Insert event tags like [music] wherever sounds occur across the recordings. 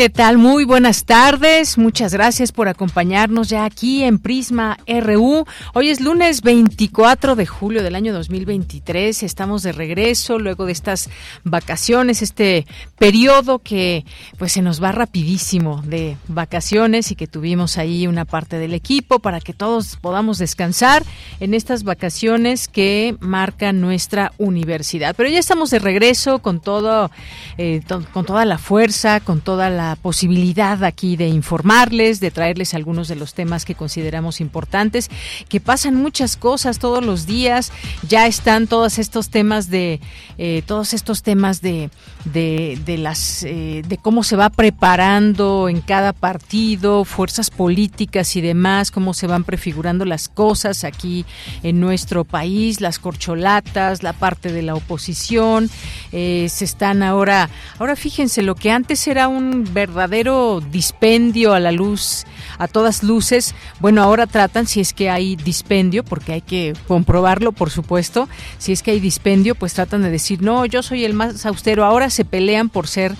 ¿Qué tal? Muy buenas tardes. Muchas gracias por acompañarnos ya aquí en Prisma RU. Hoy es lunes 24 de julio del año 2023. Estamos de regreso luego de estas vacaciones, este periodo que pues se nos va rapidísimo de vacaciones y que tuvimos ahí una parte del equipo para que todos podamos descansar en estas vacaciones que marcan nuestra universidad. Pero ya estamos de regreso con todo, eh, con toda la fuerza, con toda la posibilidad aquí de informarles, de traerles algunos de los temas que consideramos importantes, que pasan muchas cosas todos los días, ya están todos estos temas de eh, todos estos temas de de, las eh, de cómo se va preparando en cada partido, fuerzas políticas y demás, cómo se van prefigurando las cosas aquí en nuestro país, las corcholatas, la parte de la oposición, eh, se están ahora, ahora fíjense lo que antes era un verdadero dispendio a la luz, a todas luces. Bueno, ahora tratan, si es que hay dispendio, porque hay que comprobarlo, por supuesto, si es que hay dispendio, pues tratan de decir, no, yo soy el más austero. Ahora se pelean por ser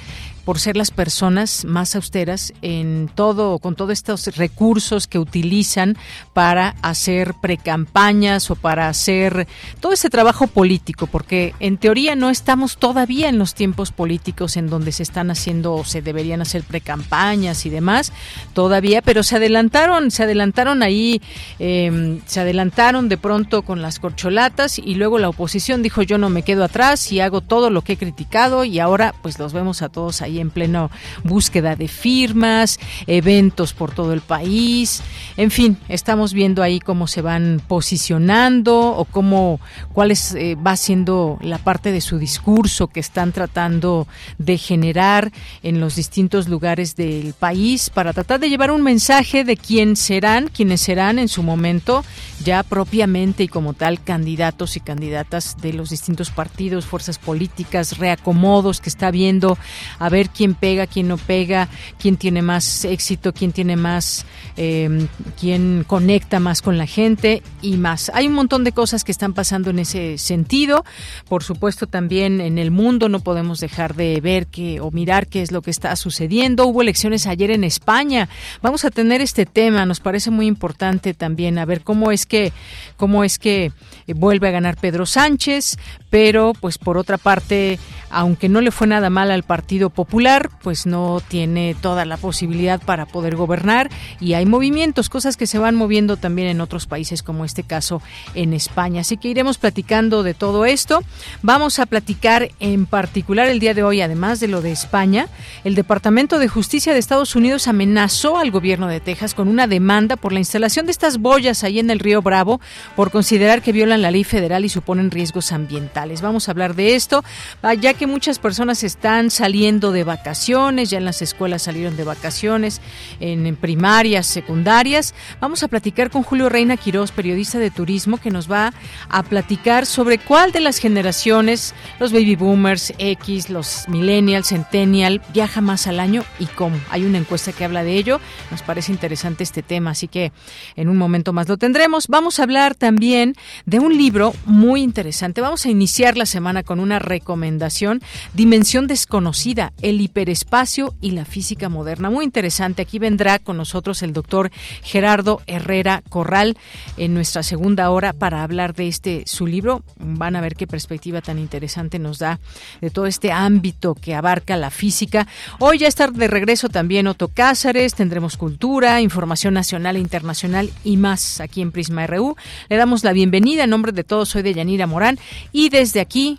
por ser las personas más austeras en todo, con todos estos recursos que utilizan para hacer precampañas o para hacer todo ese trabajo político, porque en teoría no estamos todavía en los tiempos políticos en donde se están haciendo o se deberían hacer precampañas y demás, todavía, pero se adelantaron, se adelantaron ahí, em, se adelantaron de pronto con las corcholatas y luego la oposición dijo yo no me quedo atrás y hago todo lo que he criticado y ahora pues los vemos a todos ahí en pleno búsqueda de firmas, eventos por todo el país. En fin, estamos viendo ahí cómo se van posicionando o cómo cuál es, eh, va siendo la parte de su discurso que están tratando de generar en los distintos lugares del país para tratar de llevar un mensaje de quién serán, quiénes serán en su momento ya propiamente y como tal candidatos y candidatas de los distintos partidos, fuerzas políticas, reacomodos que está viendo a ver quién pega, quién no pega, quién tiene más éxito, quién tiene más, eh, quién conecta más con la gente y más. Hay un montón de cosas que están pasando en ese sentido. Por supuesto, también en el mundo no podemos dejar de ver que o mirar qué es lo que está sucediendo. Hubo elecciones ayer en España. Vamos a tener este tema. Nos parece muy importante también a ver cómo es que cómo es que vuelve a ganar Pedro Sánchez, pero pues por otra parte, aunque no le fue nada mal al Partido Popular, pues no tiene toda la posibilidad para poder gobernar y hay movimientos, cosas que se van moviendo también en otros países como este caso en España. Así que iremos platicando de todo esto. Vamos a platicar en particular el día de hoy, además de lo de España, el Departamento de Justicia de Estados Unidos amenazó al gobierno de Texas con una demanda por la instalación de estas boyas ahí en el río Bravo por considerar que violan la ley federal y suponen riesgos ambientales. Vamos a hablar de esto, ah, ya que muchas personas están saliendo de vacaciones, ya en las escuelas salieron de vacaciones, en, primarias, secundarias. Vamos a platicar con Julio Reina Quirós, periodista de turismo, que nos va a platicar sobre cuál de las generaciones, los baby boomers, X, los millennials, centennial, viaja más al año y cómo. Hay una encuesta que habla de ello. Nos parece interesante este tema, así que en un momento más lo tendremos. Vamos a hablar también de un libro muy interesante. Vamos a iniciar la semana con una recomendación, Dimensión desconocida, el hiperespacio y la física moderna. Muy interesante. Aquí vendrá con nosotros el doctor Gerardo Herrera Corral en nuestra segunda hora para hablar de este su libro. Van a ver qué perspectiva tan interesante nos da de todo este ámbito que abarca la física. Hoy ya está de regreso también Otto Cázares, tendremos cultura, información nacional e internacional y más aquí en Prisma RU. Le damos la bienvenida en nombre de todos, soy de Yanira Morán y de desde aquí,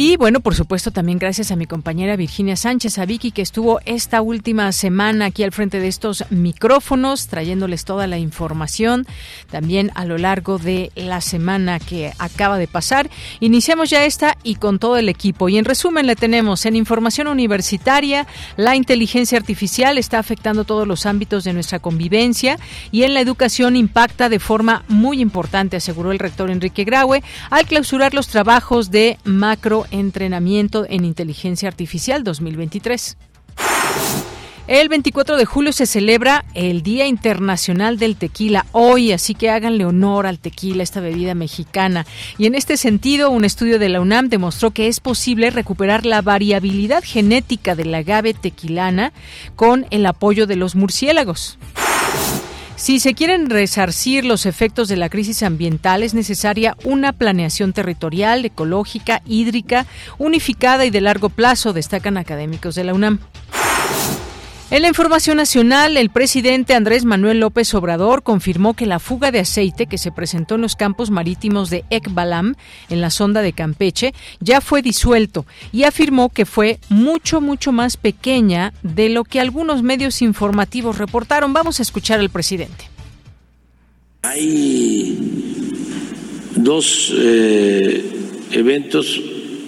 Y bueno, por supuesto, también gracias a mi compañera Virginia Sánchez, a Vicky, que estuvo esta última semana aquí al frente de estos micrófonos, trayéndoles toda la información, también a lo largo de la semana que acaba de pasar. Iniciamos ya esta y con todo el equipo. Y en resumen, le tenemos en información universitaria, la inteligencia artificial está afectando todos los ámbitos de nuestra convivencia y en la educación impacta de forma muy importante, aseguró el rector Enrique Graue, al clausurar los trabajos de macro Entrenamiento en Inteligencia Artificial 2023. El 24 de julio se celebra el Día Internacional del Tequila hoy, así que háganle honor al tequila, esta bebida mexicana. Y en este sentido, un estudio de la UNAM demostró que es posible recuperar la variabilidad genética del agave tequilana con el apoyo de los murciélagos. Si se quieren resarcir los efectos de la crisis ambiental, es necesaria una planeación territorial, ecológica, hídrica, unificada y de largo plazo, destacan académicos de la UNAM. En la información nacional, el presidente Andrés Manuel López Obrador confirmó que la fuga de aceite que se presentó en los campos marítimos de Ekbalam, en la sonda de Campeche, ya fue disuelto y afirmó que fue mucho, mucho más pequeña de lo que algunos medios informativos reportaron. Vamos a escuchar al presidente. Hay dos eh, eventos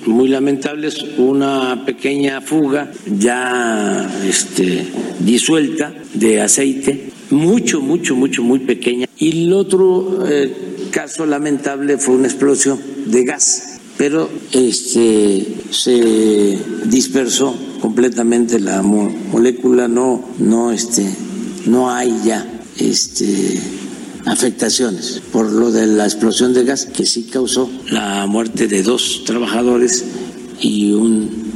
muy lamentables, una pequeña fuga ya este, disuelta de aceite, mucho, mucho, mucho, muy pequeña. Y el otro eh, caso lamentable fue una explosión de gas, pero este, se dispersó completamente la molécula, no, no, este, no hay ya este, afectaciones por lo de la explosión de gas que sí causó la muerte de dos trabajadores y un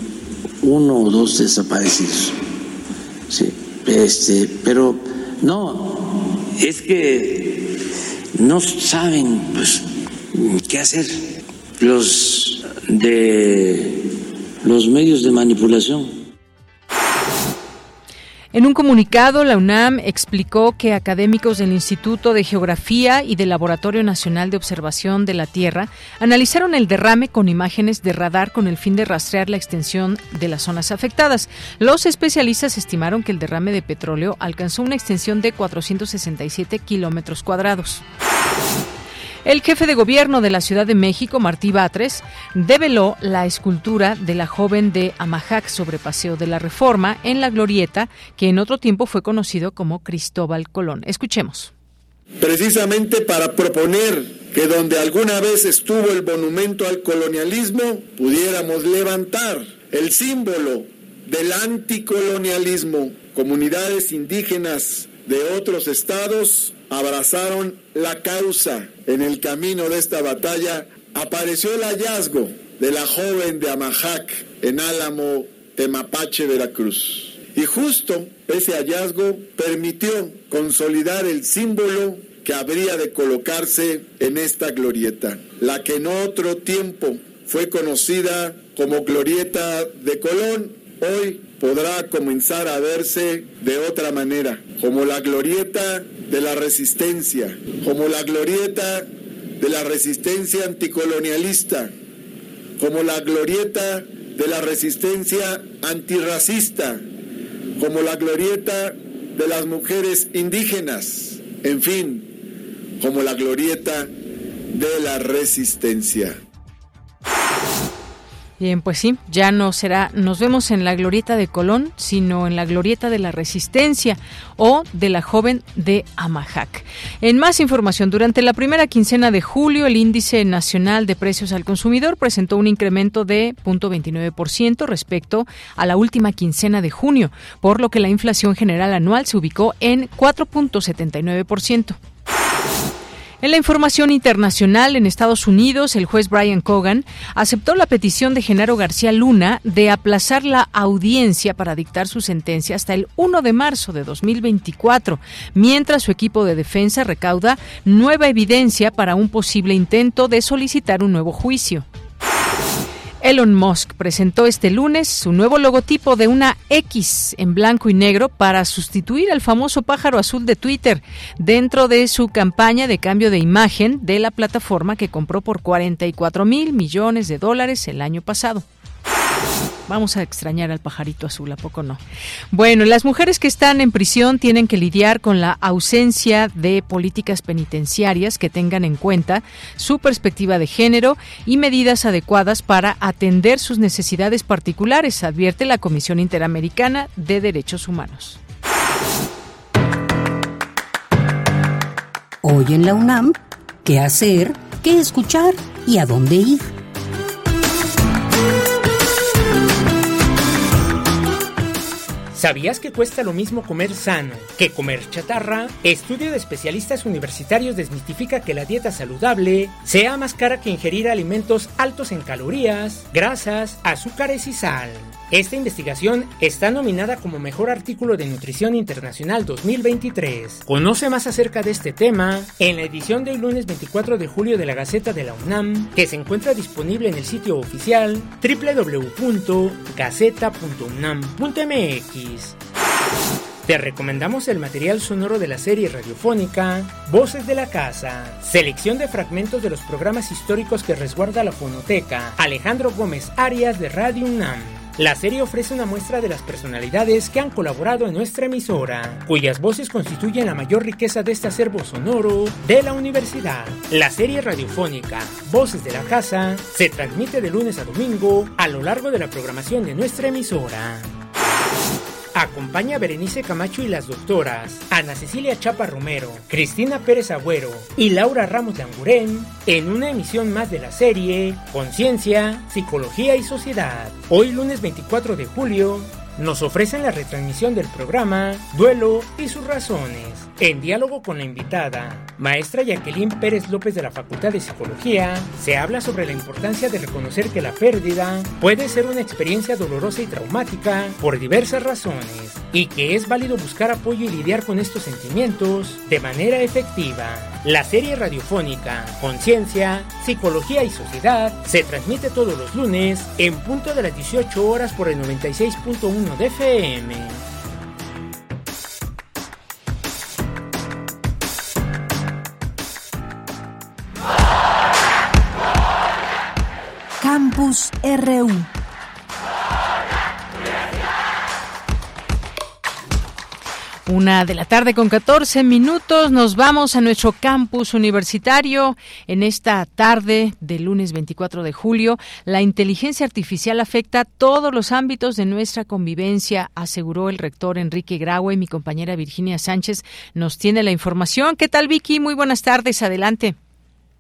uno o dos desaparecidos. Sí, este, pero no, es que no saben pues, qué hacer los de los medios de manipulación en un comunicado, la UNAM explicó que académicos del Instituto de Geografía y del Laboratorio Nacional de Observación de la Tierra analizaron el derrame con imágenes de radar con el fin de rastrear la extensión de las zonas afectadas. Los especialistas estimaron que el derrame de petróleo alcanzó una extensión de 467 kilómetros cuadrados. El jefe de gobierno de la Ciudad de México, Martí Batres, develó la escultura de la joven de Amajac sobre Paseo de la Reforma en la Glorieta, que en otro tiempo fue conocido como Cristóbal Colón. Escuchemos. Precisamente para proponer que donde alguna vez estuvo el monumento al colonialismo, pudiéramos levantar el símbolo del anticolonialismo. Comunidades indígenas de otros estados abrazaron la causa. En el camino de esta batalla apareció el hallazgo de la joven de Amajac en Álamo, Temapache, Veracruz. Y justo ese hallazgo permitió consolidar el símbolo que habría de colocarse en esta glorieta, la que en otro tiempo fue conocida como glorieta de Colón, hoy podrá comenzar a verse de otra manera, como la glorieta de la resistencia, como la glorieta de la resistencia anticolonialista, como la glorieta de la resistencia antirracista, como la glorieta de las mujeres indígenas, en fin, como la glorieta de la resistencia. Bien, pues sí, ya no será, nos vemos en la glorieta de Colón, sino en la glorieta de la Resistencia o de la joven de Amajac. En más información, durante la primera quincena de julio, el índice nacional de precios al consumidor presentó un incremento de 0.29% respecto a la última quincena de junio, por lo que la inflación general anual se ubicó en 4.79%. En la información internacional, en Estados Unidos, el juez Brian Cogan aceptó la petición de Genaro García Luna de aplazar la audiencia para dictar su sentencia hasta el 1 de marzo de 2024, mientras su equipo de defensa recauda nueva evidencia para un posible intento de solicitar un nuevo juicio. Elon Musk presentó este lunes su nuevo logotipo de una X en blanco y negro para sustituir al famoso pájaro azul de Twitter dentro de su campaña de cambio de imagen de la plataforma que compró por 44 mil millones de dólares el año pasado. Vamos a extrañar al pajarito azul, ¿a poco no? Bueno, las mujeres que están en prisión tienen que lidiar con la ausencia de políticas penitenciarias que tengan en cuenta su perspectiva de género y medidas adecuadas para atender sus necesidades particulares, advierte la Comisión Interamericana de Derechos Humanos. Hoy en la UNAM, ¿qué hacer? ¿Qué escuchar? ¿Y a dónde ir? ¿Sabías que cuesta lo mismo comer sano que comer chatarra? Estudio de especialistas universitarios desmitifica que la dieta saludable sea más cara que ingerir alimentos altos en calorías, grasas, azúcares y sal. Esta investigación está nominada como Mejor Artículo de Nutrición Internacional 2023. Conoce más acerca de este tema en la edición del lunes 24 de julio de la Gaceta de la UNAM, que se encuentra disponible en el sitio oficial www.gaceta.unam.mx. Te recomendamos el material sonoro de la serie radiofónica Voces de la Casa, selección de fragmentos de los programas históricos que resguarda la fonoteca Alejandro Gómez Arias de Radio UNAM. La serie ofrece una muestra de las personalidades que han colaborado en nuestra emisora, cuyas voces constituyen la mayor riqueza de este acervo sonoro de la universidad. La serie radiofónica Voces de la Casa se transmite de lunes a domingo a lo largo de la programación de nuestra emisora. Acompaña a Berenice Camacho y las doctoras Ana Cecilia Chapa Romero, Cristina Pérez Agüero y Laura Ramos Langurén en una emisión más de la serie Conciencia, Psicología y Sociedad. Hoy lunes 24 de julio nos ofrecen la retransmisión del programa Duelo y sus razones, en diálogo con la invitada, maestra Jacqueline Pérez López de la Facultad de Psicología, se habla sobre la importancia de reconocer que la pérdida puede ser una experiencia dolorosa y traumática por diversas razones y que es válido buscar apoyo y lidiar con estos sentimientos de manera efectiva. La serie radiofónica Conciencia, Psicología y Sociedad se transmite todos los lunes en punto de las 18 horas por el 96.1 de FM. Campus RU Una de la tarde con 14 minutos nos vamos a nuestro campus universitario. En esta tarde del lunes 24 de julio, la inteligencia artificial afecta todos los ámbitos de nuestra convivencia, aseguró el rector Enrique Graue. Mi compañera Virginia Sánchez nos tiene la información. ¿Qué tal, Vicky? Muy buenas tardes. Adelante.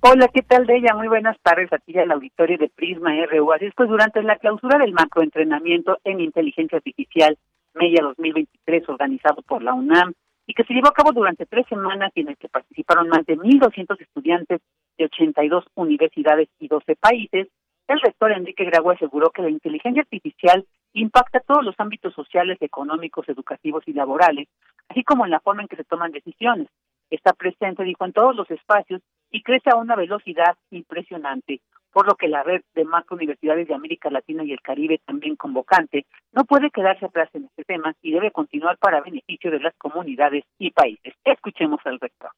Hola, ¿qué tal de ella? Muy buenas tardes a ti al auditorio de Prisma RU. Así es, pues durante la clausura del macroentrenamiento en inteligencia artificial MEIA 2023 organizado por la UNAM y que se llevó a cabo durante tres semanas y en el que participaron más de 1.200 estudiantes de 82 universidades y 12 países, el rector Enrique Graue aseguró que la inteligencia artificial impacta todos los ámbitos sociales, económicos, educativos y laborales, así como en la forma en que se toman decisiones. Está presente, dijo, en todos los espacios y crece a una velocidad impresionante por lo que la red de macro universidades de América Latina y el Caribe, también convocante, no puede quedarse atrás en este tema y debe continuar para beneficio de las comunidades y países. Escuchemos al rector.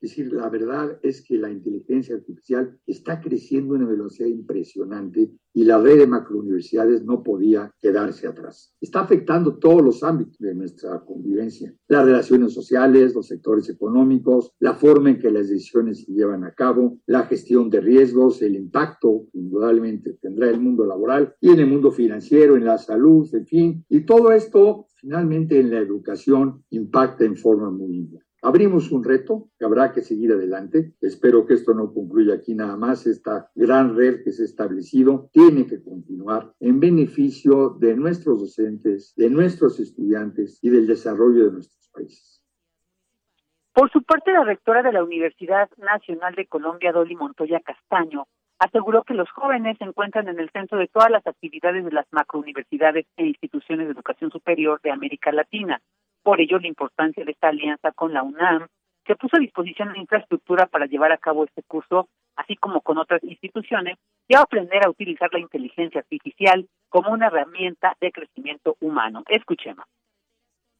Es decir, la verdad es que la inteligencia artificial está creciendo a una velocidad impresionante y la red de macrouniversidades no podía quedarse atrás. Está afectando todos los ámbitos de nuestra convivencia, las relaciones sociales, los sectores económicos, la forma en que las decisiones se llevan a cabo, la gestión de riesgos, el impacto que indudablemente tendrá el mundo laboral y en el mundo financiero, en la salud, en fin, y todo esto finalmente en la educación impacta en forma muy importante. Abrimos un reto que habrá que seguir adelante. Espero que esto no concluya aquí nada más. Esta gran red que se ha establecido tiene que continuar en beneficio de nuestros docentes, de nuestros estudiantes y del desarrollo de nuestros países. Por su parte, la rectora de la Universidad Nacional de Colombia, Dolly Montoya Castaño, aseguró que los jóvenes se encuentran en el centro de todas las actividades de las macrouniversidades e instituciones de educación superior de América Latina por ello, la importancia de esta alianza con la UNAM, que puso a disposición la infraestructura para llevar a cabo este curso, así como con otras instituciones, y a aprender a utilizar la inteligencia artificial como una herramienta de crecimiento humano. Escuchemos.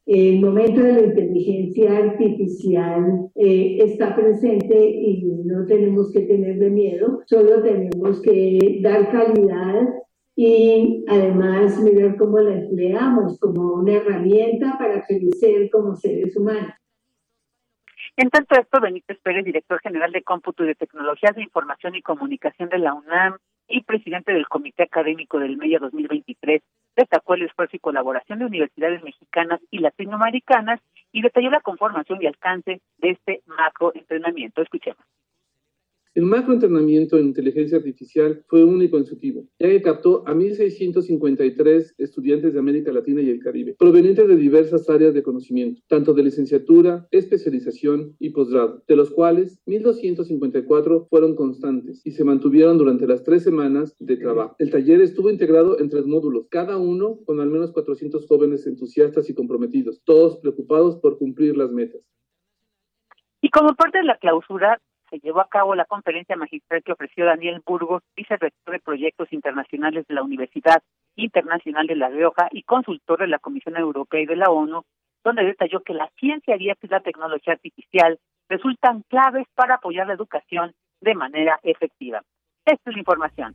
El momento de la inteligencia artificial eh, está presente y no tenemos que tenerle miedo, solo tenemos que dar calidad y además mirar cómo la empleamos como una herramienta para crecer como seres humanos. En tanto esto, Benítez Pérez, director general de Cómputo y de Tecnologías de Información y Comunicación de la UNAM y presidente del Comité Académico del MEIA 2023, destacó el esfuerzo y colaboración de universidades mexicanas y latinoamericanas y detalló la conformación y alcance de este macro entrenamiento. Escuchemos. El macroentrenamiento en inteligencia artificial fue único en su tipo, ya que captó a 1.653 estudiantes de América Latina y el Caribe, provenientes de diversas áreas de conocimiento, tanto de licenciatura, especialización y posgrado, de los cuales 1.254 fueron constantes y se mantuvieron durante las tres semanas de trabajo. El taller estuvo integrado en tres módulos, cada uno con al menos 400 jóvenes entusiastas y comprometidos, todos preocupados por cumplir las metas. Y como parte de la clausura, se llevó a cabo la conferencia magistral que ofreció Daniel Burgos, vicerrector de proyectos internacionales de la Universidad Internacional de La Rioja y consultor de la Comisión Europea y de la ONU, donde detalló que la ciencia y la tecnología artificial resultan claves para apoyar la educación de manera efectiva. Esta es la información.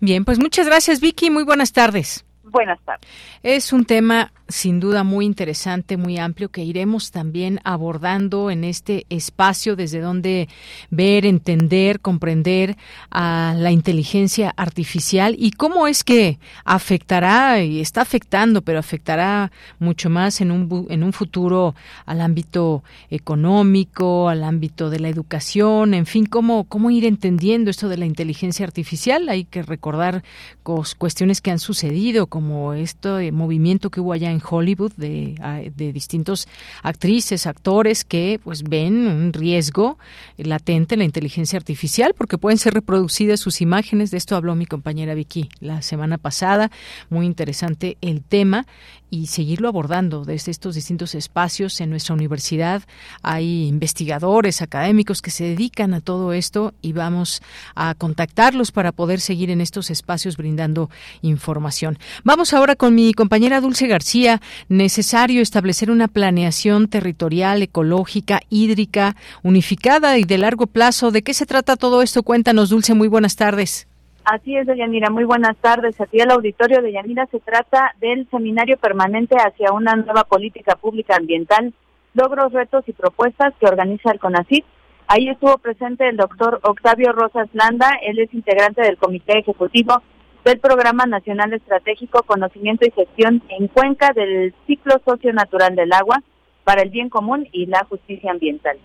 Bien, pues muchas gracias Vicky, muy buenas tardes. Buenas tardes. Es un tema sin duda muy interesante, muy amplio, que iremos también abordando en este espacio desde donde ver, entender, comprender a la inteligencia artificial y cómo es que afectará y está afectando, pero afectará mucho más en un, en un futuro al ámbito económico, al ámbito de la educación, en fin, cómo, cómo ir entendiendo esto de la inteligencia artificial. Hay que recordar cuestiones que han sucedido, como este movimiento que hubo allá en Hollywood de, de distintos actrices, actores que pues ven un riesgo latente en la inteligencia artificial porque pueden ser reproducidas sus imágenes. De esto habló mi compañera Vicky la semana pasada. Muy interesante el tema y seguirlo abordando desde estos distintos espacios en nuestra universidad. Hay investigadores, académicos que se dedican a todo esto y vamos a contactarlos para poder seguir en estos espacios brindando información. Vamos ahora con mi compañera Dulce García. Necesario establecer una planeación territorial, ecológica, hídrica, unificada y de largo plazo. ¿De qué se trata todo esto? Cuéntanos, Dulce. Muy buenas tardes. Así es, Deyanira. Muy buenas tardes. Aquí al auditorio de Yanira se trata del seminario permanente hacia una nueva política pública ambiental, logros, retos y propuestas que organiza el CONACYT. Ahí estuvo presente el doctor Octavio Rosas Landa. Él es integrante del Comité Ejecutivo del Programa Nacional Estratégico Conocimiento y Gestión en Cuenca del Ciclo Socio-Natural del Agua para el Bien Común y la Justicia Ambiental.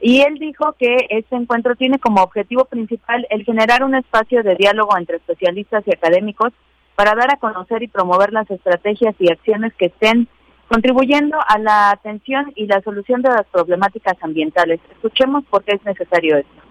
Y él dijo que este encuentro tiene como objetivo principal el generar un espacio de diálogo entre especialistas y académicos para dar a conocer y promover las estrategias y acciones que estén contribuyendo a la atención y la solución de las problemáticas ambientales. Escuchemos por qué es necesario esto.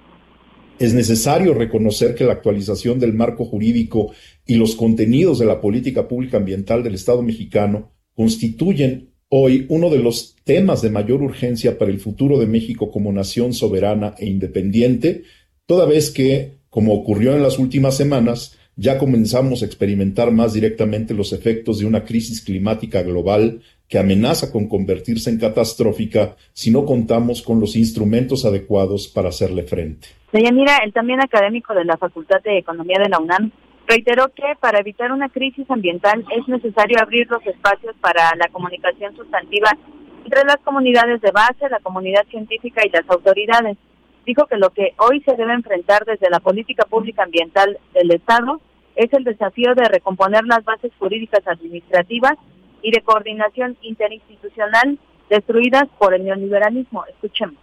Es necesario reconocer que la actualización del marco jurídico y los contenidos de la política pública ambiental del Estado mexicano constituyen hoy uno de los temas de mayor urgencia para el futuro de México como nación soberana e independiente, toda vez que, como ocurrió en las últimas semanas, ya comenzamos a experimentar más directamente los efectos de una crisis climática global que amenaza con convertirse en catastrófica si no contamos con los instrumentos adecuados para hacerle frente. Mira, el también académico de la Facultad de Economía de la UNAM Reiteró que para evitar una crisis ambiental es necesario abrir los espacios para la comunicación sustantiva entre las comunidades de base, la comunidad científica y las autoridades. Dijo que lo que hoy se debe enfrentar desde la política pública ambiental del Estado es el desafío de recomponer las bases jurídicas administrativas y de coordinación interinstitucional destruidas por el neoliberalismo. Escuchemos.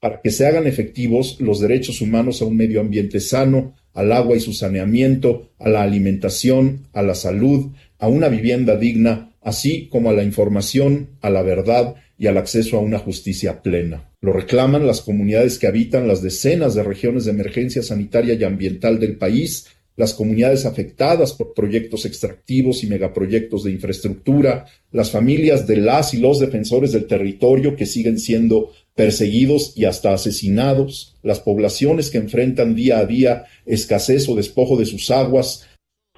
Para que se hagan efectivos los derechos humanos a un medio ambiente sano, al agua y su saneamiento, a la alimentación, a la salud, a una vivienda digna, así como a la información, a la verdad y al acceso a una justicia plena. Lo reclaman las comunidades que habitan las decenas de regiones de emergencia sanitaria y ambiental del país, las comunidades afectadas por proyectos extractivos y megaproyectos de infraestructura, las familias de las y los defensores del territorio que siguen siendo perseguidos y hasta asesinados, las poblaciones que enfrentan día a día escasez o despojo de sus aguas.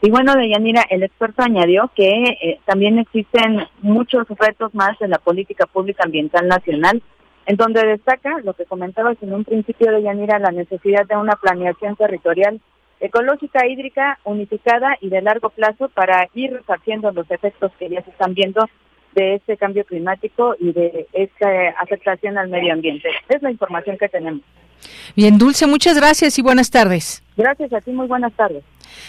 Y bueno, Deyanira, el experto añadió que eh, también existen muchos retos más en la política pública ambiental nacional, en donde destaca lo que comentabas en un principio, de Yanira, la necesidad de una planeación territorial ecológica, hídrica, unificada y de largo plazo para ir resarciendo los efectos que ya se están viendo de este cambio climático y de esta afectación al medio ambiente. Es la información que tenemos. Bien, Dulce, muchas gracias y buenas tardes. Gracias a ti, muy buenas tardes.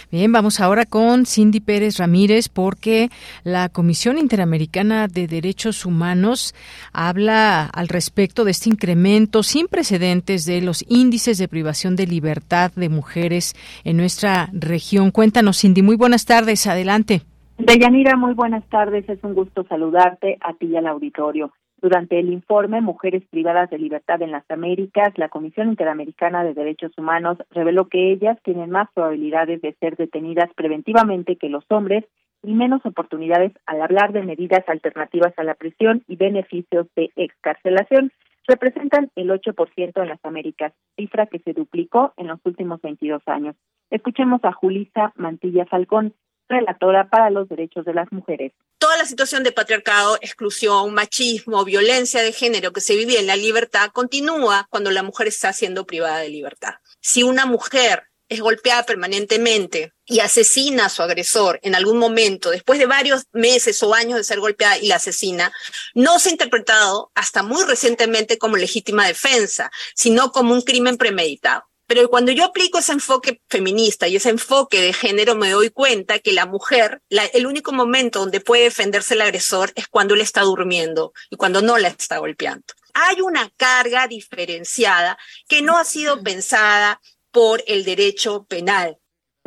Bien, vamos ahora con Cindy Pérez Ramírez porque la Comisión Interamericana de Derechos Humanos habla al respecto de este incremento sin precedentes de los índices de privación de libertad de mujeres en nuestra región. Cuéntanos, Cindy. Muy buenas tardes. Adelante. Deyanira, muy buenas tardes. Es un gusto saludarte a ti y al auditorio. Durante el informe Mujeres privadas de libertad en las Américas, la Comisión Interamericana de Derechos Humanos reveló que ellas tienen más probabilidades de ser detenidas preventivamente que los hombres y menos oportunidades al hablar de medidas alternativas a la prisión y beneficios de excarcelación. Representan el 8% en las Américas, cifra que se duplicó en los últimos 22 años. Escuchemos a Julisa Mantilla Falcón, relatora para los derechos de las mujeres. Toda la situación de patriarcado, exclusión, machismo, violencia de género que se vivía en la libertad continúa cuando la mujer está siendo privada de libertad. Si una mujer es golpeada permanentemente y asesina a su agresor en algún momento, después de varios meses o años de ser golpeada y la asesina, no se ha interpretado hasta muy recientemente como legítima defensa, sino como un crimen premeditado. Pero cuando yo aplico ese enfoque feminista y ese enfoque de género, me doy cuenta que la mujer, el único momento donde puede defenderse el agresor es cuando él está durmiendo y cuando no la está golpeando. Hay una carga diferenciada que no ha sido pensada por el derecho penal.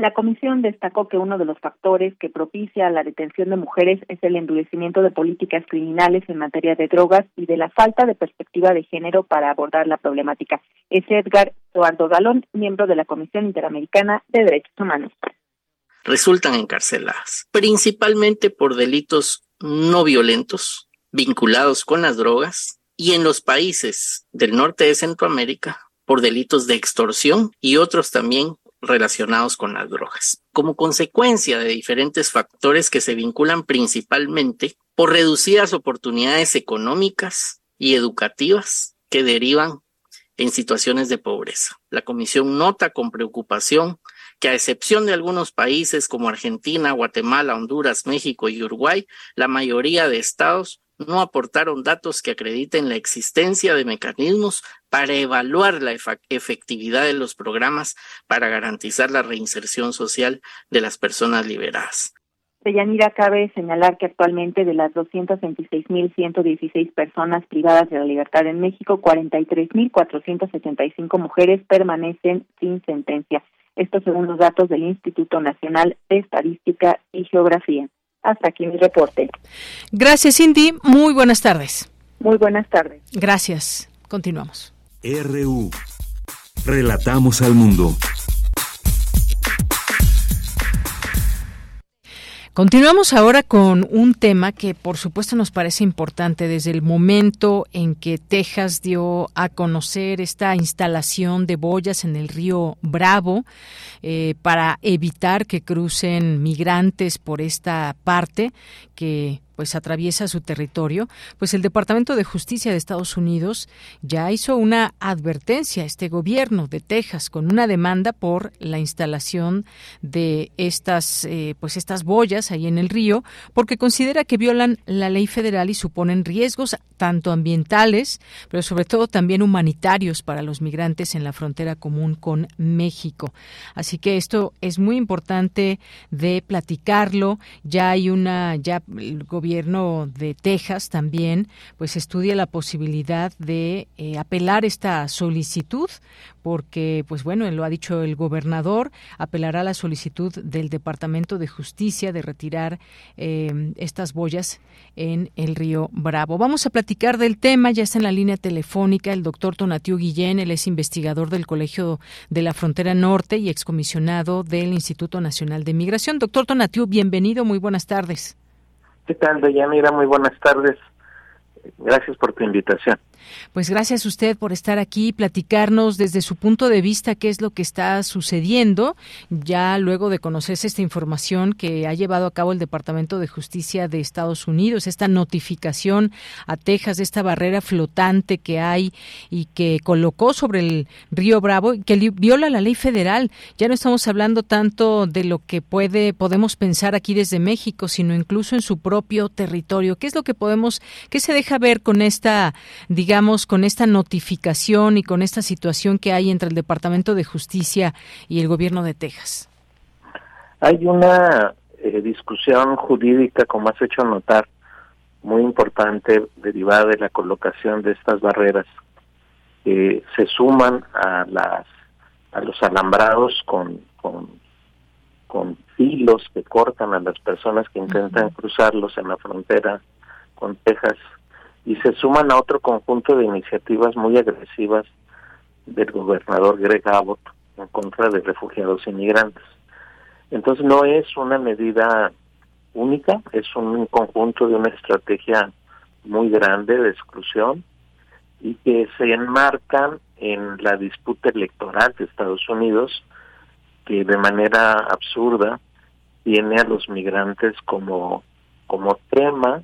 La comisión destacó que uno de los factores que propicia la detención de mujeres es el endurecimiento de políticas criminales en materia de drogas y de la falta de perspectiva de género para abordar la problemática. Es Edgar Eduardo Galón, miembro de la Comisión Interamericana de Derechos Humanos. Resultan encarceladas, principalmente por delitos no violentos vinculados con las drogas y en los países del norte de Centroamérica por delitos de extorsión y otros también relacionados con las drogas, como consecuencia de diferentes factores que se vinculan principalmente por reducidas oportunidades económicas y educativas que derivan en situaciones de pobreza. La Comisión nota con preocupación que a excepción de algunos países como Argentina, Guatemala, Honduras, México y Uruguay, la mayoría de estados no aportaron datos que acrediten la existencia de mecanismos para evaluar la efectividad de los programas para garantizar la reinserción social de las personas liberadas. Yanira, cabe señalar que actualmente de las 226.116 personas privadas de la libertad en México, 43.475 mujeres permanecen sin sentencia. Esto según los datos del Instituto Nacional de Estadística y Geografía. Hasta aquí mi reporte. Gracias, Cindy. Muy buenas tardes. Muy buenas tardes. Gracias. Continuamos. RU. Relatamos al mundo. Continuamos ahora con un tema que por supuesto nos parece importante desde el momento en que Texas dio a conocer esta instalación de boyas en el río Bravo eh, para evitar que crucen migrantes por esta parte que pues atraviesa su territorio, pues el Departamento de Justicia de Estados Unidos ya hizo una advertencia a este gobierno de Texas con una demanda por la instalación de estas eh, pues estas boyas ahí en el río porque considera que violan la ley federal y suponen riesgos tanto ambientales, pero sobre todo también humanitarios para los migrantes en la frontera común con México. Así que esto es muy importante de platicarlo. Ya hay una ya el gobierno gobierno de Texas también pues estudia la posibilidad de eh, apelar esta solicitud porque pues bueno lo ha dicho el gobernador apelará a la solicitud del Departamento de Justicia de retirar eh, estas boyas en el río Bravo. Vamos a platicar del tema ya está en la línea telefónica el doctor Tonatiu Guillén él es investigador del Colegio de la Frontera Norte y excomisionado del Instituto Nacional de Migración. Doctor Tonatiu bienvenido muy buenas tardes ¿Qué tal, Deyanira? Muy buenas tardes. Gracias por tu invitación. Pues gracias a usted por estar aquí y platicarnos desde su punto de vista qué es lo que está sucediendo, ya luego de conocerse esta información que ha llevado a cabo el Departamento de Justicia de Estados Unidos, esta notificación a Texas de esta barrera flotante que hay y que colocó sobre el río Bravo, que viola la ley federal. Ya no estamos hablando tanto de lo que puede podemos pensar aquí desde México, sino incluso en su propio territorio. ¿Qué es lo que podemos, qué se deja ver con esta, digamos, con esta notificación y con esta situación que hay entre el Departamento de Justicia y el Gobierno de Texas? Hay una eh, discusión jurídica, como has hecho notar, muy importante derivada de la colocación de estas barreras que se suman a las a los alambrados con, con, con filos que cortan a las personas que intentan cruzarlos en la frontera con Texas y se suman a otro conjunto de iniciativas muy agresivas del gobernador Greg Abbott en contra de refugiados inmigrantes. Entonces no es una medida única, es un conjunto de una estrategia muy grande de exclusión y que se enmarcan en la disputa electoral de Estados Unidos que de manera absurda tiene a los migrantes como como tema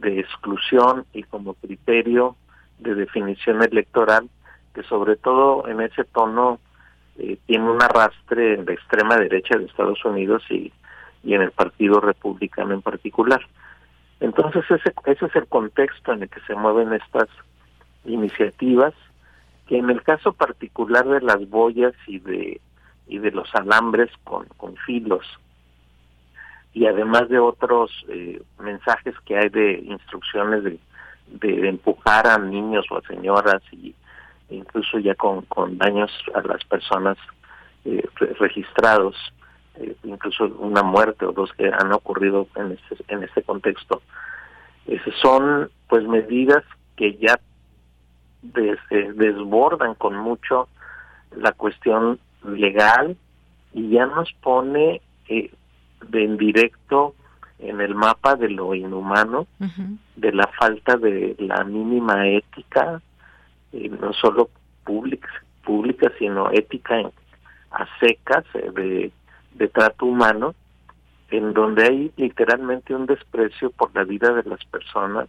de exclusión y como criterio de definición electoral que sobre todo en ese tono eh, tiene un arrastre en la extrema derecha de Estados Unidos y, y en el Partido Republicano en particular. Entonces ese, ese es el contexto en el que se mueven estas iniciativas que en el caso particular de las boyas y de y de los alambres con, con filos y además de otros eh, mensajes que hay de instrucciones de, de empujar a niños o a señoras y incluso ya con, con daños a las personas eh, registrados eh, incluso una muerte o dos que han ocurrido en este en este contexto esas son pues medidas que ya desbordan con mucho la cuestión legal y ya nos pone eh, de en directo en el mapa de lo inhumano, de la falta de la mínima ética, eh, no solo pública, pública sino ética en, a secas eh, de, de trato humano, en donde hay literalmente un desprecio por la vida de las personas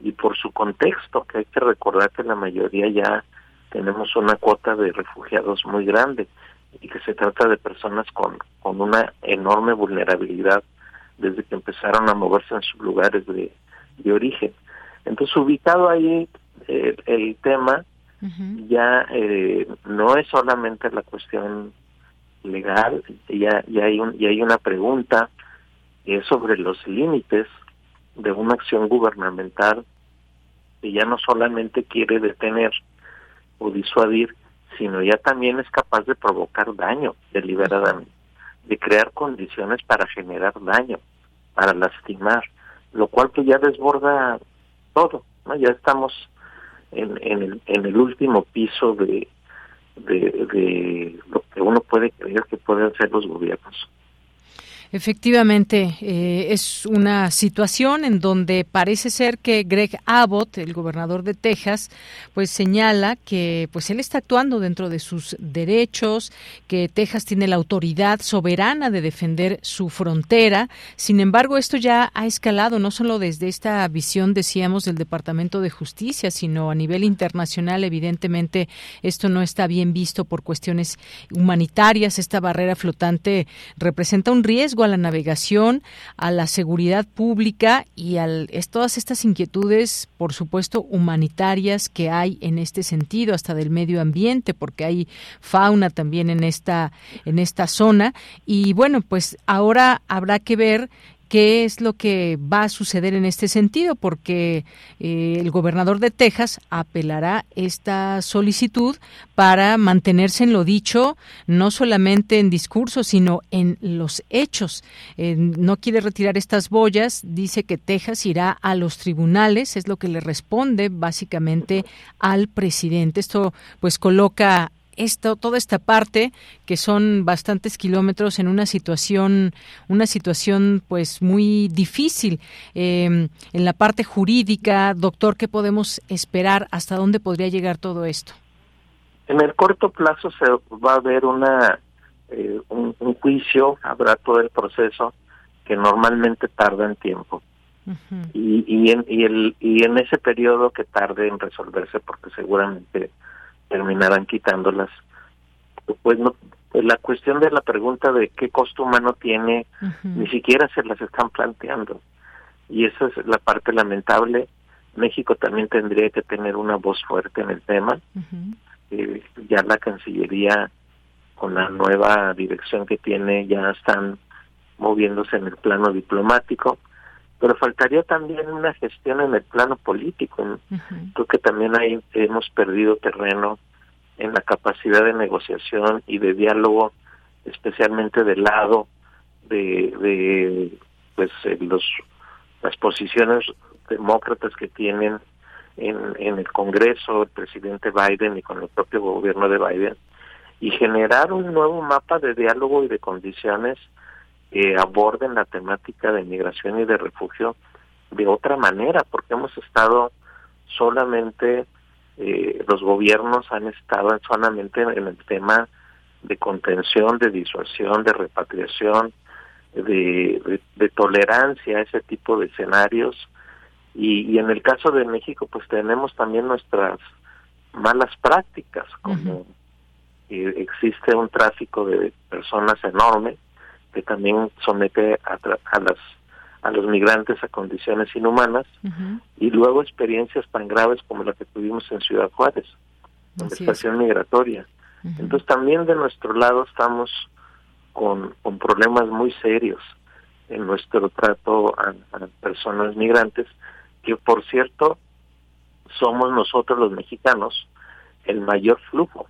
y por su contexto, que hay que recordar que la mayoría ya tenemos una cuota de refugiados muy grande y que se trata de personas con, con una enorme vulnerabilidad desde que empezaron a moverse en sus lugares de, de origen. Entonces, ubicado ahí eh, el tema, ya eh, no es solamente la cuestión legal, ya, ya, hay, un, ya hay una pregunta es sobre los límites de una acción gubernamental que ya no solamente quiere detener o disuadir, sino ya también es capaz de provocar daño deliberadamente, de crear condiciones para generar daño, para lastimar, lo cual que ya desborda todo, ¿no? Ya estamos en, el, último piso de, de, de lo que uno puede creer que pueden ser los gobiernos. Efectivamente, eh, es una situación en donde parece ser que Greg Abbott, el gobernador de Texas, pues señala que pues él está actuando dentro de sus derechos, que Texas tiene la autoridad soberana de defender su frontera. Sin embargo, esto ya ha escalado no solo desde esta visión, decíamos, del Departamento de Justicia, sino a nivel internacional. Evidentemente, esto no está bien visto por cuestiones humanitarias. Esta barrera flotante representa un riesgo a la navegación, a la seguridad pública y a todas estas inquietudes, por supuesto, humanitarias que hay en este sentido, hasta del medio ambiente, porque hay fauna también en esta, en esta zona. Y bueno, pues ahora habrá que ver qué es lo que va a suceder en este sentido, porque eh, el gobernador de Texas apelará esta solicitud para mantenerse en lo dicho, no solamente en discurso, sino en los hechos. Eh, no quiere retirar estas boyas, dice que Texas irá a los tribunales, es lo que le responde básicamente al presidente. Esto pues coloca esto, toda esta parte que son bastantes kilómetros en una situación, una situación pues muy difícil em, en la parte jurídica, doctor, ¿qué podemos esperar? ¿Hasta dónde podría llegar todo esto? En el corto plazo se va a ver una eh, un, juicio, habrá todo el proceso que normalmente tarda en tiempo. y, y, en, y, el, y en ese periodo que tarde en resolverse, porque seguramente terminarán quitándolas, pues no, pues la cuestión de la pregunta de qué costo humano tiene, ni siquiera se las están planteando. Y esa es la parte lamentable. México también tendría que tener una voz fuerte en el tema. Eh, ya la Cancillería, con la nueva dirección que tiene, ya están moviéndose en el plano diplomático, pero faltaría también una gestión en el plano político. Creo que también ahí hemos perdido terreno en la capacidad de negociación y de diálogo, especialmente del lado de, de pues eh, los las posiciones demócratas que tienen en, en el Congreso, el presidente Biden y con el propio gobierno de Biden, y generar un nuevo mapa de diálogo y de condiciones que aborden la temática de migración y de refugio de otra manera, porque hemos estado solamente, eh, los gobiernos han estado solamente en el tema de contención, de disuasión, de repatriación, de, de, tolerancia a ese tipo de escenarios. Y, y, en el caso de México, pues tenemos también nuestras malas prácticas, como existe un tráfico de personas enorme que también somete a, a las a los migrantes a condiciones inhumanas y luego experiencias tan graves como la que tuvimos en Ciudad Juárez, en la estación migratoria. Entonces también de nuestro lado estamos con, con problemas muy serios en nuestro trato a, a personas migrantes, que por cierto somos nosotros los mexicanos el mayor flujo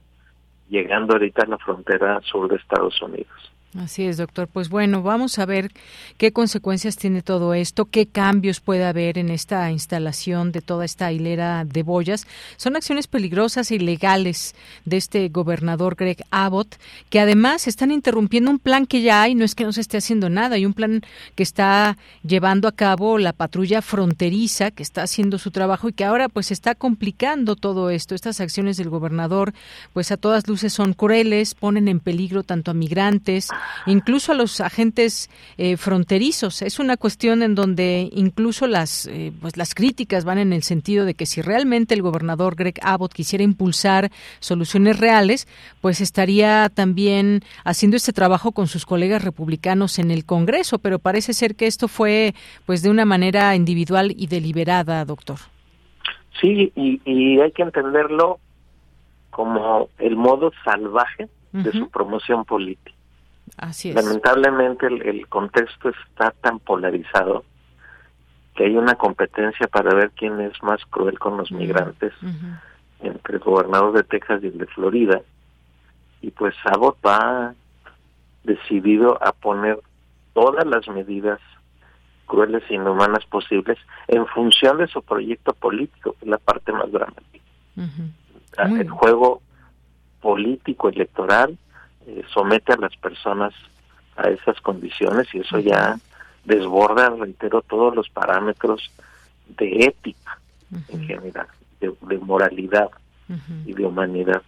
llegando ahorita a la frontera sur de Estados Unidos. Así es, doctor. Pues bueno, vamos a ver qué consecuencias tiene todo esto, qué cambios puede haber en esta instalación de toda esta hilera de boyas. Son acciones peligrosas e ilegales de este gobernador Greg Abbott, que además están interrumpiendo un plan que ya hay, no es que no se esté haciendo nada, hay un plan que está llevando a cabo la patrulla fronteriza, que está haciendo su trabajo y que ahora pues está complicando todo esto. Estas acciones del gobernador pues a todas luces son crueles, ponen en peligro tanto a migrantes, incluso a los agentes eh, fronterizos. Es una cuestión en donde incluso las, eh, pues las críticas van en el sentido de que si realmente el gobernador Greg Abbott quisiera impulsar soluciones reales, pues estaría también haciendo este trabajo con sus colegas republicanos en el Congreso, pero parece ser que esto fue pues de una manera individual y deliberada, doctor. Sí, y, y hay que entenderlo como el modo salvaje de su promoción política. Lamentablemente el, contexto está tan polarizado que hay una competencia para ver quién es más cruel con los migrantes entre el gobernador de Texas y el de Florida. Y pues Abbott va decidido a poner todas las medidas crueles e inhumanas posibles en función de su proyecto político, que es la parte más dramática. El juego político electoral somete a las personas a esas condiciones y eso ya desborda, reitero, todos los parámetros de ética en general, de, moralidad y de humanidad.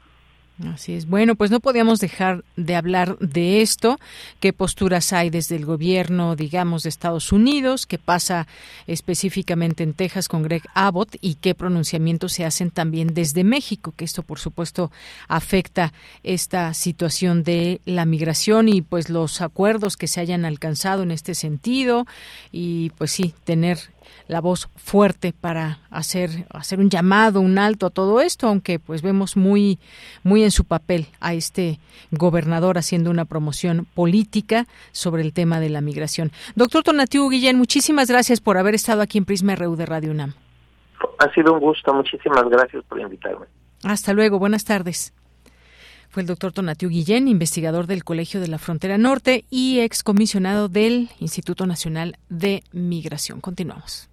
Así es. Bueno, pues no podíamos dejar de hablar de esto. ¿Qué posturas hay desde el gobierno, digamos, de Estados Unidos? ¿Qué pasa específicamente en Texas con Greg Abbott? ¿Y qué pronunciamientos se hacen también desde México? Que esto, por supuesto, afecta esta situación de la migración y pues los acuerdos que se hayan alcanzado en este sentido. Y pues sí, tener la voz fuerte para hacer hacer un llamado, un alto a todo esto, aunque pues vemos muy muy en su papel a este gobernador haciendo una promoción política sobre el tema de la migración. Doctor Tonatiu Guillén, muchísimas gracias por haber estado aquí en Prisma RU de Radio UNAM. Ha sido un gusto, muchísimas gracias por invitarme. Hasta luego, buenas tardes fue el doctor Tonatiu Guillén, investigador del Colegio de la Frontera Norte y excomisionado del Instituto Nacional de Migración. Continuamos.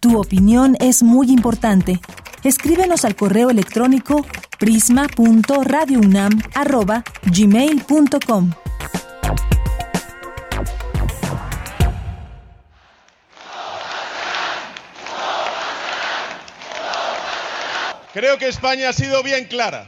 Tu opinión es muy importante. Escríbenos al correo electrónico prisma.radiounam@gmail.com. Creo que España ha sido bien clara.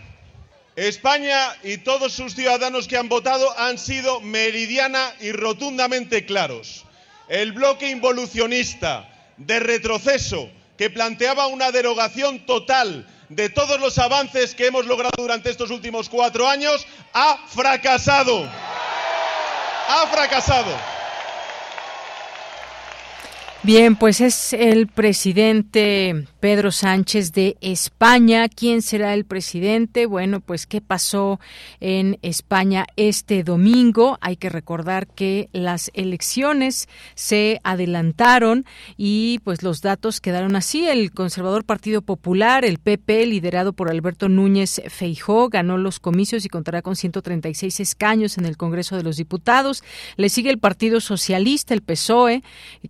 España y todos sus ciudadanos que han votado han sido meridiana y rotundamente claros. El bloque involucionista de retroceso que planteaba una derogación total de todos los avances que hemos logrado durante estos últimos cuatro años ha fracasado. Ha fracasado. Bien, pues es el presidente Pedro Sánchez de España. ¿Quién será el presidente? Bueno, pues qué pasó en España este domingo. Hay que recordar que las elecciones se adelantaron y pues los datos quedaron así. El conservador Partido Popular, el PP, liderado por Alberto Núñez Feijó, ganó los comicios y contará con 136 escaños en el Congreso de los Diputados. Le sigue el Partido Socialista, el PSOE,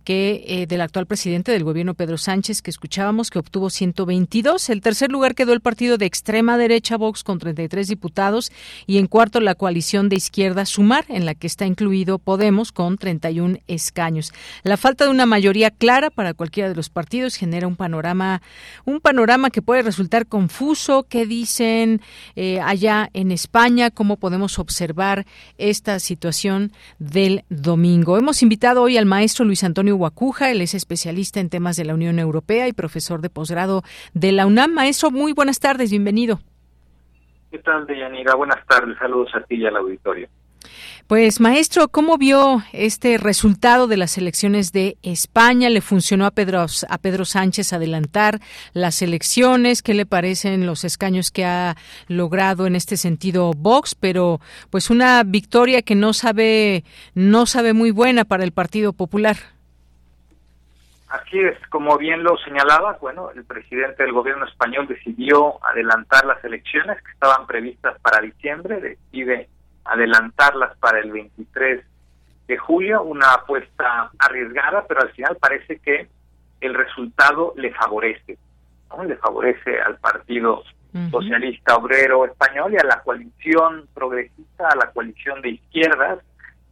que eh, del actual presidente del gobierno Pedro Sánchez, que escuchábamos que obtuvo 122. El tercer lugar quedó el partido de extrema derecha Vox con 33 diputados y en cuarto la coalición de izquierda Sumar, en la que está incluido Podemos con 31 escaños. La falta de una mayoría clara para cualquiera de los partidos genera un panorama, un panorama que puede resultar confuso. ¿Qué dicen eh, allá en España? ¿Cómo podemos observar esta situación del domingo? Hemos invitado hoy al maestro Luis Antonio Guacuja, él es especialista en temas de la Unión Europea y profesor de posgrado de la UNAM. Maestro, muy buenas tardes, bienvenido. ¿Qué tal, Deyanira? Buenas tardes, saludos a ti y al auditorio. Pues maestro, ¿cómo vio este resultado de las elecciones de España? ¿Le funcionó a Pedro, a Pedro Sánchez adelantar las elecciones? ¿Qué le parecen los escaños que ha logrado en este sentido Vox? Pero pues una victoria que no sabe, no sabe muy buena para el Partido Popular. Así es, como bien lo señalaba, bueno, el presidente del gobierno español decidió adelantar las elecciones que estaban previstas para diciembre, decide adelantarlas para el 23 de julio, una apuesta arriesgada, pero al final parece que el resultado le favorece, ¿no? le favorece al Partido Socialista Obrero Español y a la coalición progresista, a la coalición de izquierdas.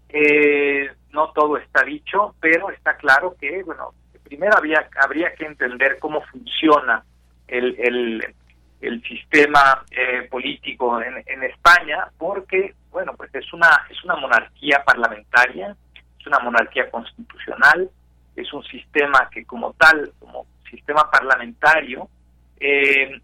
Eh, no todo está dicho, pero está claro que, bueno, primero había, habría que entender cómo funciona el, el, sistema eh, político en, en, España, porque, bueno, pues es una, es una monarquía parlamentaria, es una monarquía constitucional, es un sistema que como tal, como sistema parlamentario, eh,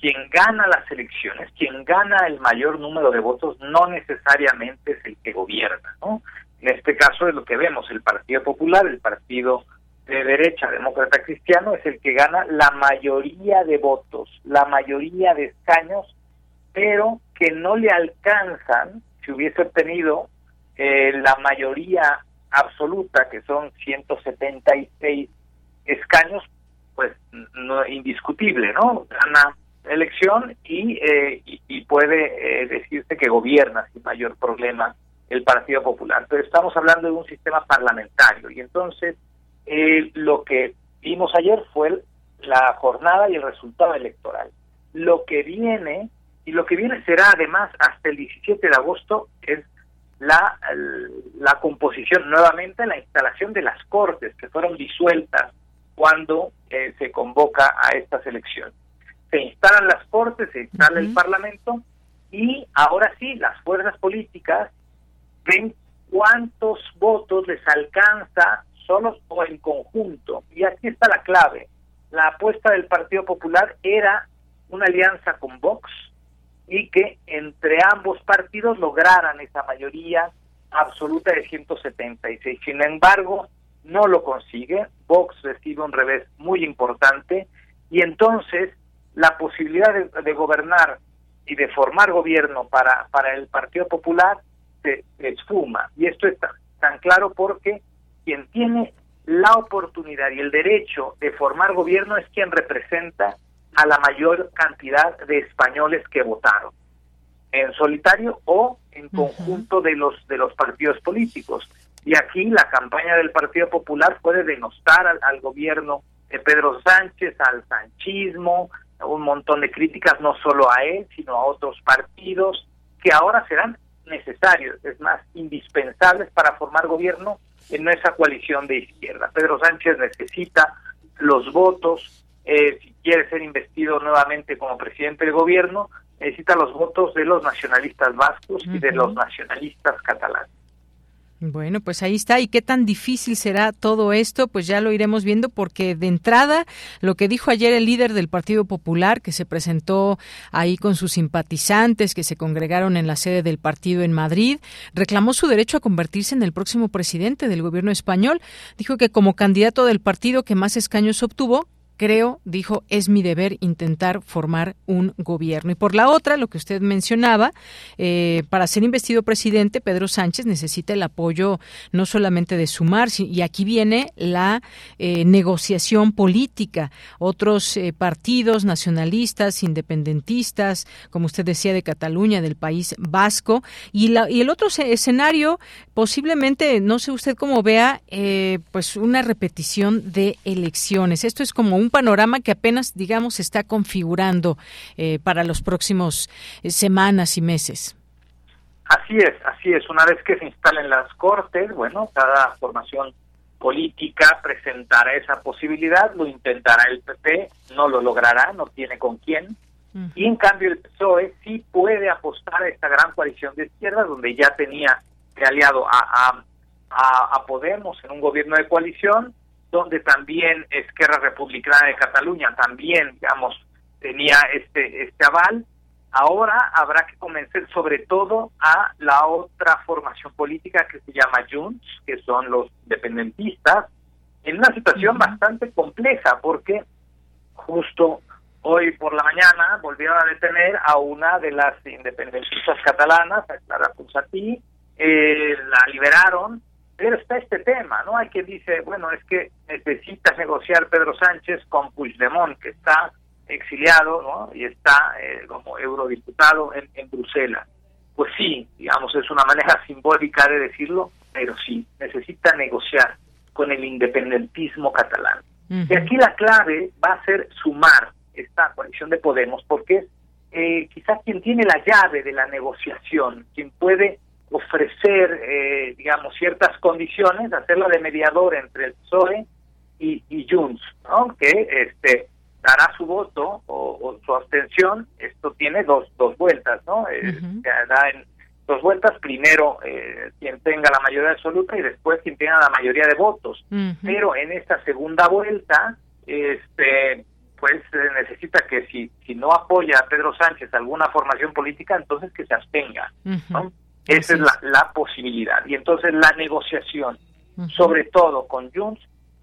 quien gana las elecciones, quien gana el mayor número de votos, no necesariamente es el que gobierna, ¿no? En este caso es lo que vemos, el Partido Popular, el Partido de derecha, demócrata cristiano, es el que gana la mayoría de votos, la mayoría de escaños, pero que no le alcanzan si hubiese obtenido eh, la mayoría absoluta, que son 176 escaños, pues no indiscutible, ¿no? Gana elección y, eh, y, puede eh, decirse que gobierna sin mayor problema el Partido Popular. Pero estamos hablando de un sistema parlamentario y entonces eh, lo que vimos ayer fue la jornada y el resultado electoral. Lo que viene, y lo que viene será además hasta el 17 de agosto, es la, la composición, nuevamente la instalación de las cortes que fueron disueltas cuando eh, se convoca a estas elecciones. Se instalan las cortes, se instala el Parlamento y ahora sí, las fuerzas políticas ven cuántos votos les alcanza solos o en conjunto. Y aquí está la clave. La apuesta del Partido Popular era una alianza con Vox y que entre ambos partidos lograran esa mayoría absoluta de 176. Sin embargo, no lo consigue. Vox recibe un revés muy importante y entonces la posibilidad de, gobernar y de formar gobierno para, para el Partido Popular se, esfuma. Y esto está tan claro porque quien tiene la oportunidad y el derecho de formar gobierno es quien representa a la mayor cantidad de españoles que votaron en solitario o en conjunto de los de los partidos políticos. Y aquí la campaña del Partido Popular puede denostar al, gobierno de Pedro Sánchez al sanchismo un montón de críticas no solo a él, sino a otros partidos que ahora serán necesarios, es más, indispensables para formar gobierno en esa coalición de izquierda. Pedro Sánchez necesita los votos, eh, si quiere ser investido nuevamente como presidente del gobierno, necesita los votos de los nacionalistas vascos y de los nacionalistas catalanes. Bueno, pues ahí está. ¿Y qué tan difícil será todo esto? Pues ya lo iremos viendo porque de entrada lo que dijo ayer el líder del Partido Popular, que se presentó ahí con sus simpatizantes que se congregaron en la sede del partido en Madrid, reclamó su derecho a convertirse en el próximo presidente del gobierno español. Dijo que como candidato del partido que más escaños obtuvo, creo, dijo, es mi deber intentar formar un gobierno. Y por la otra, lo que usted mencionaba, eh, para ser investido presidente, Pedro Sánchez necesita el apoyo no solamente de Sumar, y aquí viene la eh, negociación política. Otros eh, partidos nacionalistas, independentistas, como usted decía, de Cataluña, del país vasco, y, la, y el otro escenario, posiblemente, no sé usted cómo vea, pues una repetición de elecciones. Esto es como un panorama que apenas, digamos, se está configurando eh, para los próximos eh, semanas y meses. Así es, así es. Una vez que se instalen las cortes, bueno, cada formación política presentará esa posibilidad, lo intentará el PP, no lo logrará, no tiene con quién. Y en cambio el PSOE sí puede apostar a esta gran coalición de izquierdas, donde ya tenía de aliado a, a, a Podemos en un gobierno de coalición, donde también Esquerra Republicana de Cataluña también, digamos, tenía este, este aval. Ahora habrá que convencer sobre todo a la otra formación política que se llama Junts, que son los independentistas, en una situación bastante compleja, porque justo hoy por la mañana volvieron a detener a una de las independentistas catalanas, a Clara Ponsatí, eh, la liberaron pero está este tema, ¿no? Hay quien dice, bueno, es que necesita negociar Pedro Sánchez con Puigdemont, que está exiliado, ¿no? Y está eh, como eurodiputado en, en Bruselas. Pues sí, digamos, es una manera [laughs] simbólica de decirlo, pero sí, necesita negociar con el independentismo catalán. Y aquí la clave va a ser sumar esta coalición de Podemos, porque eh, quizás quien tiene la llave de la negociación, quien puede ofrecer, eh, digamos, ciertas condiciones, hacerla de mediador entre el PSOE y, y Junts, ¿no? que este dará su voto o, su abstención. Esto tiene dos, dos vueltas, ¿no? Eh, da en dos vueltas, primero eh, quien tenga la mayoría absoluta y después quien tenga la mayoría de votos. Pero en esta segunda vuelta, este pues necesita que si, si no apoya a Pedro Sánchez alguna formación política, entonces que se abstenga. ¿no? Esa es la, la, posibilidad. Y entonces la negociación, sobre todo con Junts,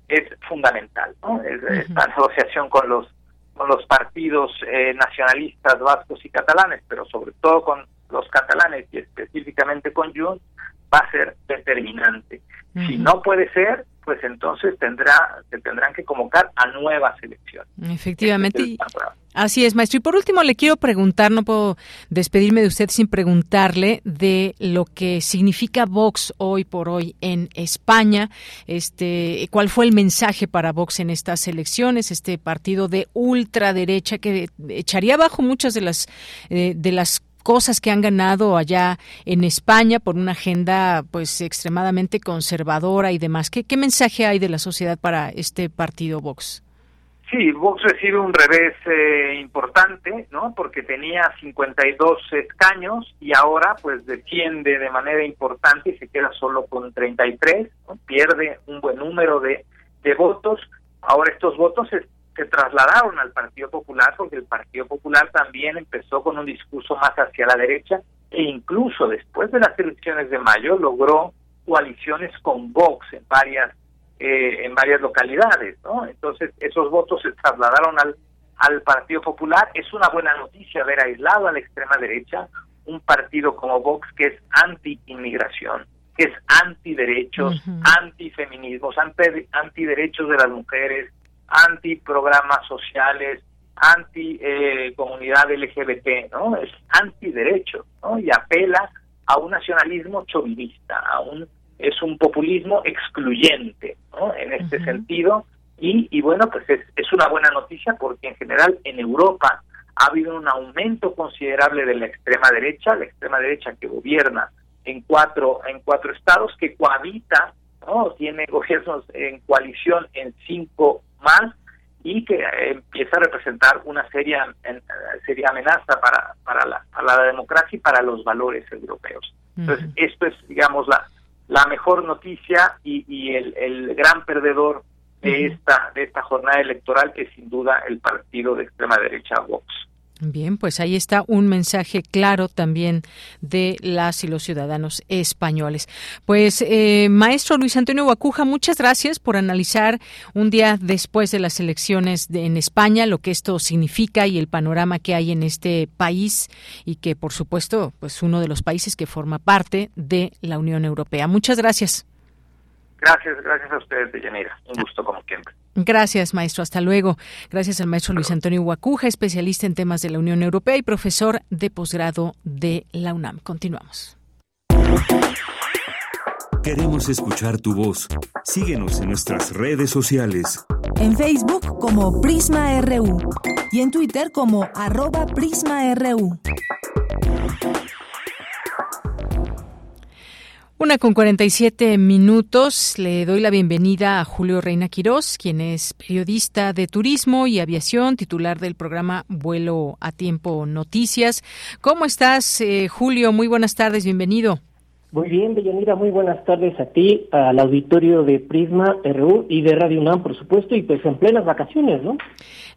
es fundamental. ¿no? Esta negociación con los con los partidos eh, nacionalistas vascos y catalanes, pero sobre todo con los catalanes y específicamente con Junts, va a ser determinante. Si no puede ser, pues entonces tendrá se tendrán que convocar a nuevas elecciones. Efectivamente. así es, maestro. Y por último, le quiero preguntar, no puedo despedirme de usted sin preguntarle de lo que significa Vox hoy por hoy en España. Este, ¿Cuál fue el mensaje para Vox en estas elecciones? Este partido de ultraderecha que echaría abajo muchas de las, eh, de las cosas que han ganado allá en España por una agenda pues extremadamente conservadora y demás. ¿Qué, mensaje hay de la sociedad para este partido Vox? Sí, Vox recibe un revés eh, importante, ¿no? Porque tenía 52 escaños y ahora pues defiende de manera importante y se queda solo con 33, ¿no? pierde un buen número de, de votos. Ahora estos votos se trasladaron al Partido Popular porque el Partido Popular también empezó con un discurso más hacia la derecha e incluso después de las elecciones de mayo logró coaliciones con Vox en varias eh, en varias localidades, ¿no? Entonces esos votos se trasladaron al al Partido Popular. Es una buena noticia haber aislado a la extrema derecha un partido como Vox que es anti-inmigración, que es anti-derechos, anti-feminismos, anti-derechos de las mujeres, anti programas sociales, anti eh, comunidad LGBT, ¿no? Es anti derecho, ¿no? Y apela a un nacionalismo chauvinista, a un es un populismo excluyente, ¿no? En este sentido, Y, y bueno, pues es, es una buena noticia porque en general en Europa ha habido un aumento considerable de la extrema derecha, la extrema derecha que gobierna en cuatro en cuatro estados, que cohabita, no tiene gobiernos en coalición en cinco más y que empieza a representar una seria seria amenaza para para la, para la democracia y para los valores europeos. Entonces esto es digamos la la mejor noticia y, y el, el gran perdedor de esta de esta jornada electoral que sin duda el partido de extrema derecha Vox. Bien, pues ahí está un mensaje claro también de las y los ciudadanos españoles. Pues, eh, maestro Luis Antonio Guacuja, muchas gracias por analizar un día después de las elecciones en España lo que esto significa y el panorama que hay en este país y que, por supuesto, pues uno de los países que forma parte de la Unión Europea. Muchas gracias. Gracias, gracias a ustedes, Deyanira. Un gusto como siempre. Gracias, maestro. Hasta luego. Gracias al maestro Luis Antonio Huacuja, especialista en temas de la Unión Europea y profesor de posgrado de la UNAM. Continuamos. Queremos escuchar tu voz. Síguenos en nuestras redes sociales. En Facebook como Prisma RU y en Twitter como arroba PrismaRU. Una con 47 minutos. Le doy la bienvenida a Julio Reina Quirós, quien es periodista de turismo y aviación, titular del programa Vuelo a Tiempo Noticias. ¿Cómo estás, eh, Julio? Muy buenas tardes, bienvenido. Muy bien, Deyanira, muy buenas tardes a ti, al auditorio de Prisma RU y de Radio UNAM, por supuesto, y pues en plenas vacaciones, ¿no?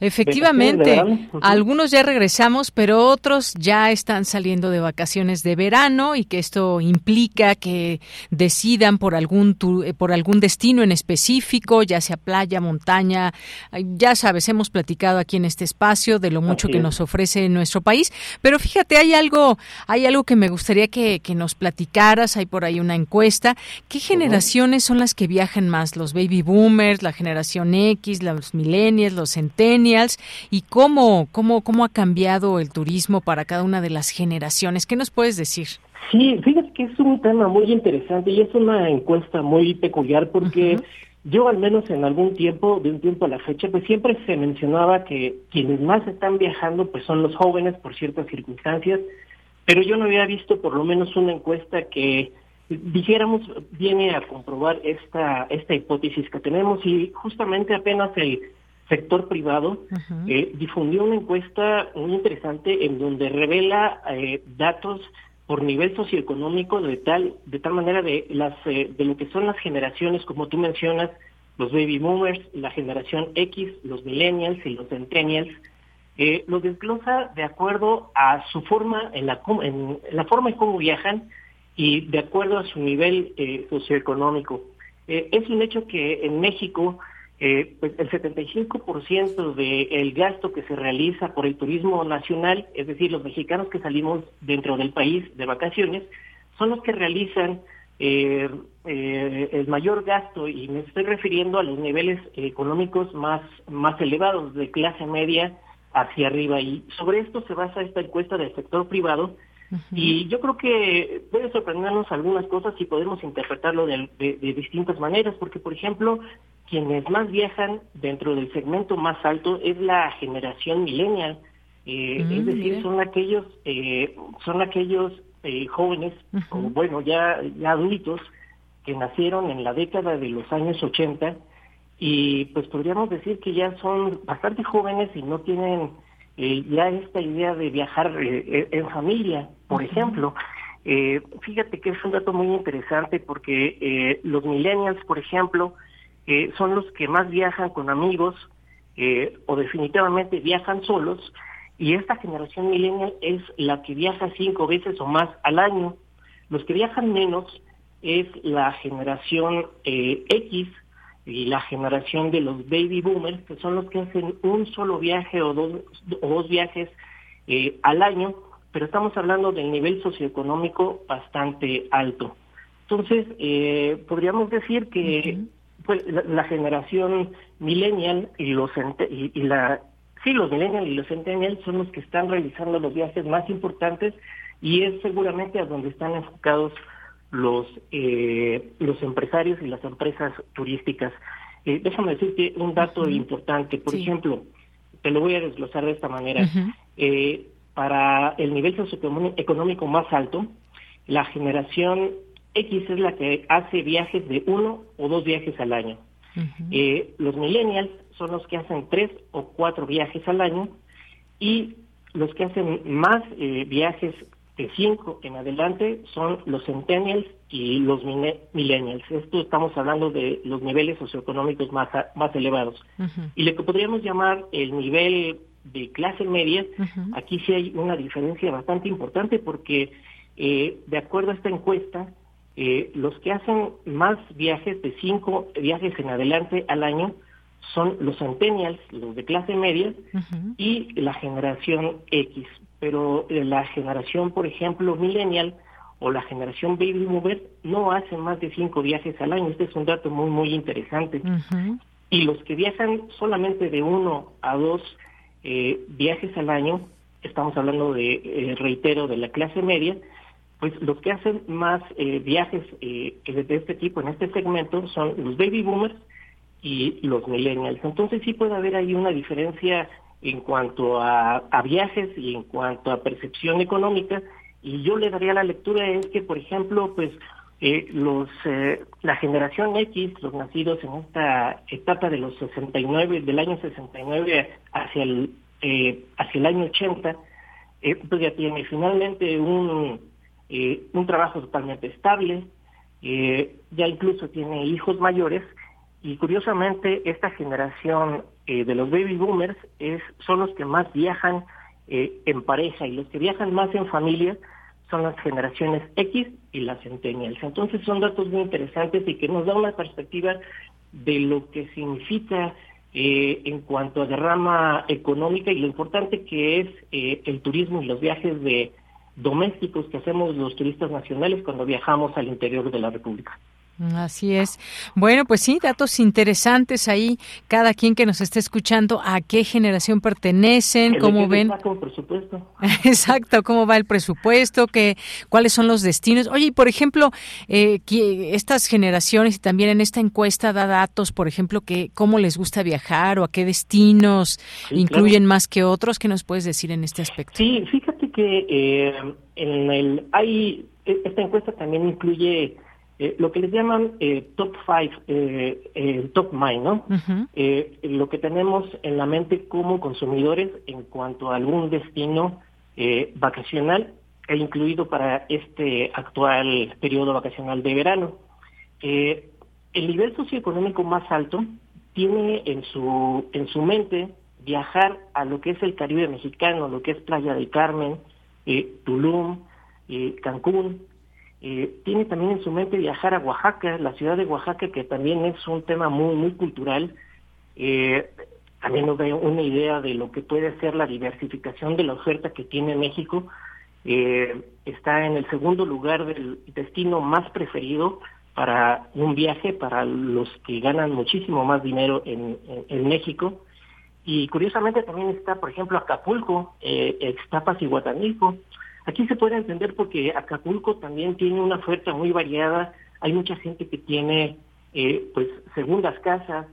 Efectivamente, algunos ya regresamos, pero otros ya están saliendo de vacaciones de verano y que esto implica que decidan por algún eh, por algún destino en específico, ya sea playa, montaña, ya sabes, hemos platicado aquí en este espacio de lo mucho que nos ofrece nuestro país, pero fíjate, hay algo hay algo que me gustaría que, que nos platicaras, hay por ahí una encuesta, ¿qué generaciones son las que viajan más? Los baby boomers, la generación X, los millennials, los centennials y cómo, cómo, cómo ha cambiado el turismo para cada una de las generaciones. ¿Qué nos puedes decir? Sí, fíjate que es un tema muy interesante y es una encuesta muy peculiar porque yo al menos en algún tiempo, de un tiempo a la fecha, pues siempre se mencionaba que quienes más están viajando pues son los jóvenes por ciertas circunstancias, pero yo no había visto por lo menos una encuesta que dijéramos viene a comprobar esta esta hipótesis que tenemos y justamente apenas el sector privado eh, difundió una encuesta muy interesante en donde revela eh, datos por nivel socioeconómico de tal de tal manera de las eh, de lo que son las generaciones como tú mencionas los baby boomers la generación X los millennials y los centennials eh, los desglosa de acuerdo a su forma en la en la forma en cómo viajan y de acuerdo a su nivel socioeconómico. Es un hecho que en México eh, pues el 75% del gasto que se realiza por el turismo nacional, es decir, los mexicanos que salimos dentro del país de vacaciones, son los que realizan eh, eh, el mayor gasto. Y me estoy refiriendo a los niveles económicos más, más elevados de clase media hacia arriba. Y sobre esto se basa esta encuesta del sector privado y yo creo que debe sorprendernos algunas cosas y podemos interpretarlo de, de distintas maneras porque por ejemplo quienes más viajan dentro del segmento más alto es la generación millennial, eh, es mm, decir, son aquellos, eh, son aquellos eh, jóvenes, o bueno, ya, ya adultos, que nacieron en la década de los años 80 y pues podríamos decir que ya son bastante jóvenes y no tienen ya esta idea de viajar en familia, por ejemplo. fíjate que es un dato muy interesante porque los millennials, por ejemplo, eh, son los que más viajan con amigos eh, o definitivamente viajan solos y esta generación millennial es la que viaja cinco veces o más al año. Los que viajan menos es la generación eh, X y la generación de los baby boomers, que son los que hacen un solo viaje o dos, o dos viajes al año, pero estamos hablando del nivel socioeconómico bastante alto. Entonces, podríamos decir que pues la, generación millennial y los y, la sí los millennials y los centennials son los que están realizando los viajes más importantes y es seguramente a donde están enfocados los eh, los empresarios y las empresas turísticas eh, déjame decirte un dato importante. Por ejemplo, te lo voy a desglosar de esta manera. eh, para el nivel socioeconómico más alto, la generación X es la que hace viajes de uno o dos viajes al año. eh, los millennials son los que hacen tres o cuatro viajes al año y los que hacen más eh, viajes de cinco en adelante son los centennials y los millennials. Esto estamos hablando de los niveles socioeconómicos más, más elevados. Y lo que podríamos llamar el nivel de clase media, aquí sí hay una diferencia bastante importante porque eh, de acuerdo a esta encuesta, eh, los que hacen más viajes de cinco viajes en adelante al año son los centennials, los de clase media, y la generación X. Pero eh, la generación, por ejemplo, millennial o la generación baby boomer no hacen más de cinco viajes al año. Este es un dato muy, muy interesante. Y los que viajan solamente de uno a dos eh, viajes al año, estamos hablando de, eh, reitero, de la clase media, pues los que hacen más eh, viajes eh, de este tipo en este segmento son los baby boomers y los millennials. Entonces sí puede haber ahí una diferencia en cuanto a, viajes y en cuanto a percepción económica. Y yo le daría la lectura es que, por ejemplo, pues eh, los eh, la generación X, los nacidos en esta etapa de los 69, del año 69 hacia el eh, hacia el año 80, eh, pues ya tiene finalmente un eh, un trabajo totalmente estable, eh, ya incluso tiene hijos mayores y curiosamente esta generación eh, de los baby boomers es, son los que más viajan en pareja y los que viajan más en familia son las generaciones X y las centennials. Entonces son datos muy interesantes y que nos da una perspectiva de lo que significa en cuanto a derrama económica y lo importante que es el turismo y los viajes de domésticos que hacemos los turistas nacionales cuando viajamos al interior de la República. Así es. Bueno, pues sí, datos interesantes ahí. Cada quien que nos esté escuchando, a qué generación pertenecen, cómo ven. presupuesto. [laughs] Exacto, cómo va el presupuesto, qué, cuáles son los destinos. Oye, y por ejemplo, eh, estas generaciones y también en esta encuesta da datos, por ejemplo, que cómo les gusta viajar o a qué destinos incluyen más que otros. ¿Qué nos puedes decir en este aspecto? Sí, fíjate que eh, en el hay esta encuesta también incluye eh, lo que les llaman eh, top five, eh, top mind, ¿no? lo que tenemos en la mente como consumidores en cuanto a algún destino vacacional e incluido para este actual periodo vacacional de verano. el nivel socioeconómico más alto tiene en su, en su mente viajar a lo que es el Caribe mexicano, lo que es Playa del Carmen, Tulum, Cancún, eh, tiene también en su mente viajar a Oaxaca, la ciudad de Oaxaca, que también es un tema muy, muy cultural. Eh, también nos da una idea de lo que puede ser la diversificación de la oferta que tiene México. Eh, está en el segundo lugar del destino más preferido para un viaje para los que ganan muchísimo más dinero en, en, México. Y curiosamente también está, por ejemplo, Acapulco, eh, Extapas y Guatanilco, Aquí se puede entender porque Acapulco también tiene una oferta muy variada, hay mucha gente que tiene eh, pues segundas casas.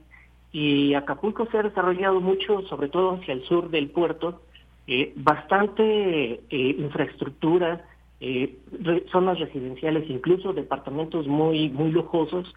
Y Acapulco se ha desarrollado mucho, sobre todo hacia el sur del puerto, eh, bastante eh, infraestructura, zonas residenciales, incluso departamentos muy muy lujosos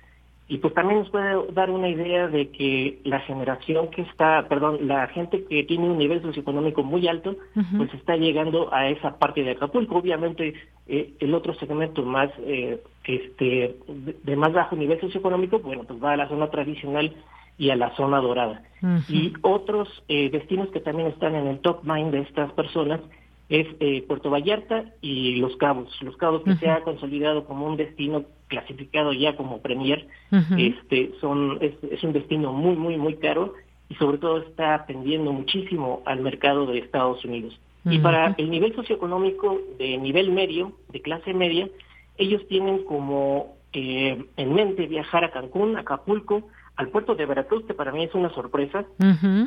y pues también nos puede dar una idea de que la generación que está, perdón, la gente que tiene un nivel socioeconómico muy alto, pues está llegando a esa parte de Acapulco. Obviamente eh, el otro segmento más, eh, este, de, más bajo nivel socioeconómico, bueno, pues va a la zona tradicional y a la zona dorada. Y otros eh, destinos que también están en el top mind de estas personas es eh, Puerto Vallarta y Los Cabos. Los Cabos que se ha consolidado como un destino clasificado ya como premier, este son es, es, un destino muy muy muy caro y sobre todo está atendiendo muchísimo al mercado de Estados Unidos. Y para el nivel socioeconómico de nivel medio, de clase media, ellos tienen como eh, en mente viajar a Cancún, Acapulco, al puerto de Veracruz, que para mí es una sorpresa,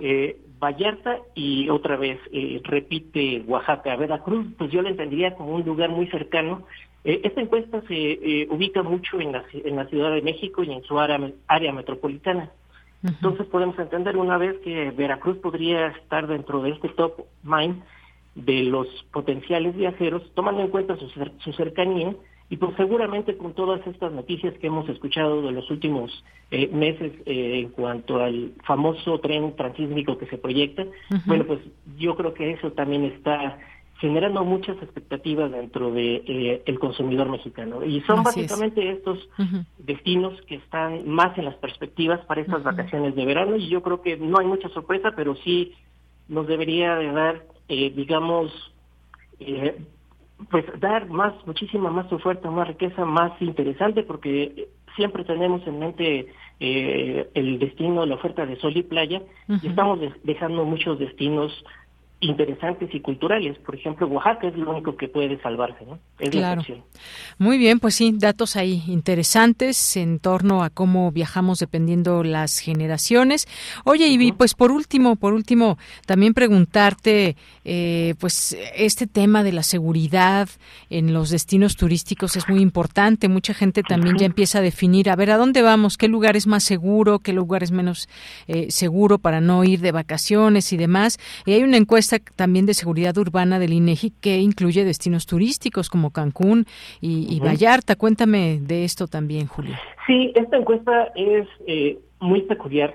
eh, Vallarta y otra vez eh, repite Oaxaca. Veracruz, pues yo la entendería como un lugar muy cercano. Eh, esta encuesta se ubica mucho en la, en la Ciudad de México y en su área, área metropolitana. Entonces podemos entender una vez que Veracruz podría estar dentro de este top mind de los potenciales viajeros, tomando en cuenta su, su cercanía y pues seguramente con todas estas noticias que hemos escuchado de los últimos eh, meses eh, en cuanto al famoso tren transísmico que se proyecta, bueno, pues yo creo que eso también está generando muchas expectativas dentro de eh, el consumidor mexicano. Y son básicamente estos destinos que están más en las perspectivas para estas vacaciones de verano. Y yo creo que no hay mucha sorpresa pero sí nos debería de dar eh, digamos eh, pues dar más muchísima más oferta más riqueza más interesante porque siempre tenemos en mente el destino la oferta de sol y playa. Y estamos dejando muchos destinos interesantes y culturales. Por ejemplo, Oaxaca es lo único que puede salvarse, ¿no? Es claro. Muy bien, pues sí, datos ahí interesantes en torno a cómo viajamos dependiendo las generaciones. Oye, y pues por último, por último, también preguntarte, eh, pues este tema de la seguridad en los destinos turísticos es muy importante. Mucha gente también ya empieza a definir, a ver, ¿a dónde vamos? ¿Qué lugar es más seguro? ¿Qué lugar es menos eh, seguro para no ir de vacaciones y demás? Y hay una encuesta también de seguridad urbana del INEGI que incluye destinos turísticos como Cancún y, Vallarta. Cuéntame de esto también, Julio. Sí, esta encuesta es eh, muy peculiar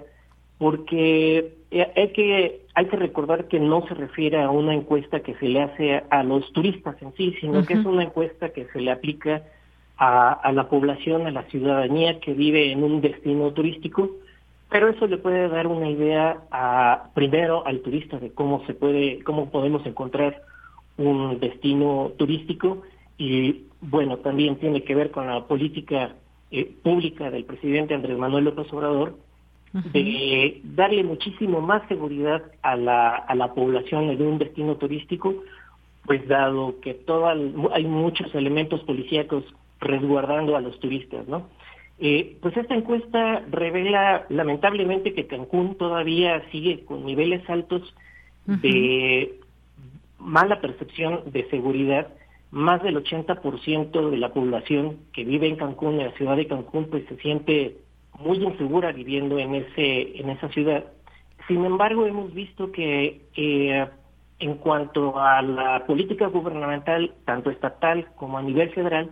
porque eh, hay que hay que recordar que no se refiere a una encuesta que se le hace a los turistas en sí, sino que es una encuesta que se le aplica a, a, la población, a la ciudadanía que vive en un destino turístico pero eso le puede dar una idea a, primero al turista de cómo se puede, cómo podemos encontrar un destino turístico y bueno, también tiene que ver con la política eh, pública del presidente Andrés Manuel López Obrador de darle muchísimo más seguridad a la, a la población en un destino turístico, pues dado que todo hay muchos elementos policíacos resguardando a los turistas, ¿no? Eh, pues esta encuesta revela lamentablemente que Cancún todavía sigue con niveles altos de mala percepción de seguridad. Más del 80% de la población que vive en Cancún, en la ciudad de Cancún, pues se siente muy insegura viviendo en ese en esa ciudad. Sin embargo, hemos visto que eh, en cuanto a la política gubernamental, tanto estatal como a nivel federal,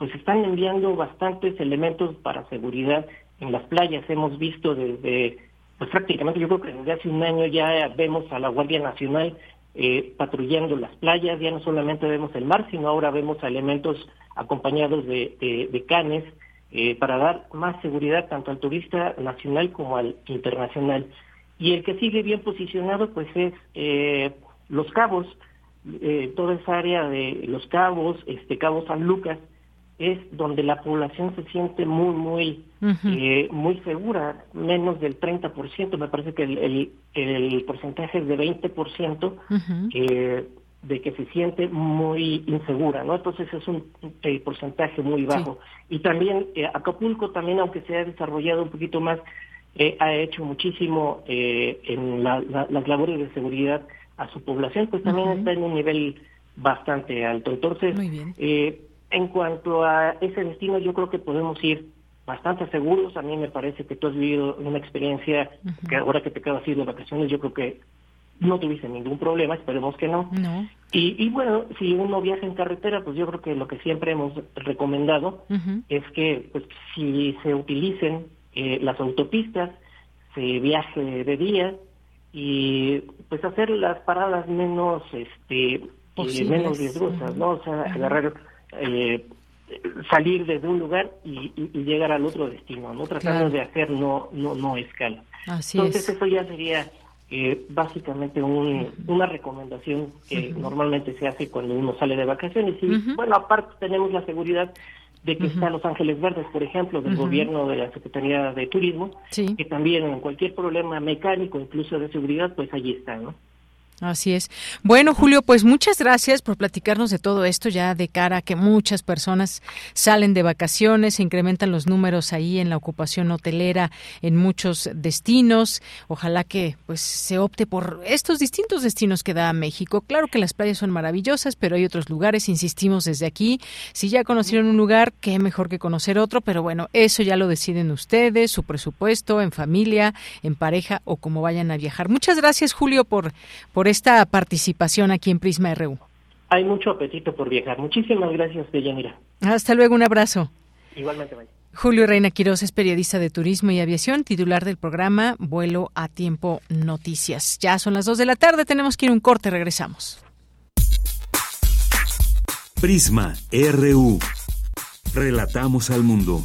pues están enviando bastantes elementos para seguridad en las playas. Hemos visto desde, pues prácticamente yo creo que desde hace un año ya vemos a la Guardia Nacional eh, patrullando las playas, ya no solamente vemos el mar, sino ahora vemos elementos acompañados de, canes eh, para dar más seguridad tanto al turista nacional como al internacional. Y el que sigue bien posicionado pues es eh, Los Cabos, toda esa área de Los Cabos, este Cabo San Lucas, es donde la población se siente muy, muy, eh, muy segura, menos del 30%, me parece que el, el, porcentaje es de 20%, eh, de que se siente muy insegura, ¿no? Entonces es un porcentaje muy bajo. Y también eh, Acapulco, también aunque se ha desarrollado un poquito más, ha hecho muchísimo en las labores de seguridad a su población, pues también está en un nivel bastante alto. Entonces, eh, en cuanto a ese destino, yo creo que podemos ir bastante seguros. A mí me parece que tú has vivido una experiencia que ahora que te de ir de vacaciones, yo creo que no tuviste ningún problema, esperemos que no. Y, bueno, si uno viaja en carretera, pues yo creo que lo que siempre hemos recomendado es que pues si se utilicen eh, las autopistas, se viaje de día y pues hacer las paradas menos este eh, menos riesgosas, ¿no? O sea, agarrar eh, salir desde un lugar y, llegar al otro destino, no tratando de hacer no no no escala. Entonces eso ya sería eh, básicamente una recomendación que normalmente se hace cuando uno sale de vacaciones. Y bueno aparte tenemos la seguridad de que están Los Ángeles Verdes, por ejemplo, del gobierno de la Secretaría de Turismo, que también en cualquier problema mecánico, incluso de seguridad, pues allí están, ¿no? Así es. Bueno, Julio, pues muchas gracias por platicarnos de todo esto ya de cara a que muchas personas salen de vacaciones, se incrementan los números ahí en la ocupación hotelera en muchos destinos. Ojalá que pues se opte por estos distintos destinos que da México. Claro que las playas son maravillosas, pero hay otros lugares, insistimos desde aquí. Si ya conocieron un lugar, qué mejor que conocer otro, pero bueno, eso ya lo deciden ustedes, su presupuesto, en familia, en pareja o como vayan a viajar. Muchas gracias, Julio, por por esta participación aquí en Prisma RU. Hay mucho apetito por viajar. Muchísimas gracias, Deyanira. Hasta luego, un abrazo. Igualmente, vaya. Julio Reina Quiroz es periodista de turismo y aviación, titular del programa Vuelo a Tiempo Noticias. Ya son las dos de la tarde, tenemos que ir un corte, regresamos. Prisma RU. Relatamos al mundo.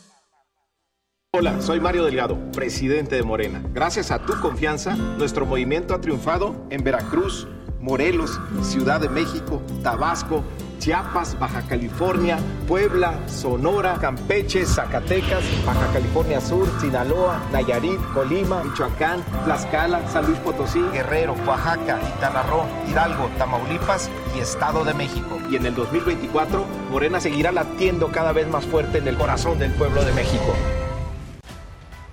Hola, soy Mario Delgado, presidente de Morena. Gracias a tu confianza, nuestro movimiento ha triunfado en Veracruz, Morelos, Ciudad de México, Tabasco, Chiapas, Baja California, Puebla, Sonora, Campeche, Zacatecas, Baja California Sur, Sinaloa, Nayarit, Colima, Michoacán, Tlaxcala, San Luis Potosí, Guerrero, Oaxaca, Quintana Hidalgo, Tamaulipas y Estado de México. Y en el 2024, Morena seguirá latiendo cada vez más fuerte en el corazón del pueblo de México.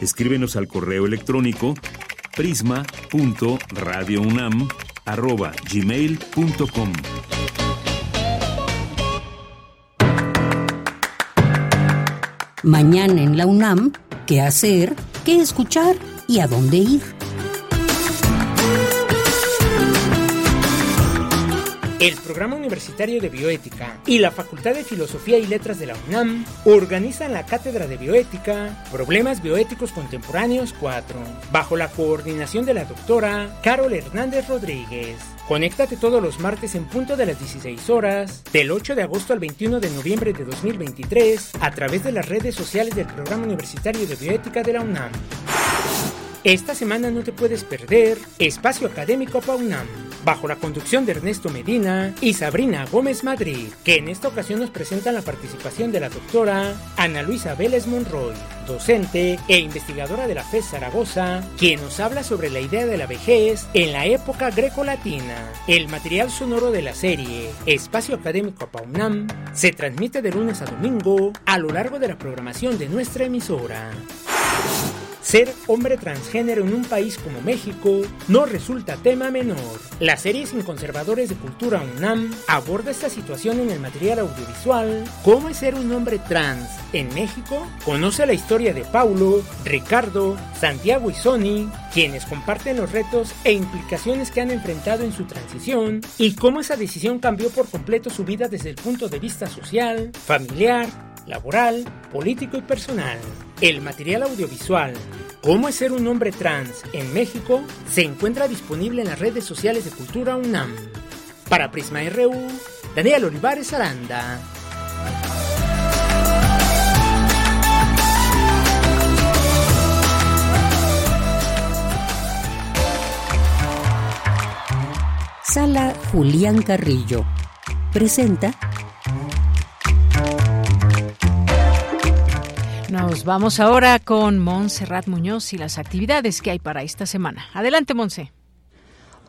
escríbenos al correo electrónico prisma.radiounam@gmail.com. Mañana en la UNAM, ¿qué hacer? ¿Qué escuchar? ¿Y a dónde ir? El Programa Universitario de Bioética y la Facultad de Filosofía y Letras de la UNAM organizan la Cátedra de Bioética Problemas Bioéticos Contemporáneos 4, bajo la coordinación de la doctora Carol Hernández Rodríguez. Conéctate todos los martes en punto de las 16 horas, del 8 de agosto al 21 de noviembre de 2023, a través de las redes sociales del Programa Universitario de Bioética de la UNAM. Esta semana no te puedes perder Espacio Académico PAUNAM, bajo la conducción de Ernesto Medina y Sabrina Gómez Madrid, que en esta ocasión nos presentan la participación de la doctora Ana Luisa Vélez Monroy, docente e investigadora de la FES Zaragoza, quien nos habla sobre la idea de la vejez en la época greco-latina. El material sonoro de la serie Espacio Académico PAUNAM se transmite de lunes a domingo a lo largo de la programación de nuestra emisora. Ser hombre transgénero en un país como México no resulta tema menor. La serie Sin Conservadores de Cultura UNAM aborda esta situación en el material audiovisual ¿Cómo es ser un hombre trans en México? Conoce la historia de Paulo, Ricardo, Santiago y Sony, quienes comparten los retos e implicaciones que han enfrentado en su transición y cómo esa decisión cambió por completo su vida desde el punto de vista social, familiar, laboral, político y personal. El material audiovisual Cómo es ser un hombre trans en México se encuentra disponible en las redes sociales de Cultura UNAM. Para Prisma RU, Daniel Olivares Aranda. Sala Julián Carrillo presenta Nos vamos ahora con Montserrat Muñoz y las actividades que hay para esta semana. Adelante, Monse.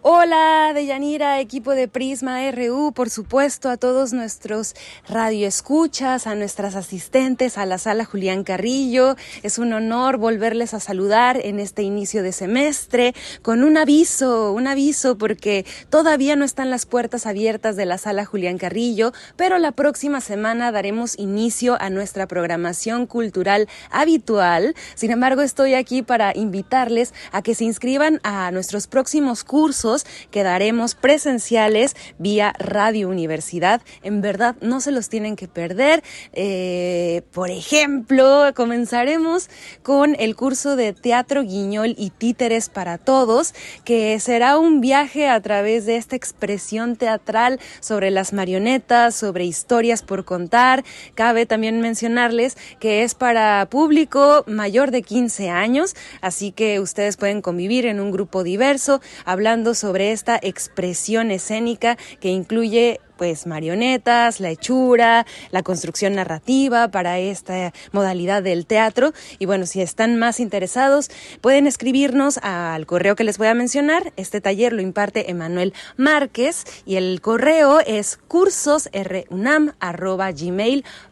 Hola, Deyanira, equipo de Prisma RU, por supuesto, a todos nuestros radioescuchas, a nuestras asistentes, a la sala Julián Carrillo. Es un honor volverles a saludar en este inicio de semestre con un aviso, un aviso porque todavía no están las puertas abiertas de la sala Julián Carrillo, pero la próxima semana daremos inicio a nuestra programación cultural habitual. Sin embargo, estoy aquí para invitarles a que se inscriban a nuestros próximos cursos que daremos presenciales vía Radio Universidad. En verdad, no se los tienen que perder. Eh, por ejemplo, comenzaremos con el curso de Teatro Guiñol y Títeres para Todos, que será un viaje a través de esta expresión teatral sobre las marionetas, sobre historias por contar. Cabe también mencionarles que es para público mayor de 15 años, así que ustedes pueden convivir en un grupo diverso, hablando sobre esta expresión escénica que incluye pues marionetas, la hechura, la construcción narrativa para esta modalidad del teatro. Y bueno, si están más interesados, pueden escribirnos al correo que les voy a mencionar. Este taller lo imparte Emanuel Márquez y el correo es cursosrunam.gmail.com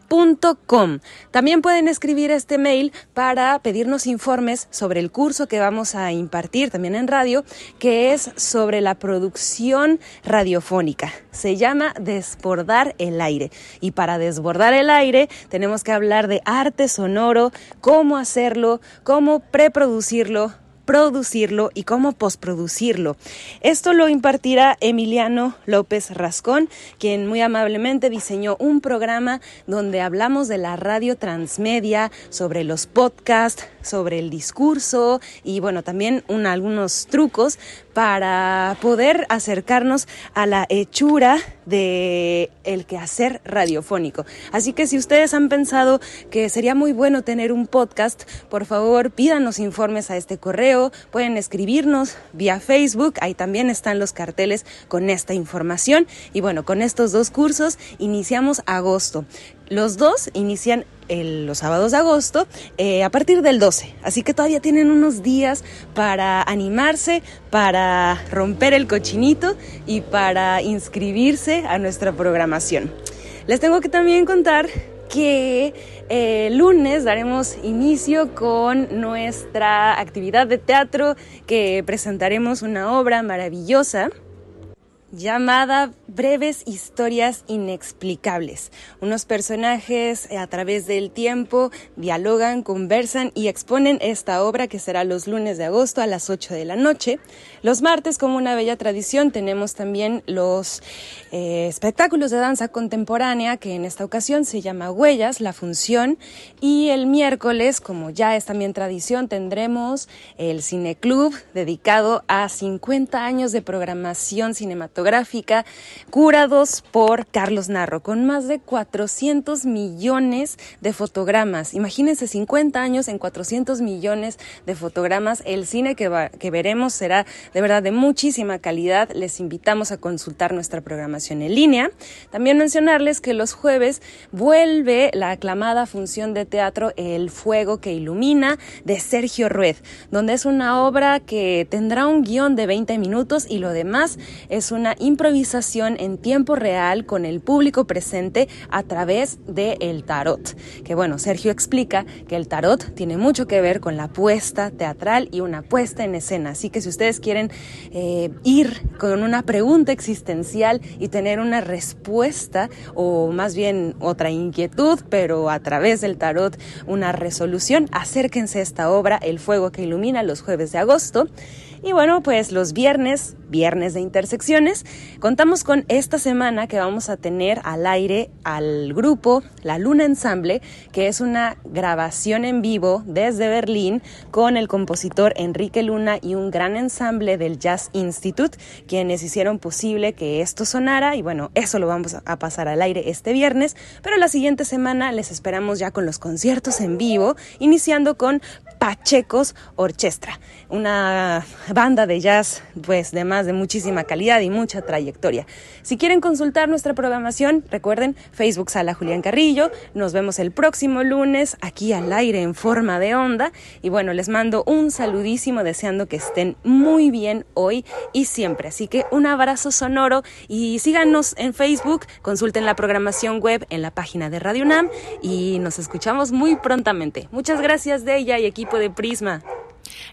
también pueden escribir este mail para pedirnos informes sobre el curso que vamos a impartir también en radio, que es sobre la producción radiofónica. Se llama Desbordar el aire. Y para desbordar el aire tenemos que hablar de arte sonoro, cómo hacerlo, cómo preproducirlo, producirlo y cómo posproducirlo. Esto lo impartirá Emiliano López Rascón, quien muy amablemente diseñó un programa donde hablamos de la radio transmedia, sobre los podcasts, sobre el discurso y bueno, también algunos trucos para poder acercarnos a la hechura de el quehacer radiofónico. Así que si ustedes han pensado que sería muy bueno tener un podcast, por favor pídanos informes a este correo, pueden escribirnos vía Facebook, ahí también están los carteles con esta información y bueno, con estos dos cursos iniciamos agosto. Los dos inician los sábados de agosto eh, a partir del 12. Así que todavía tienen unos días para animarse, para romper el cochinito y para inscribirse a nuestra programación. Les tengo que también contar que el eh, lunes daremos inicio con nuestra actividad de teatro que presentaremos una obra maravillosa llamada Breves Historias Inexplicables. Unos personajes eh, a través del tiempo dialogan, conversan y exponen esta obra que será los lunes de agosto a las 8 de la noche. Los martes, como una bella tradición, tenemos también los eh, espectáculos de danza contemporánea que en esta ocasión se llama Huellas, la función. Y el miércoles, como ya es también tradición, tendremos el Cineclub dedicado a 50 años de programación cinematográfica fotográfica, curados por Carlos Narro, con más de 400 millones de fotogramas. Imagínense 50 años en 400 millones de fotogramas. El cine que, que veremos será de verdad de muchísima calidad. Les invitamos a consultar nuestra programación en línea. También mencionarles que los jueves vuelve la aclamada función de teatro El Fuego que Ilumina de Sergio Rued, donde es una obra que tendrá un guion de 20 minutos y lo demás es una improvisación en tiempo real con el público presente a través del el tarot. Que bueno, Sergio explica que el tarot tiene mucho que ver con la puesta teatral y una puesta en escena. Así que si ustedes quieren eh, ir con una pregunta existencial y tener una respuesta o más bien otra inquietud, pero a través del tarot una resolución, acérquense a esta obra, El Fuego que Ilumina, los jueves de agosto. Y bueno, pues los viernes, viernes de intersecciones, contamos con esta semana que vamos a tener al aire al grupo La Luna Ensemble, que es una grabación en vivo desde Berlín con el compositor Enrique Luna y un gran ensamble del Jazz Institute, quienes hicieron posible que esto sonara. Y bueno, eso lo vamos a pasar al aire este viernes, pero la siguiente semana les esperamos ya con los conciertos en vivo, iniciando con Pachecos Orchestra, una banda de jazz pues de más de muchísima calidad y mucha trayectoria. Si quieren consultar nuestra programación, recuerden Facebook Sala Julián Carrillo. Nos vemos el próximo lunes aquí al aire en forma de onda. Y bueno, les mando un saludísimo deseando que estén muy bien hoy y siempre. Así que un abrazo sonoro y síganos en Facebook, consulten la programación web en la página de Radio UNAM y nos escuchamos muy prontamente. Muchas gracias de ella y equipo de Prisma.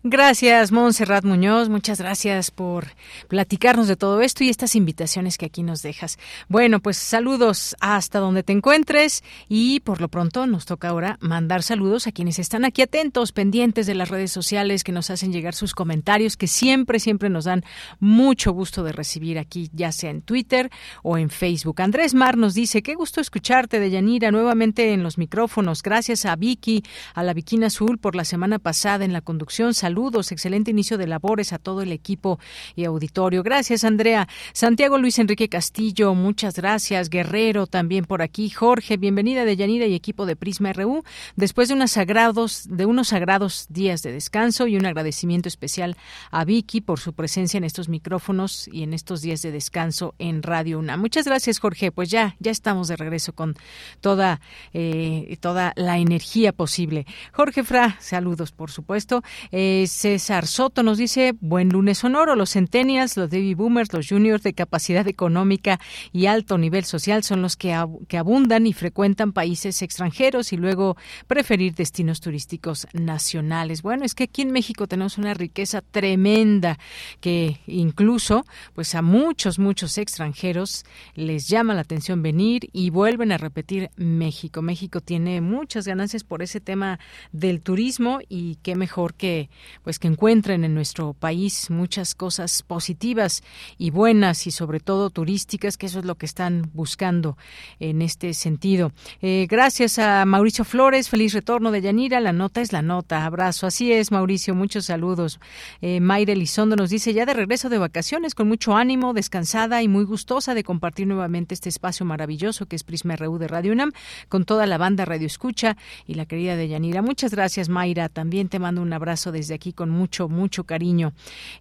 Gracias, Montserrat Muñoz. Muchas gracias por platicarnos de todo esto y estas invitaciones que aquí nos dejas. Bueno, pues saludos hasta donde te encuentres y por lo pronto nos toca ahora mandar saludos a quienes están aquí atentos, pendientes de las redes sociales, que nos hacen llegar sus comentarios, que siempre, siempre nos dan mucho gusto de recibir aquí, ya sea en Twitter o en Facebook. Andrés Mar nos dice, qué gusto escucharte, de Yanira, nuevamente en los micrófonos. Gracias a Vicky, a la Viquina Azul por la semana pasada en la conducción Saludos, excelente inicio de labores a todo el equipo y auditorio. Gracias, Andrea. Santiago Luis Enrique Castillo, muchas gracias. Guerrero también por aquí. Jorge, bienvenida de Yanira y equipo de Prisma RU. Después de unos sagrados, de unos sagrados días de descanso y un agradecimiento especial a Vicky por su presencia en estos micrófonos y en estos días de descanso en Radio Una. Muchas gracias, Jorge. Pues ya, ya estamos de regreso con toda, eh, toda la energía posible. Jorge Fra, saludos, por supuesto. Eh, César Soto nos dice, buen lunes sonoro, los centennials, los baby boomers, los juniors de capacidad económica y alto nivel social son los que, que abundan y frecuentan países extranjeros y luego preferir destinos turísticos nacionales. Bueno, es que aquí en México tenemos una riqueza tremenda que incluso pues a muchos, muchos extranjeros les llama la atención venir y vuelven a repetir México. México tiene muchas ganancias por ese tema del turismo y qué mejor que pues que encuentren en nuestro país muchas cosas positivas y buenas y sobre todo turísticas, que eso es lo que están buscando en este sentido. Eh, gracias a Mauricio Flores, feliz retorno de Yanira, la nota es la nota, abrazo. Así es, Mauricio, muchos saludos. Eh, Mayra Elizondo nos dice ya de regreso de vacaciones con mucho ánimo, descansada y muy gustosa de compartir nuevamente este espacio maravilloso que es Prisma RU de Radio UNAM con toda la banda Radio Escucha y la querida de Yanira. Muchas gracias, Mayra. También te mando un abrazo desde aquí con mucho, mucho cariño.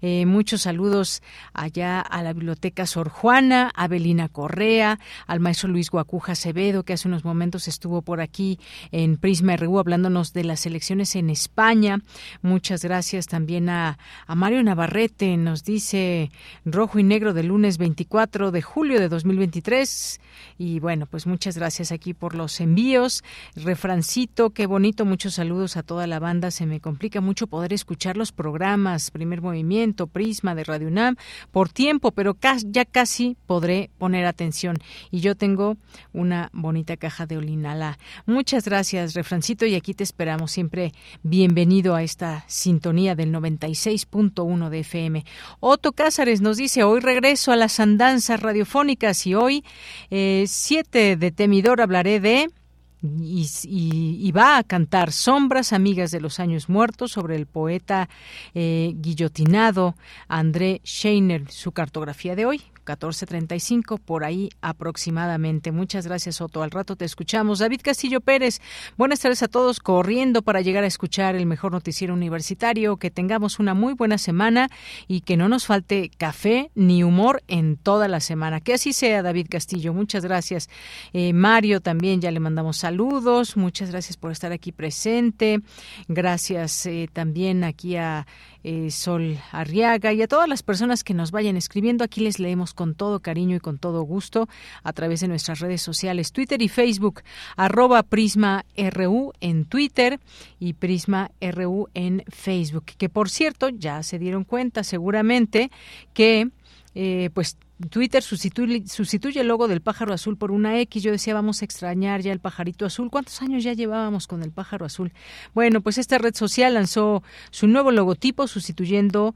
Eh, muchos saludos allá a la Biblioteca Sor Juana, a Belina Correa, al maestro Luis Guacuja Acevedo, que hace unos momentos estuvo por aquí en Prisma RU hablándonos de las elecciones en España. Muchas gracias también a, a Mario Navarrete, nos dice rojo y negro del lunes 24 de julio de 2023. Y bueno, pues muchas gracias aquí por los envíos. Refrancito, qué bonito, muchos saludos a toda la banda. Se me complica mucho poder escuchar los programas Primer Movimiento, Prisma de Radio UNAM por tiempo, pero ya casi podré poner atención. Y yo tengo una bonita caja de Olinala. Muchas gracias, Refrancito, y aquí te esperamos siempre bienvenido a esta sintonía del 96.1 de FM. Otto Cázares nos dice, hoy regreso a las andanzas radiofónicas y hoy, 7 eh, de Temidor, hablaré de y, va a cantar Sombras Amigas de los Años Muertos sobre el poeta eh, guillotinado André Scheiner, su cartografía de hoy. 14.35, por ahí aproximadamente. Muchas gracias, Otto. Al rato te escuchamos. David Castillo Pérez, buenas tardes a todos, corriendo para llegar a escuchar el mejor noticiero universitario. Que tengamos una muy buena semana y que no nos falte café ni humor en toda la semana. Que así sea, David Castillo. Muchas gracias. Eh, Mario también, ya le mandamos saludos. Muchas gracias por estar aquí presente. Gracias eh, también aquí a eh, Sol Arriaga y a todas las personas que nos vayan escribiendo. Aquí les leemos con todo cariño y con todo gusto a través de nuestras redes sociales, Twitter y Facebook, arroba Prisma RU en Twitter y Prisma RU en Facebook. Que por cierto, ya se dieron cuenta seguramente que eh, pues Twitter sustituye, sustituye, el logo del pájaro azul por una X. Yo decía, vamos a extrañar ya el pajarito azul. ¿Cuántos años ya llevábamos con el pájaro azul? Bueno, pues esta red social lanzó su nuevo logotipo sustituyendo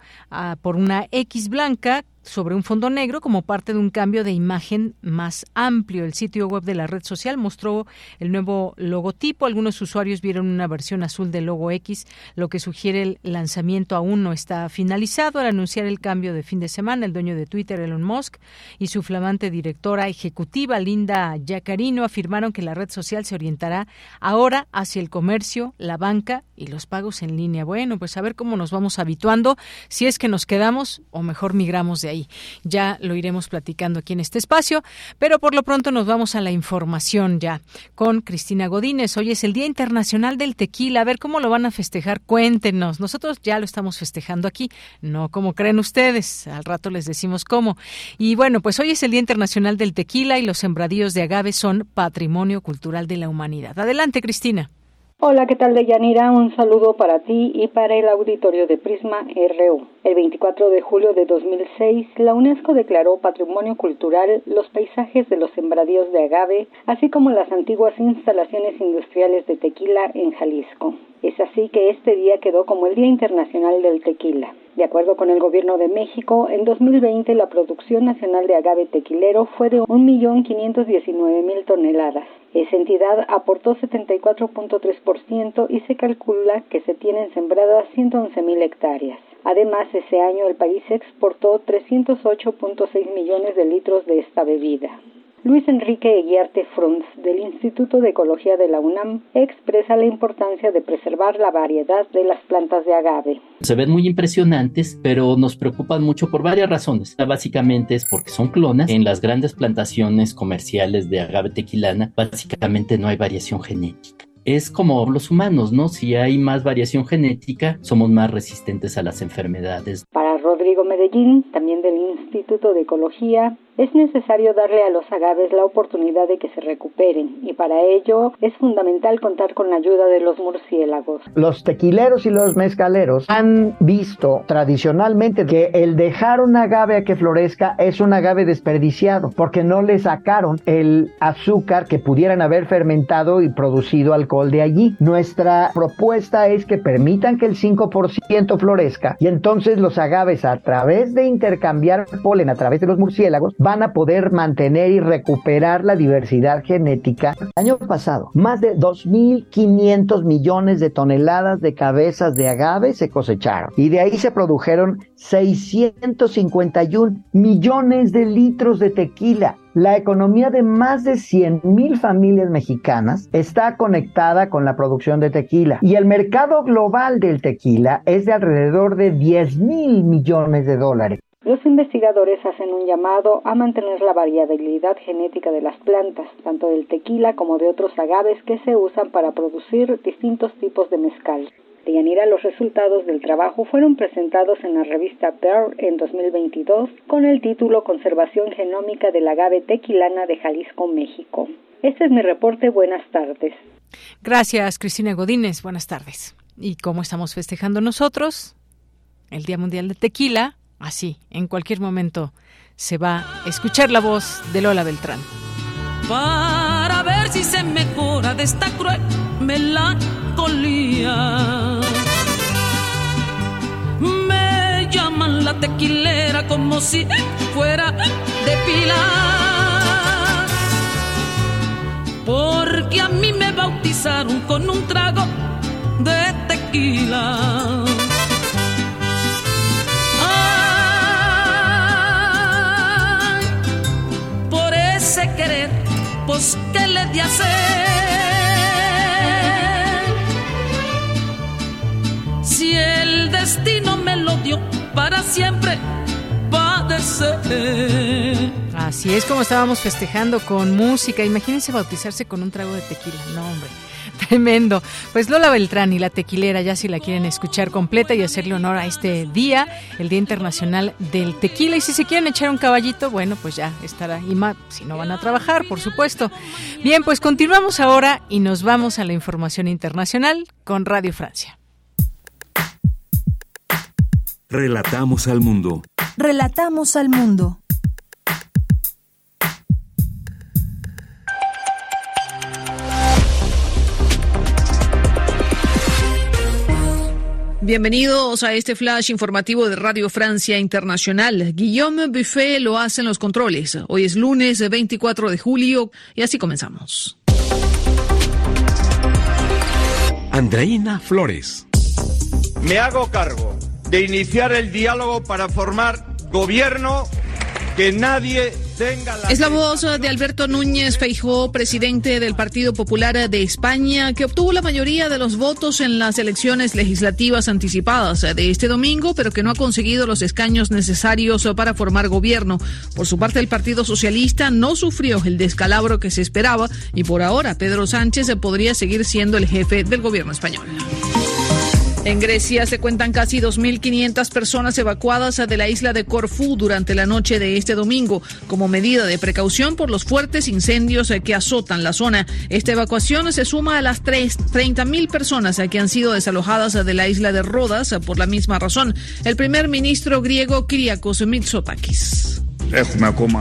por una X blanca sobre un fondo negro como parte de un cambio de imagen más amplio. El sitio web de la red social mostró el nuevo logotipo. Algunos usuarios vieron una versión azul del logo X, lo que sugiere el lanzamiento aún no está finalizado. Al anunciar el cambio de fin de semana, el dueño de Twitter, Elon Musk, y su flamante directora ejecutiva, Linda Yacarino, afirmaron que la red social se orientará ahora hacia el comercio, la banca y los pagos en línea. Bueno, pues a ver cómo nos vamos habituando, si es que nos quedamos o mejor migramos de ahí Ya lo iremos platicando aquí en este espacio, pero por lo pronto nos vamos a la información ya con Cristina Godínez. Hoy es el Día Internacional del Tequila. A ver cómo lo van a festejar. Cuéntenos. Nosotros ya lo estamos festejando aquí, no como creen ustedes. Al rato les decimos cómo. Y bueno, pues hoy es el Día Internacional del Tequila y los sembradíos de agave son patrimonio cultural de la humanidad. Adelante, Cristina. Hola, ¿qué tal, Deyanira? Un saludo para ti y para el auditorio de Prisma RU. El 24 de julio de 2006, la UNESCO declaró Patrimonio Cultural los paisajes de los sembradíos de agave, así como las antiguas instalaciones industriales de tequila en Jalisco. Es así que este día quedó como el Día Internacional del Tequila. De acuerdo con el Gobierno de México, en 2020 la producción nacional de agave tequilero fue de 1.519.000 toneladas. Esa entidad aportó 74.3% y se calcula que se tienen sembradas 111.000 hectáreas. Además, ese año el país exportó 308.6 millones de litros de esta bebida. Luis Enrique Eguiarte Frunz, del Instituto de Ecología de la UNAM, expresa la importancia de preservar la variedad de las plantas de agave. Se ven muy impresionantes, pero nos preocupan mucho por varias razones. Básicamente es porque son clonas. En las grandes plantaciones comerciales de agave tequilana, básicamente no hay variación genética es como los humanos, ¿no? Si hay más variación genética, somos más resistentes a las enfermedades. Para También del Instituto de Ecología, es necesario darle a los agaves la oportunidad de que se recuperen y para ello es fundamental contar con la ayuda de los murciélagos. Los tequileros y los mezcaleros han visto tradicionalmente que el dejar un agave a que florezca es un agave desperdiciado porque no le sacaron el azúcar que pudieran haber fermentado y producido alcohol de allí. Nuestra propuesta es que permitan que el 5% florezca y entonces los agaves a través de intercambiar polen a través de los murciélagos van a poder mantener y recuperar la diversidad genética. Año pasado, más de 2.500 millones de toneladas de cabezas de agave se cosecharon y de ahí se produjeron 651 millones de litros de tequila. La economía de más de 100.000 familias mexicanas está conectada con la producción de tequila y el mercado global del tequila es de alrededor de 10 mil millones de dólares. Los investigadores hacen un llamado a mantener la variabilidad genética de las plantas, tanto del tequila como de otros agaves que se usan para producir distintos tipos de mezcal. De Yanira, los resultados del trabajo fueron presentados en la revista Pearl en 2022 con el título Conservación genómica del agave tequilana de Jalisco, México. Este es mi reporte. Buenas tardes. Gracias, Cristina Godínez. Buenas tardes. ¿Y cómo estamos festejando nosotros? El Día Mundial de Tequila, Así, en cualquier momento se va a escuchar la voz de Lola Beltrán. Para ver si se mejora de esta cruel melancolía. Me llaman la tequilera como si fuera de pila. Porque a mí me bautizaron con un trago de tequila. querer, pues ¿qué le di hacer? Si el destino me lo dio para siempre padecer. Así es como estábamos festejando con música. Imagínense bautizarse con un trago de tequila. No, hombre. [laughs] Tremendo. Pues Lola Beltrán y la tequilera, ya si la quieren escuchar completa y hacerle honor a este día, el Día Internacional del Tequila. Y si se quieren echar un caballito, bueno, pues ya estará. Y más, si no van a trabajar, por supuesto. Bien, pues continuamos ahora y nos vamos a la información internacional con Radio Francia. Relatamos al mundo. Relatamos al mundo. Bienvenidos a este flash informativo de Radio Francia Internacional. Guillaume Buffet lo hace en los controles. Hoy es lunes 24 de julio y así comenzamos. Andreina Flores. Me hago cargo de iniciar el diálogo para formar gobierno que nadie Es la voz de Alberto Núñez Feijó, presidente del Partido Popular de España, que obtuvo la mayoría de los votos en las elecciones legislativas anticipadas de este domingo, pero que no ha conseguido los escaños necesarios para formar gobierno. Por su parte, el Partido Socialista no sufrió el descalabro que se esperaba y por ahora Pedro Sánchez podría seguir siendo el jefe del gobierno español. En Grecia se cuentan casi 2.500 personas evacuadas de la isla de Corfú durante la noche de este domingo, como medida de precaución por los fuertes incendios que azotan la zona. Esta evacuación se suma a las 30.000 personas que han sido desalojadas de la isla de Rodas por la misma razón. El primer ministro griego Kyriakos Mitsotakis.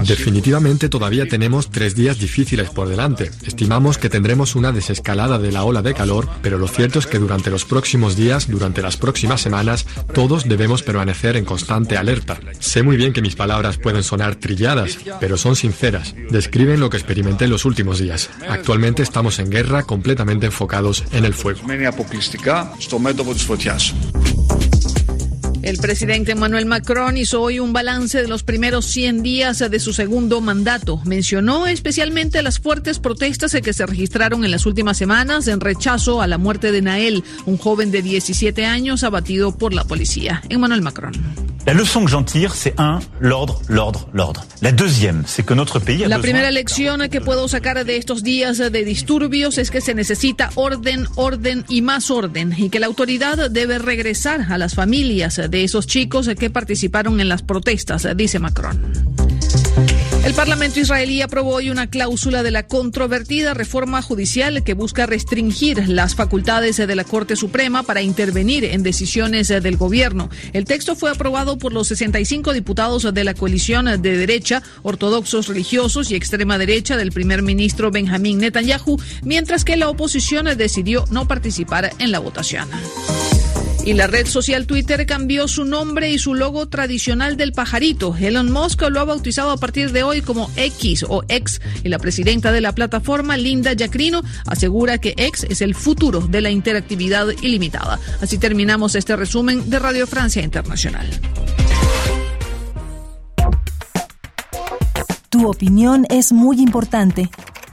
Definitivamente todavía tenemos tres días difíciles por delante. Estimamos que tendremos una desescalada de la ola de calor, pero lo cierto es que durante los próximos días, durante las próximas semanas, todos debemos permanecer en constante alerta. Sé muy bien que mis palabras pueden sonar trilladas, pero son sinceras. Describen lo que experimenté en los últimos días. Actualmente estamos en guerra completamente enfocados en el fuego. El presidente Emmanuel Macron hizo hoy un balance de los primeros 100 días de su segundo mandato. Mencionó especialmente las fuertes protestas que se registraron en las últimas semanas en rechazo a la muerte de Nael, un joven de 17 años abatido por la policía. Emmanuel Macron. La leçon que j'en tire, c'est un, l'ordre, l'ordre, l'ordre. La deuxième, c'est que notre pays a La primera lección que puedo sacar de estos días de disturbios es que se necesita orden, orden y más orden y que la autoridad debe regresar a las familias de esos chicos que participaron en las protestas, dice Macron. El Parlamento israelí aprobó hoy una cláusula de la controvertida reforma judicial que busca restringir las facultades de la Corte Suprema para intervenir en decisiones del gobierno. El texto fue aprobado por los 65 diputados de la coalición de derecha, ortodoxos religiosos y extrema derecha del primer ministro Benjamín Netanyahu, mientras que la oposición decidió no participar en la votación. Y la red social Twitter cambió su nombre y su logo tradicional del pajarito. Elon Musk lo ha bautizado a partir de hoy como X o X y la presidenta de la plataforma, Linda Yacrino, asegura que X es el futuro de la interactividad ilimitada. Así terminamos este resumen de Radio Francia Internacional. Tu opinión es muy importante.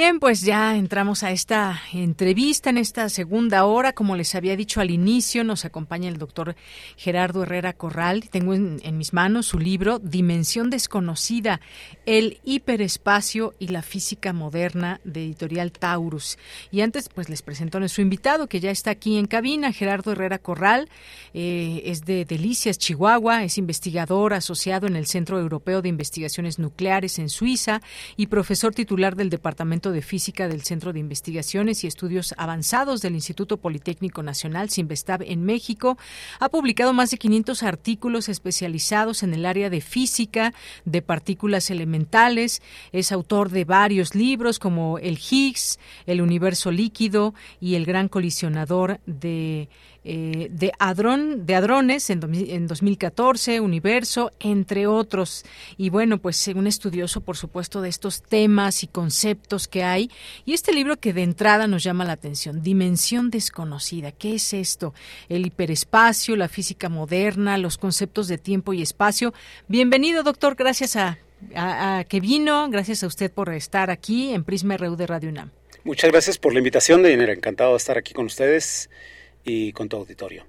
Bien, pues ya entramos a esta entrevista en esta segunda hora. Como les había dicho al inicio, nos acompaña el doctor Gerardo Herrera Corral. Tengo en, mis manos su libro Dimensión desconocida, el hiperespacio y la física moderna de editorial Taurus. Y antes, pues les presento a nuestro invitado que ya está aquí en cabina, Gerardo Herrera Corral. Eh, es de Delicias, Chihuahua. Es investigador asociado en el Centro Europeo de Investigaciones Nucleares en Suiza y profesor titular del Departamento de Física del Centro de Investigaciones y Estudios Avanzados del Instituto Politécnico Nacional, Sinvestab, en México. Ha publicado más de 500 artículos especializados en el área de física, de partículas elementales. Es autor de varios libros como El Higgs, El Universo Líquido y El Gran Colisionador de eh, de, hadrón, de hadrones en, en 2014, Universo, entre otros. Y bueno, pues un estudioso, por supuesto, de estos temas y conceptos que hay. Y este libro que de entrada nos llama la atención, Dimensión desconocida. ¿Qué es esto? El hiperespacio, la física moderna, los conceptos de tiempo y espacio. Bienvenido, doctor. Gracias a, a, a que vino. Gracias a usted por estar aquí en Prisma RU de Radio UNAM. Muchas gracias por la invitación, Deyanira. Encantado de estar aquí con ustedes y con tu auditorio.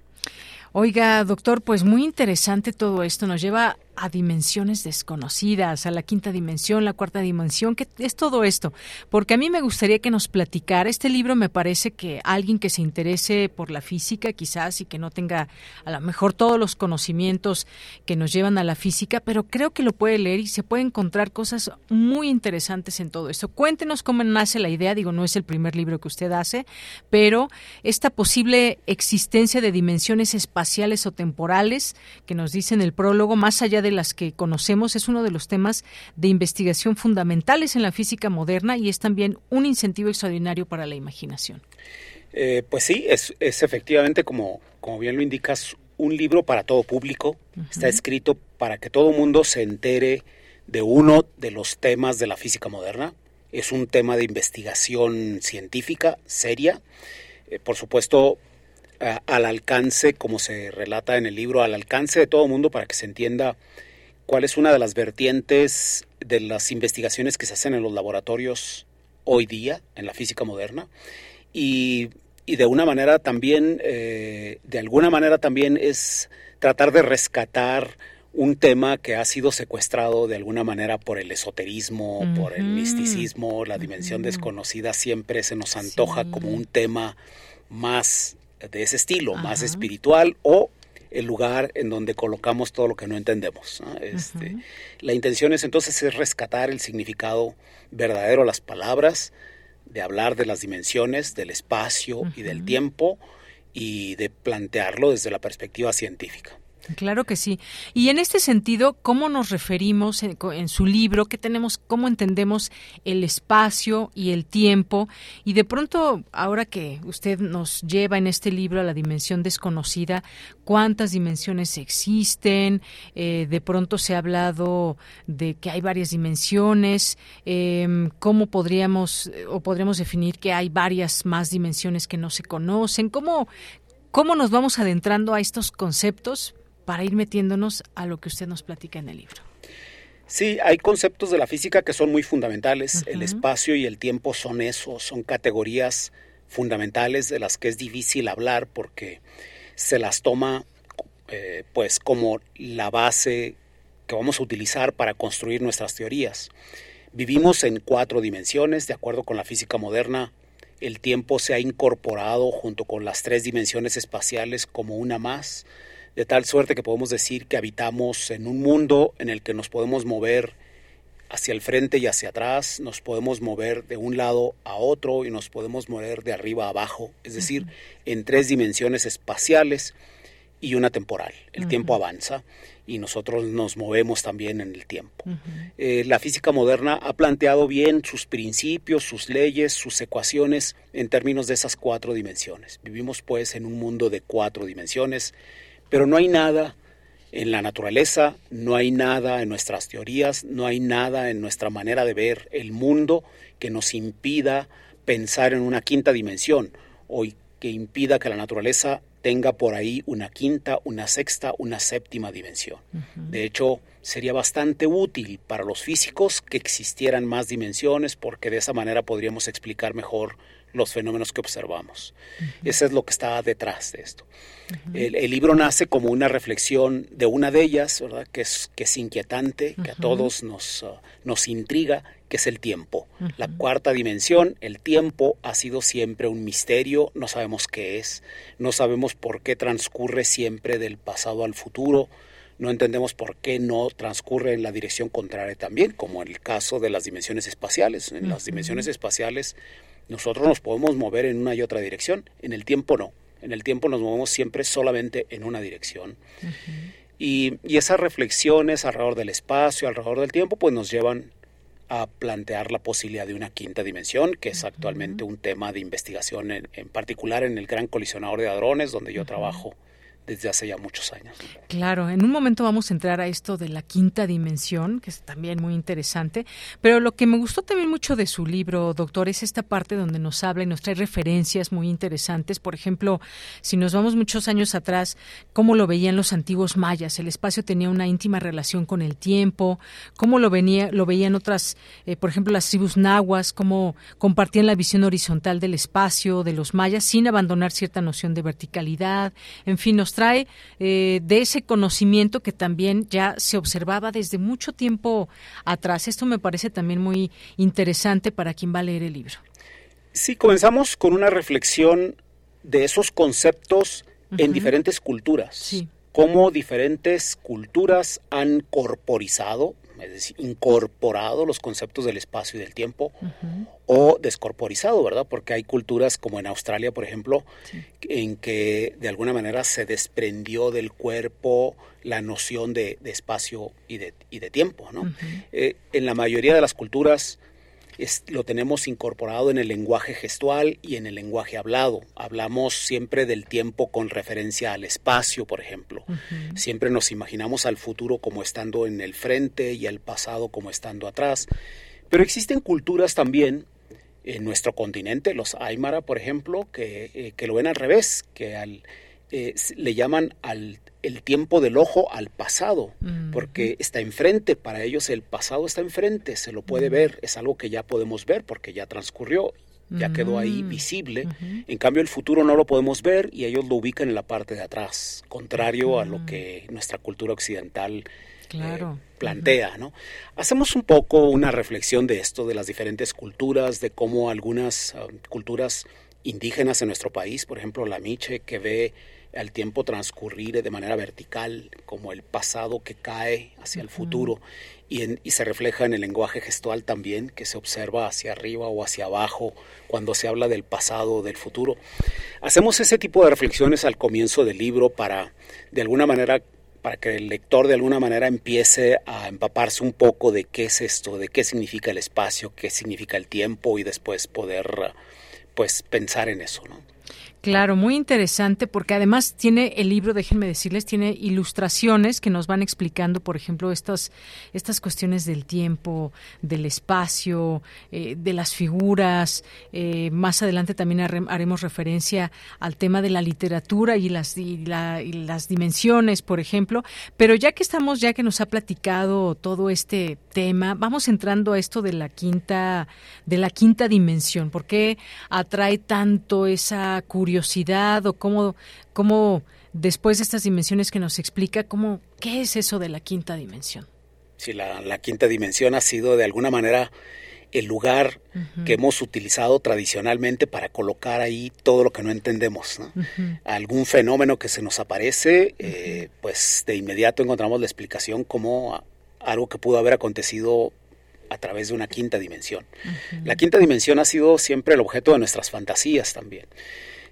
Oiga, doctor, pues muy interesante todo esto. Nos lleva a dimensiones desconocidas, a la quinta dimensión, la cuarta dimensión, ¿qué es todo esto? Porque a mí me gustaría que nos platicara, este libro me parece que alguien que se interese por la física quizás y que no tenga a lo mejor todos los conocimientos que nos llevan a la física, pero creo que lo puede leer y se puede encontrar cosas muy interesantes en todo esto. Cuéntenos cómo nace la idea, digo, no es el primer libro que usted hace, pero esta posible existencia de dimensiones espaciales o temporales que nos dice en el prólogo, más allá de las que conocemos, es uno de los temas de investigación fundamentales en la física moderna y es también un incentivo extraordinario para la imaginación. Eh, pues sí, es, es efectivamente, como, como bien lo indicas, un libro para todo público. Uh -huh. Está escrito para que todo mundo se entere de uno de los temas de la física moderna. es un tema de investigación científica seria, eh, por supuesto al alcance, como se relata en el libro, al alcance de todo el mundo para que se entienda cuál es una de las vertientes de las investigaciones que se hacen en los laboratorios hoy día, en la física moderna, y, de una manera también, eh, de alguna manera también es tratar de rescatar un tema que ha sido secuestrado de alguna manera por el esoterismo, por el misticismo, la dimensión desconocida siempre se nos antoja como un tema más de ese estilo, más espiritual o el lugar en donde colocamos todo lo que no entendemos. Este, La intención es entonces es rescatar el significado verdadero de las palabras, de hablar de las dimensiones, del espacio y del tiempo y de plantearlo desde la perspectiva científica. Claro que sí. Y en este sentido, ¿cómo nos referimos en, su libro? ¿Qué tenemos? ¿Cómo entendemos el espacio y el tiempo? Y de pronto, ahora que usted nos lleva en este libro a la dimensión desconocida, ¿cuántas dimensiones existen? Eh, de pronto se ha hablado de que hay varias dimensiones. Em, ¿Cómo podríamos o podríamos definir que hay varias más dimensiones que no se conocen? ¿Cómo, ¿Cómo nos vamos adentrando a estos conceptos para ir metiéndonos a lo que usted nos platica en el libro. Sí, hay conceptos de la física que son muy fundamentales. El espacio y el tiempo son eso, son categorías fundamentales de las que es difícil hablar porque se las toma eh, pues como la base que vamos a utilizar para construir nuestras teorías. Vivimos en cuatro dimensiones, de acuerdo con la física moderna. El tiempo se ha incorporado junto con las tres dimensiones espaciales como una más de tal suerte que podemos decir que habitamos en un mundo en el que nos podemos mover hacia el frente y hacia atrás, nos podemos mover de un lado a otro y nos podemos mover de arriba a abajo, es decir, en tres dimensiones espaciales y una temporal. El tiempo avanza y nosotros nos movemos también en el tiempo. Eh, la física moderna ha planteado bien sus principios, sus leyes, sus ecuaciones en términos de esas cuatro dimensiones. Vivimos pues en un mundo de cuatro dimensiones pero no hay nada en la naturaleza, no hay nada en nuestras teorías, no hay nada en nuestra manera de ver el mundo que nos impida pensar en una quinta dimensión o que impida que la naturaleza tenga por ahí una quinta, una sexta, una séptima dimensión. De hecho, sería bastante útil para los físicos que existieran más dimensiones porque de esa manera podríamos explicar mejor los fenómenos que observamos. Eso es lo que está detrás de esto. el, libro nace como una reflexión de una de ellas, ¿verdad? Que es, que es inquietante, que a todos nos, uh, nos intriga, que es el tiempo. La cuarta dimensión, el tiempo, ha sido siempre un misterio, no sabemos qué es, no sabemos por qué transcurre siempre del pasado al futuro, no entendemos por qué no transcurre en la dirección contraria también, como en el caso de las dimensiones espaciales. En las dimensiones espaciales nosotros nos podemos mover en una y otra dirección, en el tiempo no. En el tiempo nos movemos siempre solamente en una dirección. y, esas reflexiones alrededor del espacio, alrededor del tiempo, pues nos llevan a plantear la posibilidad de una quinta dimensión, que es actualmente un tema de investigación, en, en, particular en el Gran Colisionador de Hadrones, donde yo trabajo desde hace ya muchos años. Claro, en un momento vamos a entrar a esto de la quinta dimensión, que es también muy interesante, pero lo que me gustó también mucho de su libro, doctor, es esta parte donde nos habla y nos trae referencias muy interesantes. Por ejemplo, si nos vamos muchos años atrás, cómo lo veían los antiguos mayas, el espacio tenía una íntima relación con el tiempo, cómo lo, venía, lo veían otras, eh, por ejemplo, las tribus nahuas, cómo compartían la visión horizontal del espacio de los mayas sin abandonar cierta noción de verticalidad, en fin, nos trae eh, de ese conocimiento que también ya se observaba desde mucho tiempo atrás. Esto me parece también muy interesante para quien va a leer el libro. Sí, comenzamos con una reflexión de esos conceptos en diferentes culturas. Sí. Cómo diferentes culturas han corporizado es decir, incorporado los conceptos del espacio y del tiempo o descorporizado, ¿verdad? Porque hay culturas como en Australia, por ejemplo, en que de alguna manera se desprendió del cuerpo la noción de, espacio y de, y de tiempo, ¿no? Eh, en la mayoría de las culturas lo tenemos incorporado en el lenguaje gestual y en el lenguaje hablado. Hablamos siempre del tiempo con referencia al espacio, por ejemplo. Siempre nos imaginamos al futuro como estando en el frente y al pasado como estando atrás. Pero existen culturas también en nuestro continente, los Aymara, por ejemplo, que, eh, que lo ven al revés, que al, eh, le llaman al el tiempo del ojo al pasado, porque está enfrente, para ellos el pasado está enfrente, se lo puede ver, es algo que ya podemos ver porque ya transcurrió, ya quedó ahí visible. En cambio el futuro no lo podemos ver y ellos lo ubican en la parte de atrás, contrario a lo que nuestra cultura occidental eh, plantea, ¿no? Hacemos un poco una reflexión de esto, de las diferentes culturas, de cómo algunas um, culturas indígenas en nuestro país, por ejemplo la Miche, que ve al tiempo transcurrir de manera vertical, como el pasado que cae hacia el futuro, y, y, se refleja en el lenguaje gestual también, que se observa hacia arriba o hacia abajo cuando se habla del pasado o del futuro. Hacemos ese tipo de reflexiones al comienzo del libro para, de alguna manera, para que el lector de alguna manera empiece a empaparse un poco de qué es esto, de qué significa el espacio, qué significa el tiempo y después poder pues pensar en eso, ¿no? Claro, muy interesante porque además tiene el libro, déjenme decirles, tiene ilustraciones que nos van explicando, por ejemplo, estas, estas cuestiones del tiempo, del espacio, eh, de las figuras. Eh, más adelante también haremos referencia al tema de la literatura y las, y, las dimensiones, por ejemplo. Pero ya que estamos, ya que nos ha platicado todo este tema, vamos entrando a esto de la quinta, de la quinta dimensión. ¿Por qué atrae tanto esa curiosidad? Curiosidad o cómo, cómo después de estas dimensiones que nos explica, cómo, ¿qué es eso de la quinta dimensión? Sí, la, quinta dimensión ha sido de alguna manera el lugar que hemos utilizado tradicionalmente para colocar ahí todo lo que no entendemos. Algún fenómeno que se nos aparece, eh, pues de inmediato encontramos la explicación como algo que pudo haber acontecido a través de una quinta dimensión. La quinta dimensión ha sido siempre el objeto de nuestras fantasías también.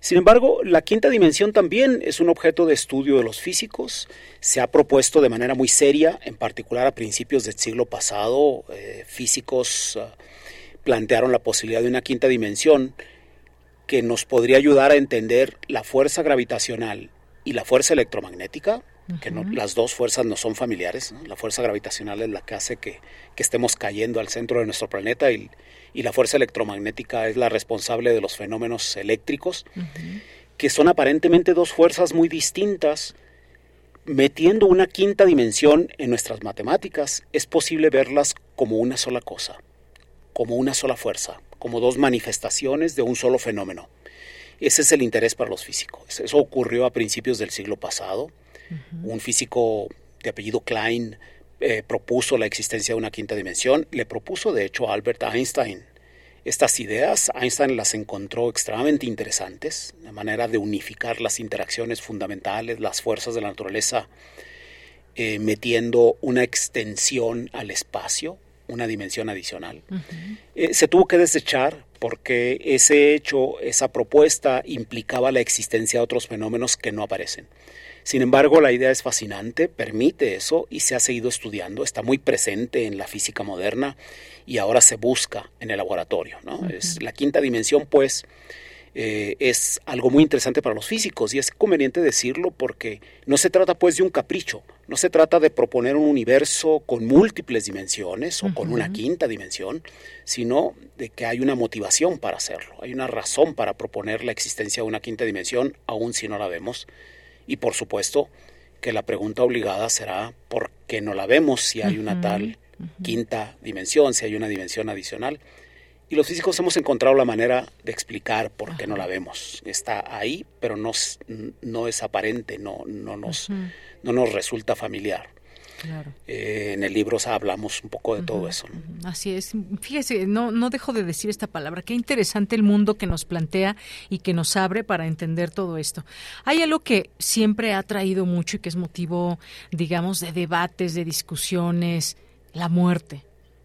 Sin embargo, la quinta dimensión también es un objeto de estudio de los físicos. Se ha propuesto de manera muy seria, en particular a principios del siglo pasado, eh, físicos ah, plantearon la posibilidad de una quinta dimensión que nos podría ayudar a entender la fuerza gravitacional y la fuerza electromagnética, que las dos fuerzas no son familiares. La fuerza gravitacional es la que hace que, que estemos cayendo al centro de nuestro planeta y, y la fuerza electromagnética es la responsable de los fenómenos eléctricos, que son aparentemente dos fuerzas muy distintas. Metiendo una quinta dimensión en nuestras matemáticas, es posible verlas como una sola cosa, como una sola fuerza, como dos manifestaciones de un solo fenómeno. Ese es el interés para los físicos. Eso ocurrió a principios del siglo pasado. Un físico de apellido Klein eh, propuso la existencia de una quinta dimensión, le propuso de hecho a Albert Einstein. Estas ideas Einstein las encontró extremadamente interesantes, la manera de unificar las interacciones fundamentales, las fuerzas de la naturaleza, eh, metiendo una extensión al espacio, una dimensión adicional. Eh, se tuvo que desechar porque ese hecho, esa propuesta implicaba la existencia de otros fenómenos que no aparecen. Sin embargo, la idea es fascinante, permite eso y se ha seguido estudiando, está muy presente en la física moderna y ahora se busca en el laboratorio. ¿no? es, la quinta dimensión, pues, eh, es algo muy interesante para los físicos y es conveniente decirlo porque no se trata pues de un capricho, no se trata de proponer un universo con múltiples dimensiones o con una quinta dimensión, sino de que hay una motivación para hacerlo, hay una razón para proponer la existencia de una quinta dimensión, aun si no la vemos y por supuesto que la pregunta obligada será ¿por qué no la vemos si hay una tal quinta dimensión, si hay una dimensión adicional? Y los físicos hemos encontrado la manera de explicar por qué no la vemos. Está ahí, pero no, no es aparente, no, no, nos, no nos resulta familiar. Eh, en el libro hablamos un poco de todo eso. Así es. Fíjese, no, no dejo de decir esta palabra. Qué interesante el mundo que nos plantea y que nos abre para entender todo esto. Hay algo que siempre ha traído mucho y que es motivo, digamos, de debates, de discusiones, la muerte.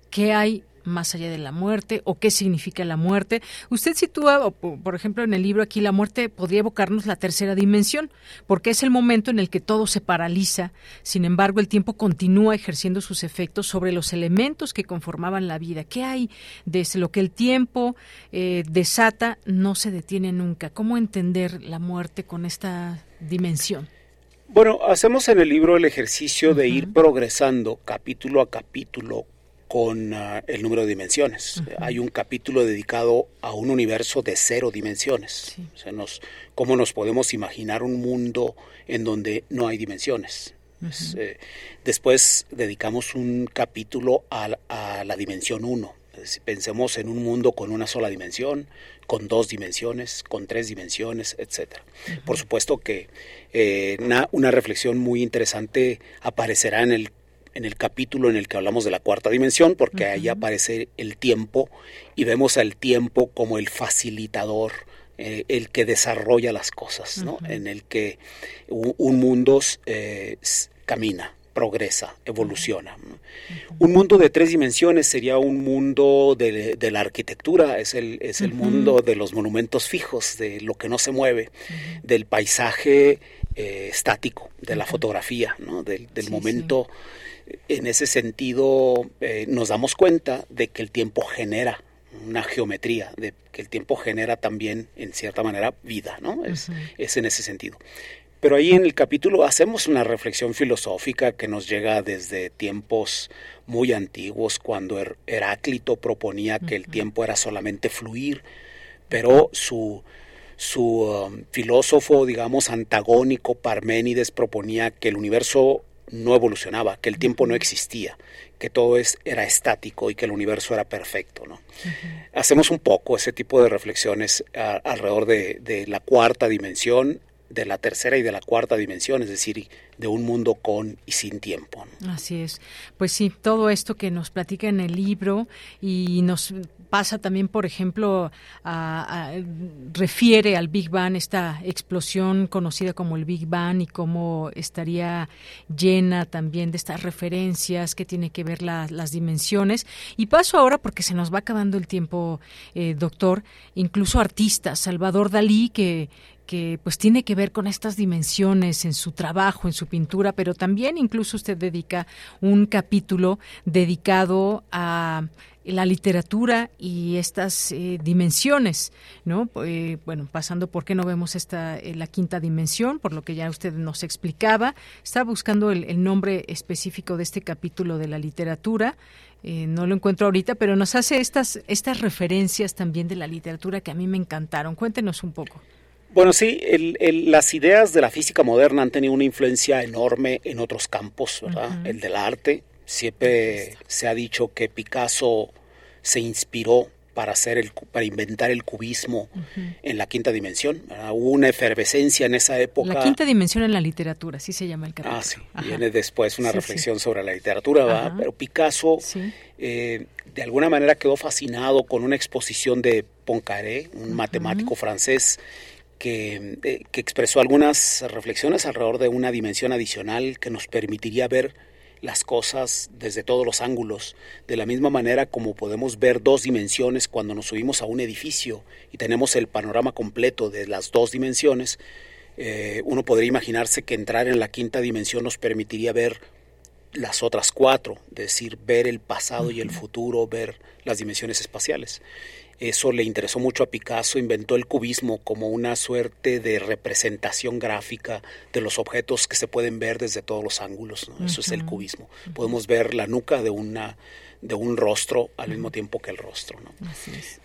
¿Qué hay más allá de la muerte o qué significa la muerte. Usted sitúa, por ejemplo, en el libro aquí, la muerte podría evocarnos la tercera dimensión, porque es el momento en el que todo se paraliza. Sin embargo, el tiempo continúa ejerciendo sus efectos sobre los elementos que conformaban la vida. ¿Qué hay desde lo que el tiempo eh, desata? No se detiene nunca. ¿Cómo entender la muerte con esta dimensión? Bueno, hacemos en el libro el ejercicio de ir progresando capítulo a capítulo con ah, el número de dimensiones. Hay un capítulo dedicado a un universo de cero dimensiones. O sea, nos, ¿Cómo nos podemos imaginar un mundo en donde no hay dimensiones? Eh, después dedicamos un capítulo a, la dimensión 1. Pensemos en un mundo con una sola dimensión, con dos dimensiones, con tres dimensiones, etc. Por supuesto que eh, una, reflexión muy interesante aparecerá en el en el capítulo en el que hablamos de la cuarta dimensión, porque ahí aparece el tiempo y vemos al tiempo como el facilitador, eh, el que desarrolla las cosas, ¿no? en el que un, mundo eh, camina, progresa, evoluciona. Un mundo de tres dimensiones sería un mundo de, la arquitectura, es el, es el mundo de los monumentos fijos, de lo que no se mueve, del paisaje eh, estático, de la fotografía, ¿no? del, momento. En ese sentido, eh, nos damos cuenta de que el tiempo genera una geometría, de que el tiempo genera también, en cierta manera, vida, ¿no? Es, es en ese sentido. Pero ahí en el capítulo hacemos una reflexión filosófica que nos llega desde tiempos muy antiguos, cuando Heráclito proponía que el tiempo era solamente fluir, pero su, su um, filósofo, digamos, antagónico, Parménides, proponía que el universo no evolucionaba, que el tiempo no existía, que todo es, era estático y que el universo era perfecto. ¿no? Hacemos un poco ese tipo de reflexiones alrededor de, de, la cuarta dimensión de la tercera y de la cuarta dimensión, es decir, de un mundo con y sin tiempo. Así es. Pues sí, todo esto que nos platica en el libro y nos pasa también, por ejemplo, refiere al Big Bang, esta explosión conocida como el Big Bang y cómo estaría llena también de estas referencias que tiene que ver las dimensiones. Y paso ahora, porque se nos va acabando el tiempo, eh, doctor, incluso artistas, Salvador Dalí, que que pues tiene que ver con estas dimensiones en su trabajo, en su pintura, pero también incluso usted dedica un capítulo dedicado a la literatura y estas eh, dimensiones, ¿no? Eh, bueno, pasando por qué no vemos esta eh, la quinta dimensión, por lo que ya usted nos explicaba. Estaba buscando el, el nombre específico de este capítulo de la literatura. no lo encuentro ahorita, pero nos hace estas estas referencias también de la literatura que a mí me encantaron. Cuéntenos un poco. Bueno, sí, las ideas de la física moderna han tenido una influencia enorme en otros campos, ¿verdad? El del arte. Siempre se ha dicho que Picasso se inspiró para hacer el para inventar el cubismo en la quinta dimensión. Hubo una efervescencia en esa época. La quinta dimensión en la literatura, así se llama el capítulo. Ah, sí. Viene después una reflexión sobre la literatura, ¿verdad? Pero Picasso eh, de alguna manera quedó fascinado con una exposición de Poincaré, un matemático francés que, eh, que expresó algunas reflexiones alrededor de una dimensión adicional que nos permitiría ver las cosas desde todos los ángulos, de la misma manera como podemos ver dos dimensiones cuando nos subimos a un edificio y tenemos el panorama completo de las dos dimensiones, eh, uno podría imaginarse que entrar en la quinta dimensión nos permitiría ver las otras cuatro, es decir, ver el pasado y el futuro, ver las dimensiones espaciales. Eso le interesó mucho a Picasso, inventó el cubismo como una suerte de representación gráfica de los objetos que se pueden ver desde todos los ángulos. Eso es el cubismo. Podemos ver la nuca de una de un rostro al mismo tiempo que el rostro. ¿no?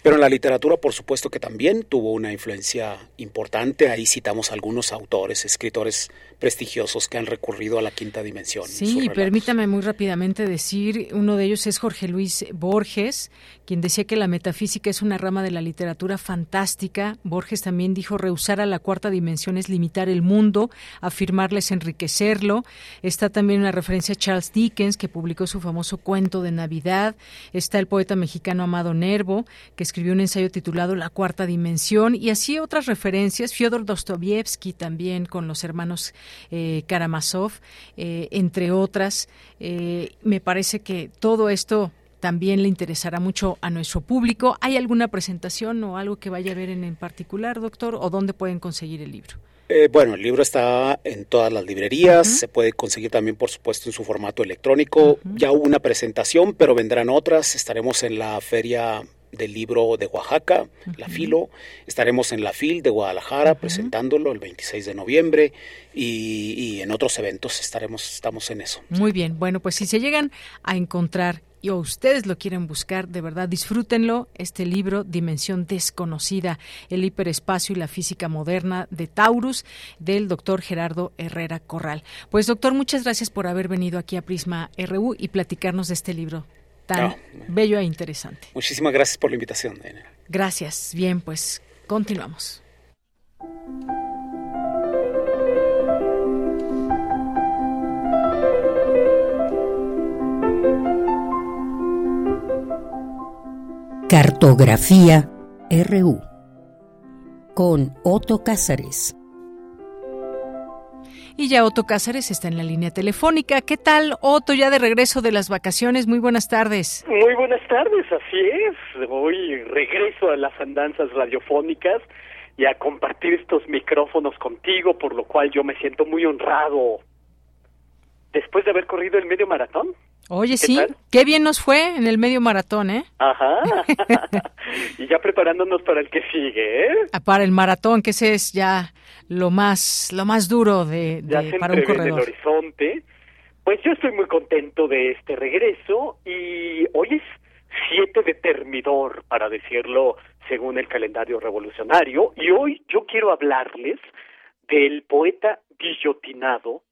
Pero en la literatura, por supuesto que también tuvo una influencia importante. Ahí citamos algunos autores, escritores prestigiosos que han recurrido a la quinta dimensión. Sí, permítame muy rápidamente decir, uno de ellos es Jorge Luis Borges, quien decía que la metafísica es una rama de la literatura fantástica. Borges también dijo, rehusar a la cuarta dimensión es limitar el mundo, afirmarles enriquecerlo. Está también una referencia a Charles Dickens, que publicó su famoso cuento de Navidad. Está el poeta mexicano Amado Nervo, que escribió un ensayo titulado La cuarta dimensión, y así otras referencias. Fyodor Dostoyevsky también con los hermanos eh, Karamazov, eh, entre otras. Eh, me parece que todo esto también le interesará mucho a nuestro público. ¿Hay alguna presentación o algo que vaya a ver en, en particular, doctor? ¿O dónde pueden conseguir el libro? bueno, el libro está en todas las librerías, se puede conseguir también, por supuesto, en su formato electrónico. Ya hubo una presentación, pero vendrán otras. Estaremos en la Feria del libro de Oaxaca, la Filo. Estaremos en la FIL de Guadalajara presentándolo el 26 de noviembre y, y, en otros eventos estaremos, estamos en eso. Muy bien, bueno, pues si se llegan a encontrar y o ustedes lo quieren buscar, de verdad disfrútenlo, este libro Dimensión desconocida, el hiperespacio y la física moderna de Taurus del doctor Gerardo Herrera Corral. Pues doctor, muchas gracias por haber venido aquí a Prisma RU y platicarnos de este libro tan bello e interesante. Muchísimas gracias por la invitación. Gracias. Bien, pues continuamos. Cartografía RU con Otto Cázares. Y ya Otto Cázares está en la línea telefónica. ¿Qué tal, Otto, ya de regreso de las vacaciones? Muy buenas tardes. Muy buenas tardes, así es. Hoy regreso a las andanzas radiofónicas y a compartir estos micrófonos contigo, por lo cual yo me siento muy honrado. Después de haber corrido el medio maratón, Oye, sí, qué bien nos fue en el medio maratón, ¿eh? Ajá. [laughs] [laughs] y ya preparándonos para el que sigue, ¿eh? Ah, para el maratón, que ese es ya lo más lo más duro de, para un corredor. el horizonte. Pues yo estoy muy contento de este regreso y hoy es 7 de Termidor, para decirlo según el calendario revolucionario, y hoy yo quiero hablarles del poeta guillotinado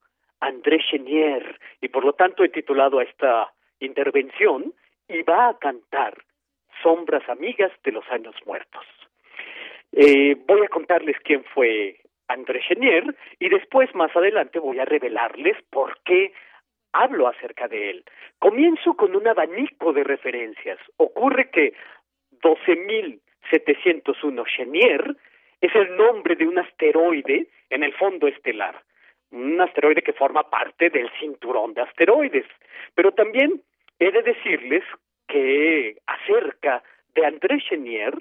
André Chenier, y por lo tanto he titulado a esta intervención y va a cantar Sombras Amigas de los Años Muertos. Eh, voy a contarles quién fue André Chenier y después, más adelante, voy a revelarles por qué hablo acerca de él. Comienzo con un abanico de referencias. Ocurre que 12.701 Chenier es el nombre de un asteroide en el fondo estelar un asteroide que forma parte del cinturón de asteroides. Pero también he de decirles que acerca de André Chenier,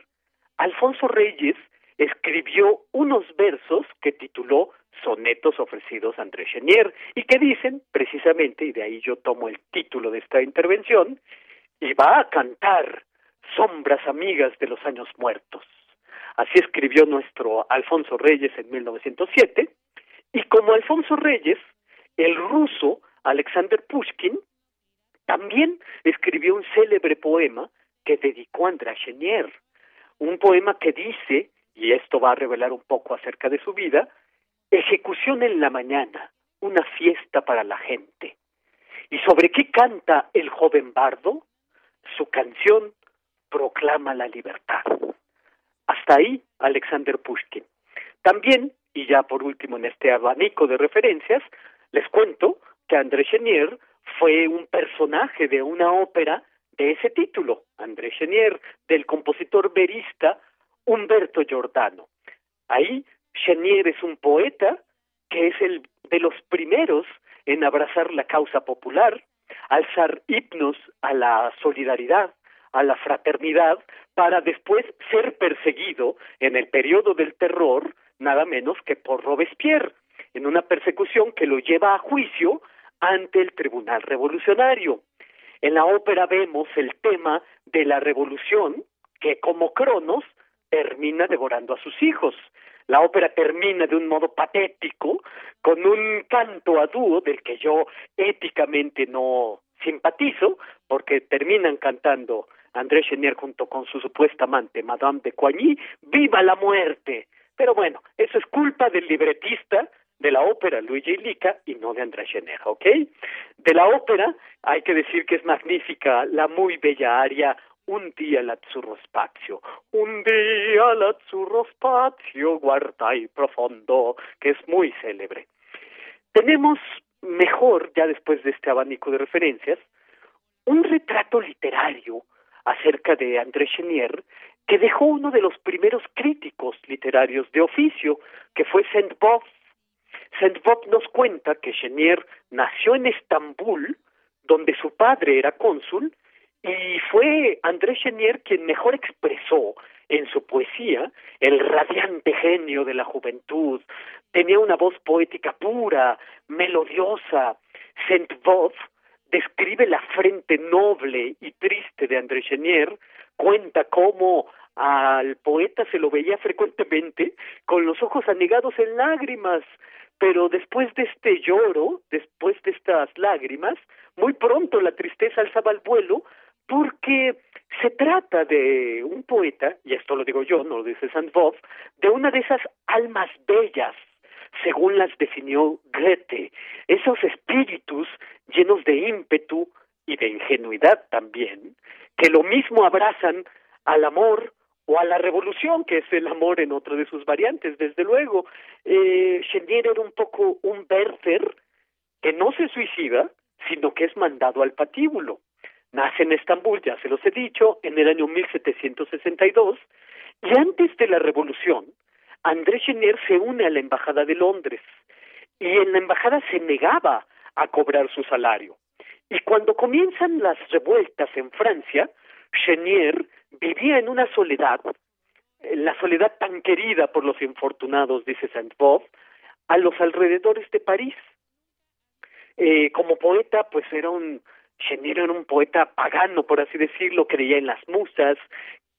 Alfonso Reyes escribió unos versos que tituló Sonetos ofrecidos a André Chenier y que dicen precisamente, y de ahí yo tomo el título de esta intervención, y va a cantar Sombras amigas de los años muertos. Así escribió nuestro Alfonso Reyes en 1907 y como Alfonso Reyes, el ruso Alexander Pushkin también escribió un célebre poema que dedicó a André Chenier, un poema que dice, y esto va a revelar un poco acerca de su vida, ejecución en la mañana, una fiesta para la gente. ¿Y sobre qué canta el joven bardo? Su canción proclama la libertad. Hasta ahí Alexander Pushkin. También y ya por último, en este abanico de referencias, les cuento que André Chenier fue un personaje de una ópera de ese título, André Chenier, del compositor verista Humberto Giordano. Ahí Chenier es un poeta que es el de los primeros en abrazar la causa popular, alzar himnos a la solidaridad, a la fraternidad, para después ser perseguido en el periodo del terror nada menos que por Robespierre, en una persecución que lo lleva a juicio ante el Tribunal Revolucionario. En la ópera vemos el tema de la revolución que como Cronos termina devorando a sus hijos. La ópera termina de un modo patético, con un canto a dúo del que yo éticamente no simpatizo, porque terminan cantando André Chenier junto con su supuesta amante, Madame de Coigny, ¡Viva la muerte! Pero bueno, eso es culpa del libretista de la ópera Luigi Lica y no de Andrés Chenier, ¿ok? De la ópera hay que decir que es magnífica la muy bella aria Un día l'azzurro spazio, un día l'azzurro spazio, y profondo, que es muy célebre. Tenemos mejor, ya después de este abanico de referencias, un retrato literario acerca de André Chenier que dejó uno de los primeros críticos literarios de oficio, que fue Saint-Beuve. Saint-Beuve nos cuenta que Chenier nació en Estambul, donde su padre era cónsul, y fue André Chenier quien mejor expresó en su poesía el radiante genio de la juventud. Tenía una voz poética pura, melodiosa. Saint-Beuve describe la frente noble y triste de André Chenier cuenta cómo al poeta se lo veía frecuentemente con los ojos anegados en lágrimas, pero después de este lloro, después de estas lágrimas, muy pronto la tristeza alzaba el vuelo porque se trata de un poeta, y esto lo digo yo, no lo dice Sandvoff, de una de esas almas bellas, según las definió Goethe, esos espíritus llenos de ímpetu y de ingenuidad también, que lo mismo abrazan al amor o a la revolución, que es el amor en otra de sus variantes, desde luego. Eh, Chenier era un poco un Werther que no se suicida, sino que es mandado al patíbulo. Nace en Estambul, ya se los he dicho, en el año 1762, y antes de la revolución, André Chenier se une a la Embajada de Londres, y en la Embajada se negaba a cobrar su salario. Y cuando comienzan las revueltas en Francia, Chenier vivía en una soledad, la soledad tan querida por los infortunados, dice Saint-Beuve, a los alrededores de París. Eh, como poeta, pues era un, Chenier era un poeta pagano, por así decirlo, creía en las musas,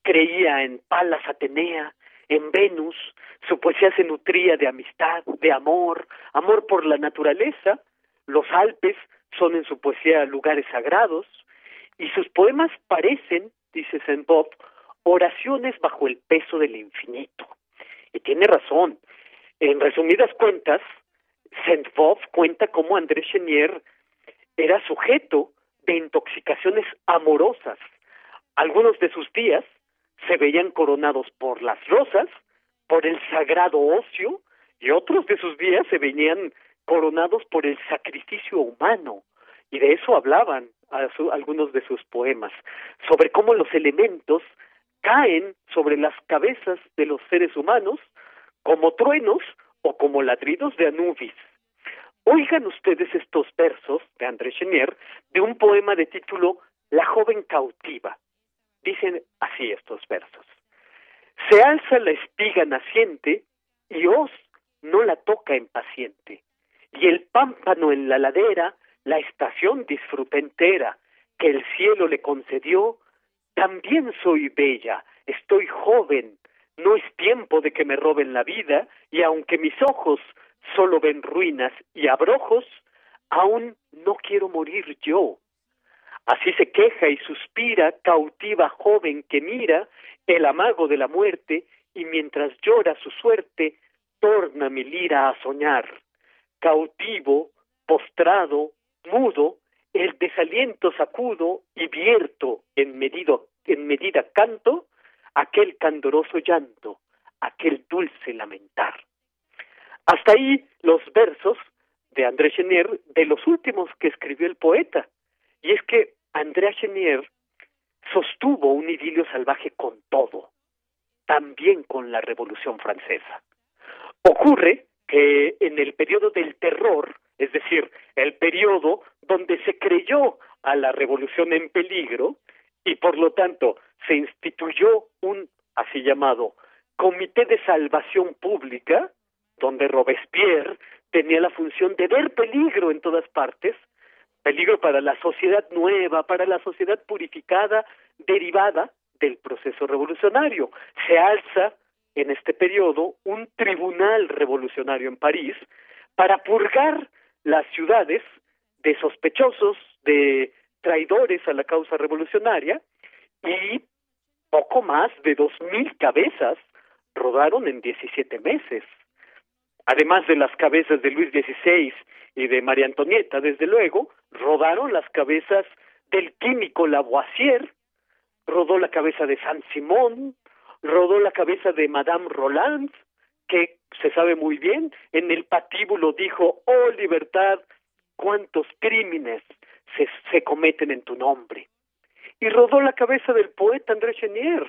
creía en Palas Atenea, en Venus, su poesía se nutría de amistad, de amor, amor por la naturaleza, los Alpes son en su poesía lugares sagrados, y sus poemas parecen dice Saint-Beuve, oraciones bajo el peso del infinito. Y tiene razón. En resumidas cuentas, Saint-Beuve cuenta cómo André Chenier era sujeto de intoxicaciones amorosas. Algunos de sus días se veían coronados por las rosas, por el sagrado ocio, y otros de sus días se venían coronados por el sacrificio humano. Y de eso hablaban algunos de sus poemas, sobre cómo los elementos caen sobre las cabezas de los seres humanos como truenos o como ladridos de Anubis. Oigan ustedes estos versos de André Chenier de un poema de título La joven cautiva. Dicen así estos versos. Se alza la espiga naciente y os no la toca impaciente, y el pámpano en la ladera la estación disfruta entera que el cielo le concedió, también soy bella, estoy joven, no es tiempo de que me roben la vida, y aunque mis ojos solo ven ruinas y abrojos, aún no quiero morir yo. Así se queja y suspira, cautiva joven que mira el amago de la muerte, y mientras llora su suerte, torna mi lira a soñar. Cautivo, postrado, mudo, el desaliento sacudo y vierto en, en medida canto aquel candoroso llanto, aquel dulce lamentar. Hasta ahí los versos de André Chenier, de los últimos que escribió el poeta. Y es que André Chenier sostuvo un idilio salvaje con todo, también con la Revolución Francesa. Ocurre que en el periodo del terror, es decir, el periodo donde se creyó a la revolución en peligro y por lo tanto se instituyó un así llamado Comité de Salvación Pública, donde Robespierre tenía la función de ver peligro en todas partes, peligro para la sociedad nueva, para la sociedad purificada, derivada del proceso revolucionario. Se alza en este periodo un tribunal revolucionario en París para purgar las ciudades de sospechosos, de traidores a la causa revolucionaria y poco más de dos mil cabezas rodaron en 17 meses. Además de las cabezas de Luis XVI y de María Antonieta, desde luego, rodaron las cabezas del químico Lavoisier, rodó la cabeza de San Simón, rodó la cabeza de Madame Roland, que se sabe muy bien, en el patíbulo dijo, oh libertad, cuántos crímenes se, se cometen en tu nombre. Y rodó la cabeza del poeta André Chenier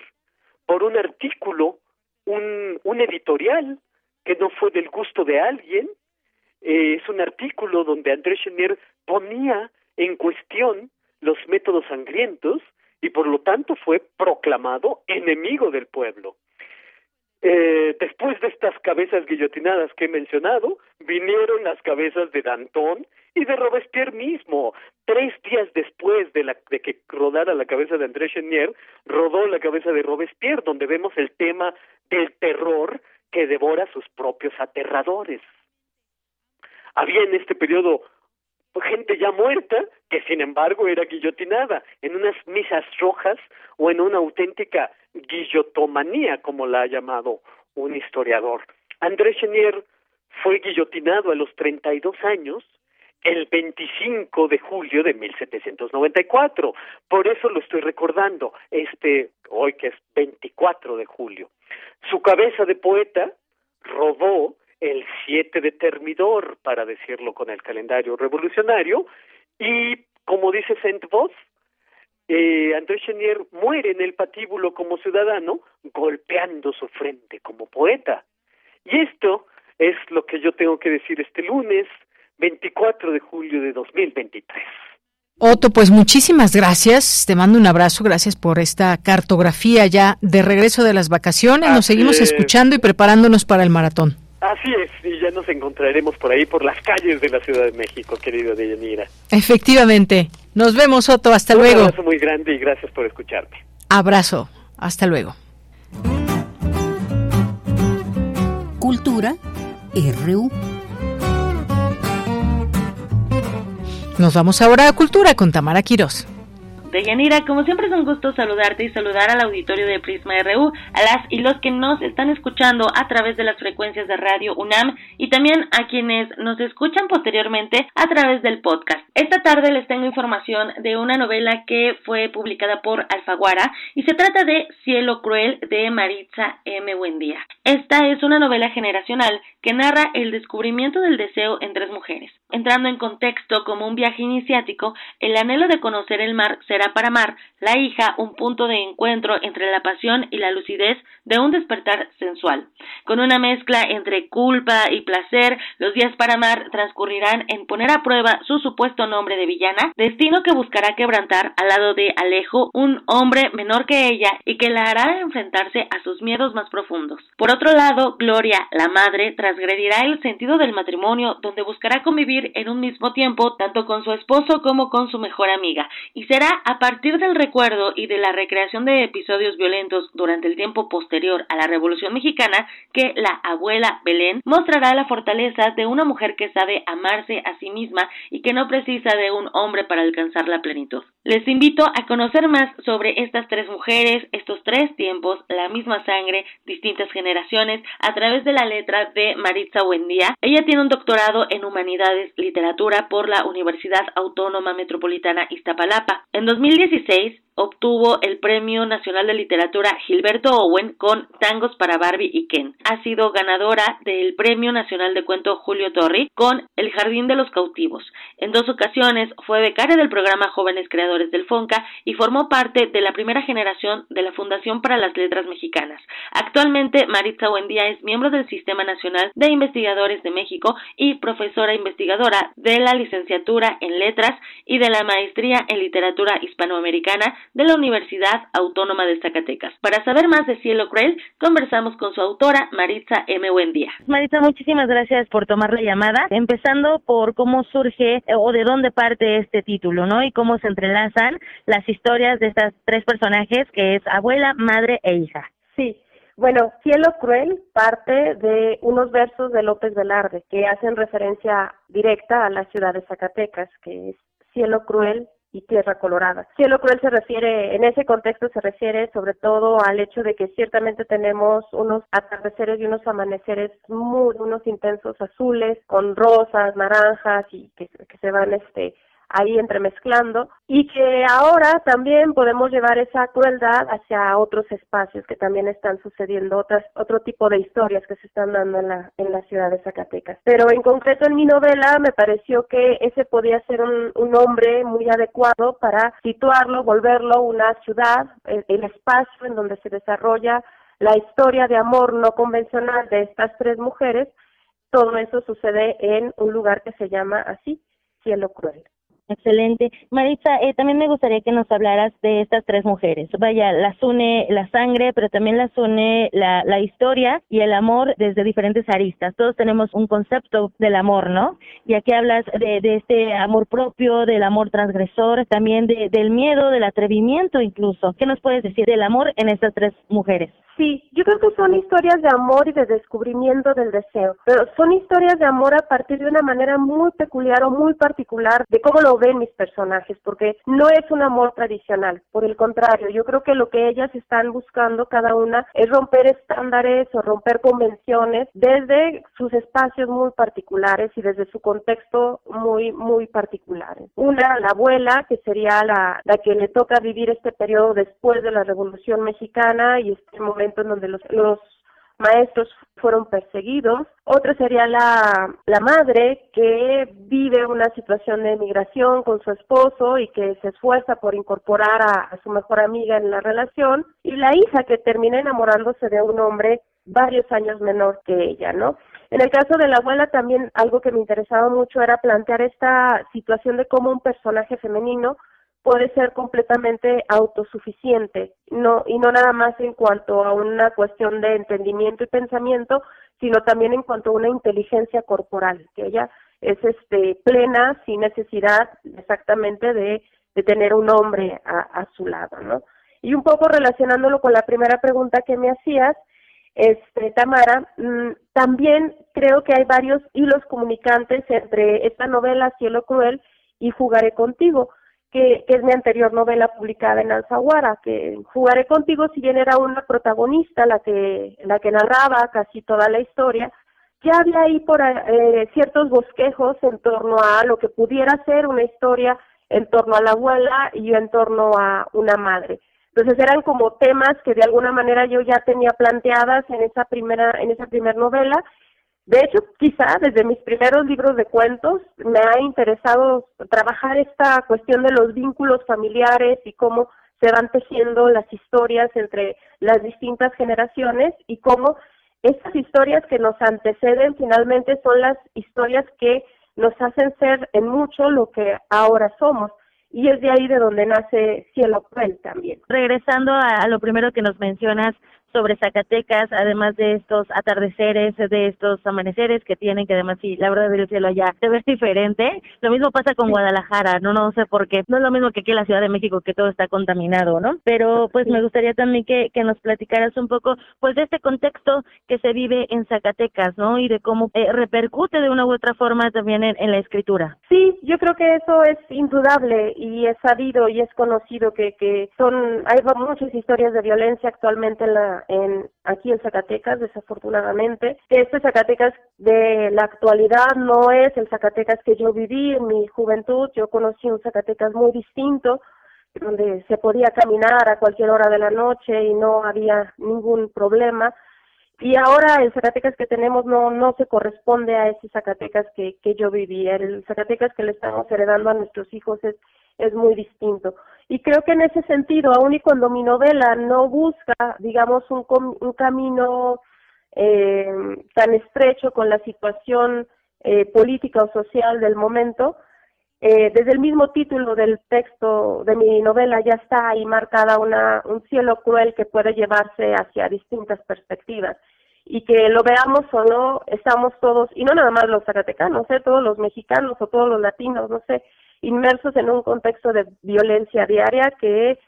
por un artículo, un, un editorial que no fue del gusto de alguien. Eh, es un artículo donde André Chenier ponía en cuestión los métodos sangrientos y por lo tanto fue proclamado enemigo del pueblo. Eh, después de estas cabezas guillotinadas que he mencionado, vinieron las cabezas de Danton y de Robespierre mismo. Tres días después de, la, de que rodara la cabeza de André Chenier, rodó la cabeza de Robespierre, donde vemos el tema del terror que devora sus propios aterradores. Había en este periodo gente ya muerta que sin embargo era guillotinada en unas misas rojas o en una auténtica guillotomanía, como la ha llamado un historiador. André Chenier fue guillotinado a los 32 años el 25 de julio de 1794. Por eso lo estoy recordando, este hoy que es 24 de julio. Su cabeza de poeta rodó el 7 de Termidor, para decirlo con el calendario revolucionario, y como dice Saint-Voz, eh, André Chenier muere en el patíbulo como ciudadano, golpeando su frente como poeta. Y esto es lo que yo tengo que decir este lunes, 24 de julio de 2023. Otto, pues muchísimas gracias. Te mando un abrazo. Gracias por esta cartografía ya de regreso de las vacaciones. Nos seguimos escuchando y preparándonos para el maratón. Así es, y ya nos encontraremos por ahí, por las calles de la Ciudad de México, querido Deyanira. Efectivamente. Nos vemos, Otto. Hasta luego. Un abrazo muy grande y gracias por escucharme. Abrazo. Hasta luego. Cultura RU. Nos vamos ahora a Cultura con Tamara Quirós. Deyanira, como siempre es un gusto saludarte y saludar al auditorio de Prisma RU, a las y los que nos están escuchando a través de las frecuencias de Radio UNAM y también a quienes nos escuchan posteriormente a través del podcast. Esta tarde les tengo información de una novela que fue publicada por Alfaguara y se trata de Cielo Cruel de Maritza M. Buendía. Esta es una novela generacional que narra el descubrimiento del deseo en tres mujeres. Entrando en contexto como un viaje iniciático, el anhelo de conocer el mar se para Mar, la hija, un punto de encuentro entre la pasión y la lucidez de un despertar sensual. Con una mezcla entre culpa y placer, los días para Mar transcurrirán en poner a prueba su supuesto nombre de villana, destino que buscará quebrantar al lado de Alejo, un hombre menor que ella y que la hará enfrentarse a sus miedos más profundos. Por otro lado, Gloria, la madre, transgredirá el sentido del matrimonio, donde buscará convivir en un mismo tiempo tanto con su esposo como con su mejor amiga, y será a partir del recuerdo y de la recreación de episodios violentos durante el tiempo posterior a la Revolución Mexicana que la abuela Belén mostrará la fortaleza de una mujer que sabe amarse a sí misma y que no precisa de un hombre para alcanzar la plenitud. Les invito a conocer más sobre estas tres mujeres, estos tres tiempos, la misma sangre, distintas generaciones, a través de la letra de Maritza Buendía. Ella tiene un doctorado en Humanidades Literatura por la Universidad Autónoma Metropolitana Iztapalapa. En 2016 obtuvo el Premio Nacional de Literatura Gilberto Owen con Tangos para Barbie y Ken. Ha sido ganadora del Premio Nacional de Cuento Julio Torri con El Jardín de los Cautivos. En dos ocasiones fue becaria del programa Jóvenes Creadores del FONCA y formó parte de la primera generación de la Fundación para las Letras Mexicanas. Actualmente Maritza Buendía es miembro del Sistema Nacional de Investigadores de México y profesora investigadora de la licenciatura en Letras y de la maestría en Literatura Hispanoamericana de la Universidad Autónoma de Zacatecas. Para saber más de Cielo Cruel, conversamos con su autora, Maritza M. Buendía. Maritza, muchísimas gracias por tomar la llamada. Empezando por cómo surge eh, o de dónde parte este título, ¿no? Y cómo se entrelazan las historias de estas tres personajes, que es abuela, madre e hija. Sí, bueno, Cielo Cruel parte de unos versos de López Velarde que hacen referencia directa a la ciudad de Zacatecas, que es Cielo Cruel, y Tierra Colorada. Cielo cruel se refiere, en ese contexto se refiere sobre todo al hecho de que ciertamente tenemos unos atardeceres y unos amaneceres muy, unos intensos azules con rosas, naranjas y que, que se van este ahí entremezclando y que ahora también podemos llevar esa crueldad hacia otros espacios que también están sucediendo otras otro tipo de historias que se están dando en la en la ciudad de Zacatecas. Pero en concreto en mi novela me pareció que ese podía ser un, un nombre muy adecuado para situarlo volverlo una ciudad el, el espacio en donde se desarrolla la historia de amor no convencional de estas tres mujeres. Todo eso sucede en un lugar que se llama así cielo cruel Excelente. Maritza, eh, también me gustaría que nos hablaras de estas tres mujeres. Vaya, las une la sangre, pero también las une la, la historia y el amor desde diferentes aristas. Todos tenemos un concepto del amor, ¿no? Y aquí hablas de, de este amor propio, del amor transgresor, también de, del miedo, del atrevimiento incluso. ¿Qué nos puedes decir del amor en estas tres mujeres? Sí, yo creo que son historias de amor y de descubrimiento del deseo, pero son historias de amor a partir de una manera muy peculiar o muy particular de cómo lo ven mis personajes, porque no es un amor tradicional, por el contrario, yo creo que lo que ellas están buscando cada una es romper estándares o romper convenciones desde sus espacios muy particulares y desde su contexto muy, muy particular. Una, la abuela, que sería la, la que le toca vivir este periodo después de la Revolución Mexicana y este momento en donde los, los maestros fueron perseguidos. Otra sería la, la madre que vive una situación de migración con su esposo y que se esfuerza por incorporar a, a su mejor amiga en la relación. Y la hija que termina enamorándose de un hombre varios años menor que ella, ¿no? En el caso de la abuela también algo que me interesaba mucho era plantear esta situación de cómo un personaje femenino puede ser completamente autosuficiente, no y no nada más en cuanto a una cuestión de entendimiento y pensamiento, sino también en cuanto a una inteligencia corporal, que ella es este plena sin necesidad exactamente de, de tener un hombre a, a su lado, ¿no? Y un poco relacionándolo con la primera pregunta que me hacías, este Tamara, mmm, también creo que hay varios hilos comunicantes entre esta novela Cielo Cruel y Jugaré contigo que, es mi anterior novela publicada en Alfaguara, que Jugaré contigo, si bien era una protagonista la que, la que narraba casi toda la historia, ya había ahí por eh, ciertos bosquejos en torno a lo que pudiera ser una historia en torno a la abuela y en torno a una madre. Entonces eran como temas que de alguna manera yo ya tenía planteadas en esa primera, en esa primera novela de hecho, quizá desde mis primeros libros de cuentos me ha interesado trabajar esta cuestión de los vínculos familiares y cómo se van tejiendo las historias entre las distintas generaciones y cómo estas historias que nos anteceden finalmente son las historias que nos hacen ser en mucho lo que ahora somos. Y es de ahí de donde nace Cielo Cruel también. Regresando a, a lo primero que nos mencionas sobre Zacatecas, además de estos atardeceres, de estos amaneceres que tienen, que además sí, la verdad del cielo allá se ve [laughs] diferente. Lo mismo pasa con Guadalajara, no, no sé por qué. No es lo mismo que aquí en la Ciudad de México, que todo está contaminado, ¿no? Pero pues me gustaría también que, que nos platicaras un poco, pues de este contexto que se vive en Zacatecas, ¿no? Y de cómo eh, repercute de una u otra forma también en, en la escritura. Sí, yo creo que eso es indudable y es sabido y es conocido que, que son, hay muchas historias de violencia actualmente en la en aquí en Zacatecas, desafortunadamente. Este Zacatecas de la actualidad no es el Zacatecas que yo viví en mi juventud. Yo conocí un Zacatecas muy distinto, donde se podía caminar a cualquier hora de la noche y no había ningún problema. Y ahora el Zacatecas que tenemos no no se corresponde a ese Zacatecas que, que yo viví. El Zacatecas que le estamos heredando a nuestros hijos es, es muy distinto. Y creo que en ese sentido, aun y cuando mi novela no busca, digamos, un, un camino eh, tan estrecho con la situación eh, política o social del momento, eh, desde el mismo título del texto de mi novela ya está ahí marcada una, un cielo cruel que puede llevarse hacia distintas perspectivas y que lo veamos o no, estamos todos, y no nada más los zacatecanos, ¿eh? todos los mexicanos o todos los latinos, no sé, inmersos en un contexto de violencia diaria que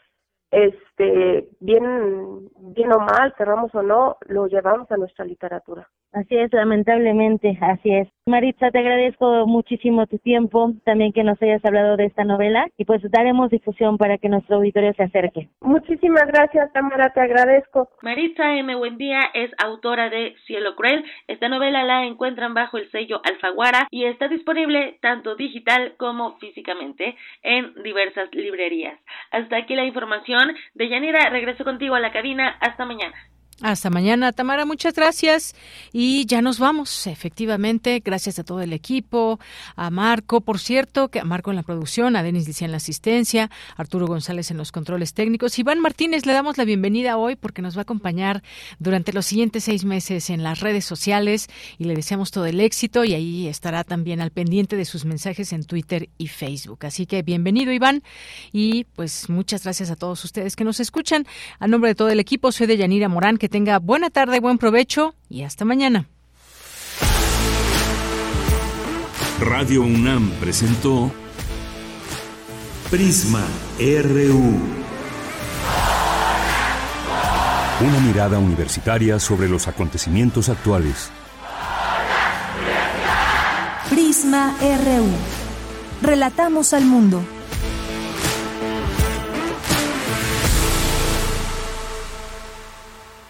este bien bien o mal, queramos o no, lo llevamos a nuestra literatura. Así es, lamentablemente, así es. Maritza, te agradezco muchísimo tu tiempo, también que nos hayas hablado de esta novela y pues daremos difusión para que nuestro auditorio se acerque. Muchísimas gracias, Tamara, te agradezco. Maritza M. Buendía es autora de Cielo Cruel. Esta novela la encuentran bajo el sello Alfaguara y está disponible tanto digital como físicamente en diversas librerías. Hasta aquí la información. De Yanira, regreso contigo a la cabina. Hasta mañana. Hasta mañana, Tamara, muchas gracias. Y ya nos vamos, efectivamente, gracias a todo el equipo, a Marco, por cierto, que a Marco en la producción, a Denis Licea en la asistencia, Arturo González en los controles técnicos. Iván Martínez, le damos la bienvenida hoy porque nos va a acompañar durante los siguientes seis meses en las redes sociales y le deseamos todo el éxito y ahí estará también al pendiente de sus mensajes en Twitter y Facebook. Así que bienvenido, Iván, y pues muchas gracias a todos ustedes que nos escuchan. A nombre de todo el equipo, soy de Yanira Morán, que tenga buena tarde, buen provecho y hasta mañana. Radio UNAM presentó Prisma RU. Una mirada universitaria sobre los acontecimientos actuales. Prisma RU. Relatamos al mundo.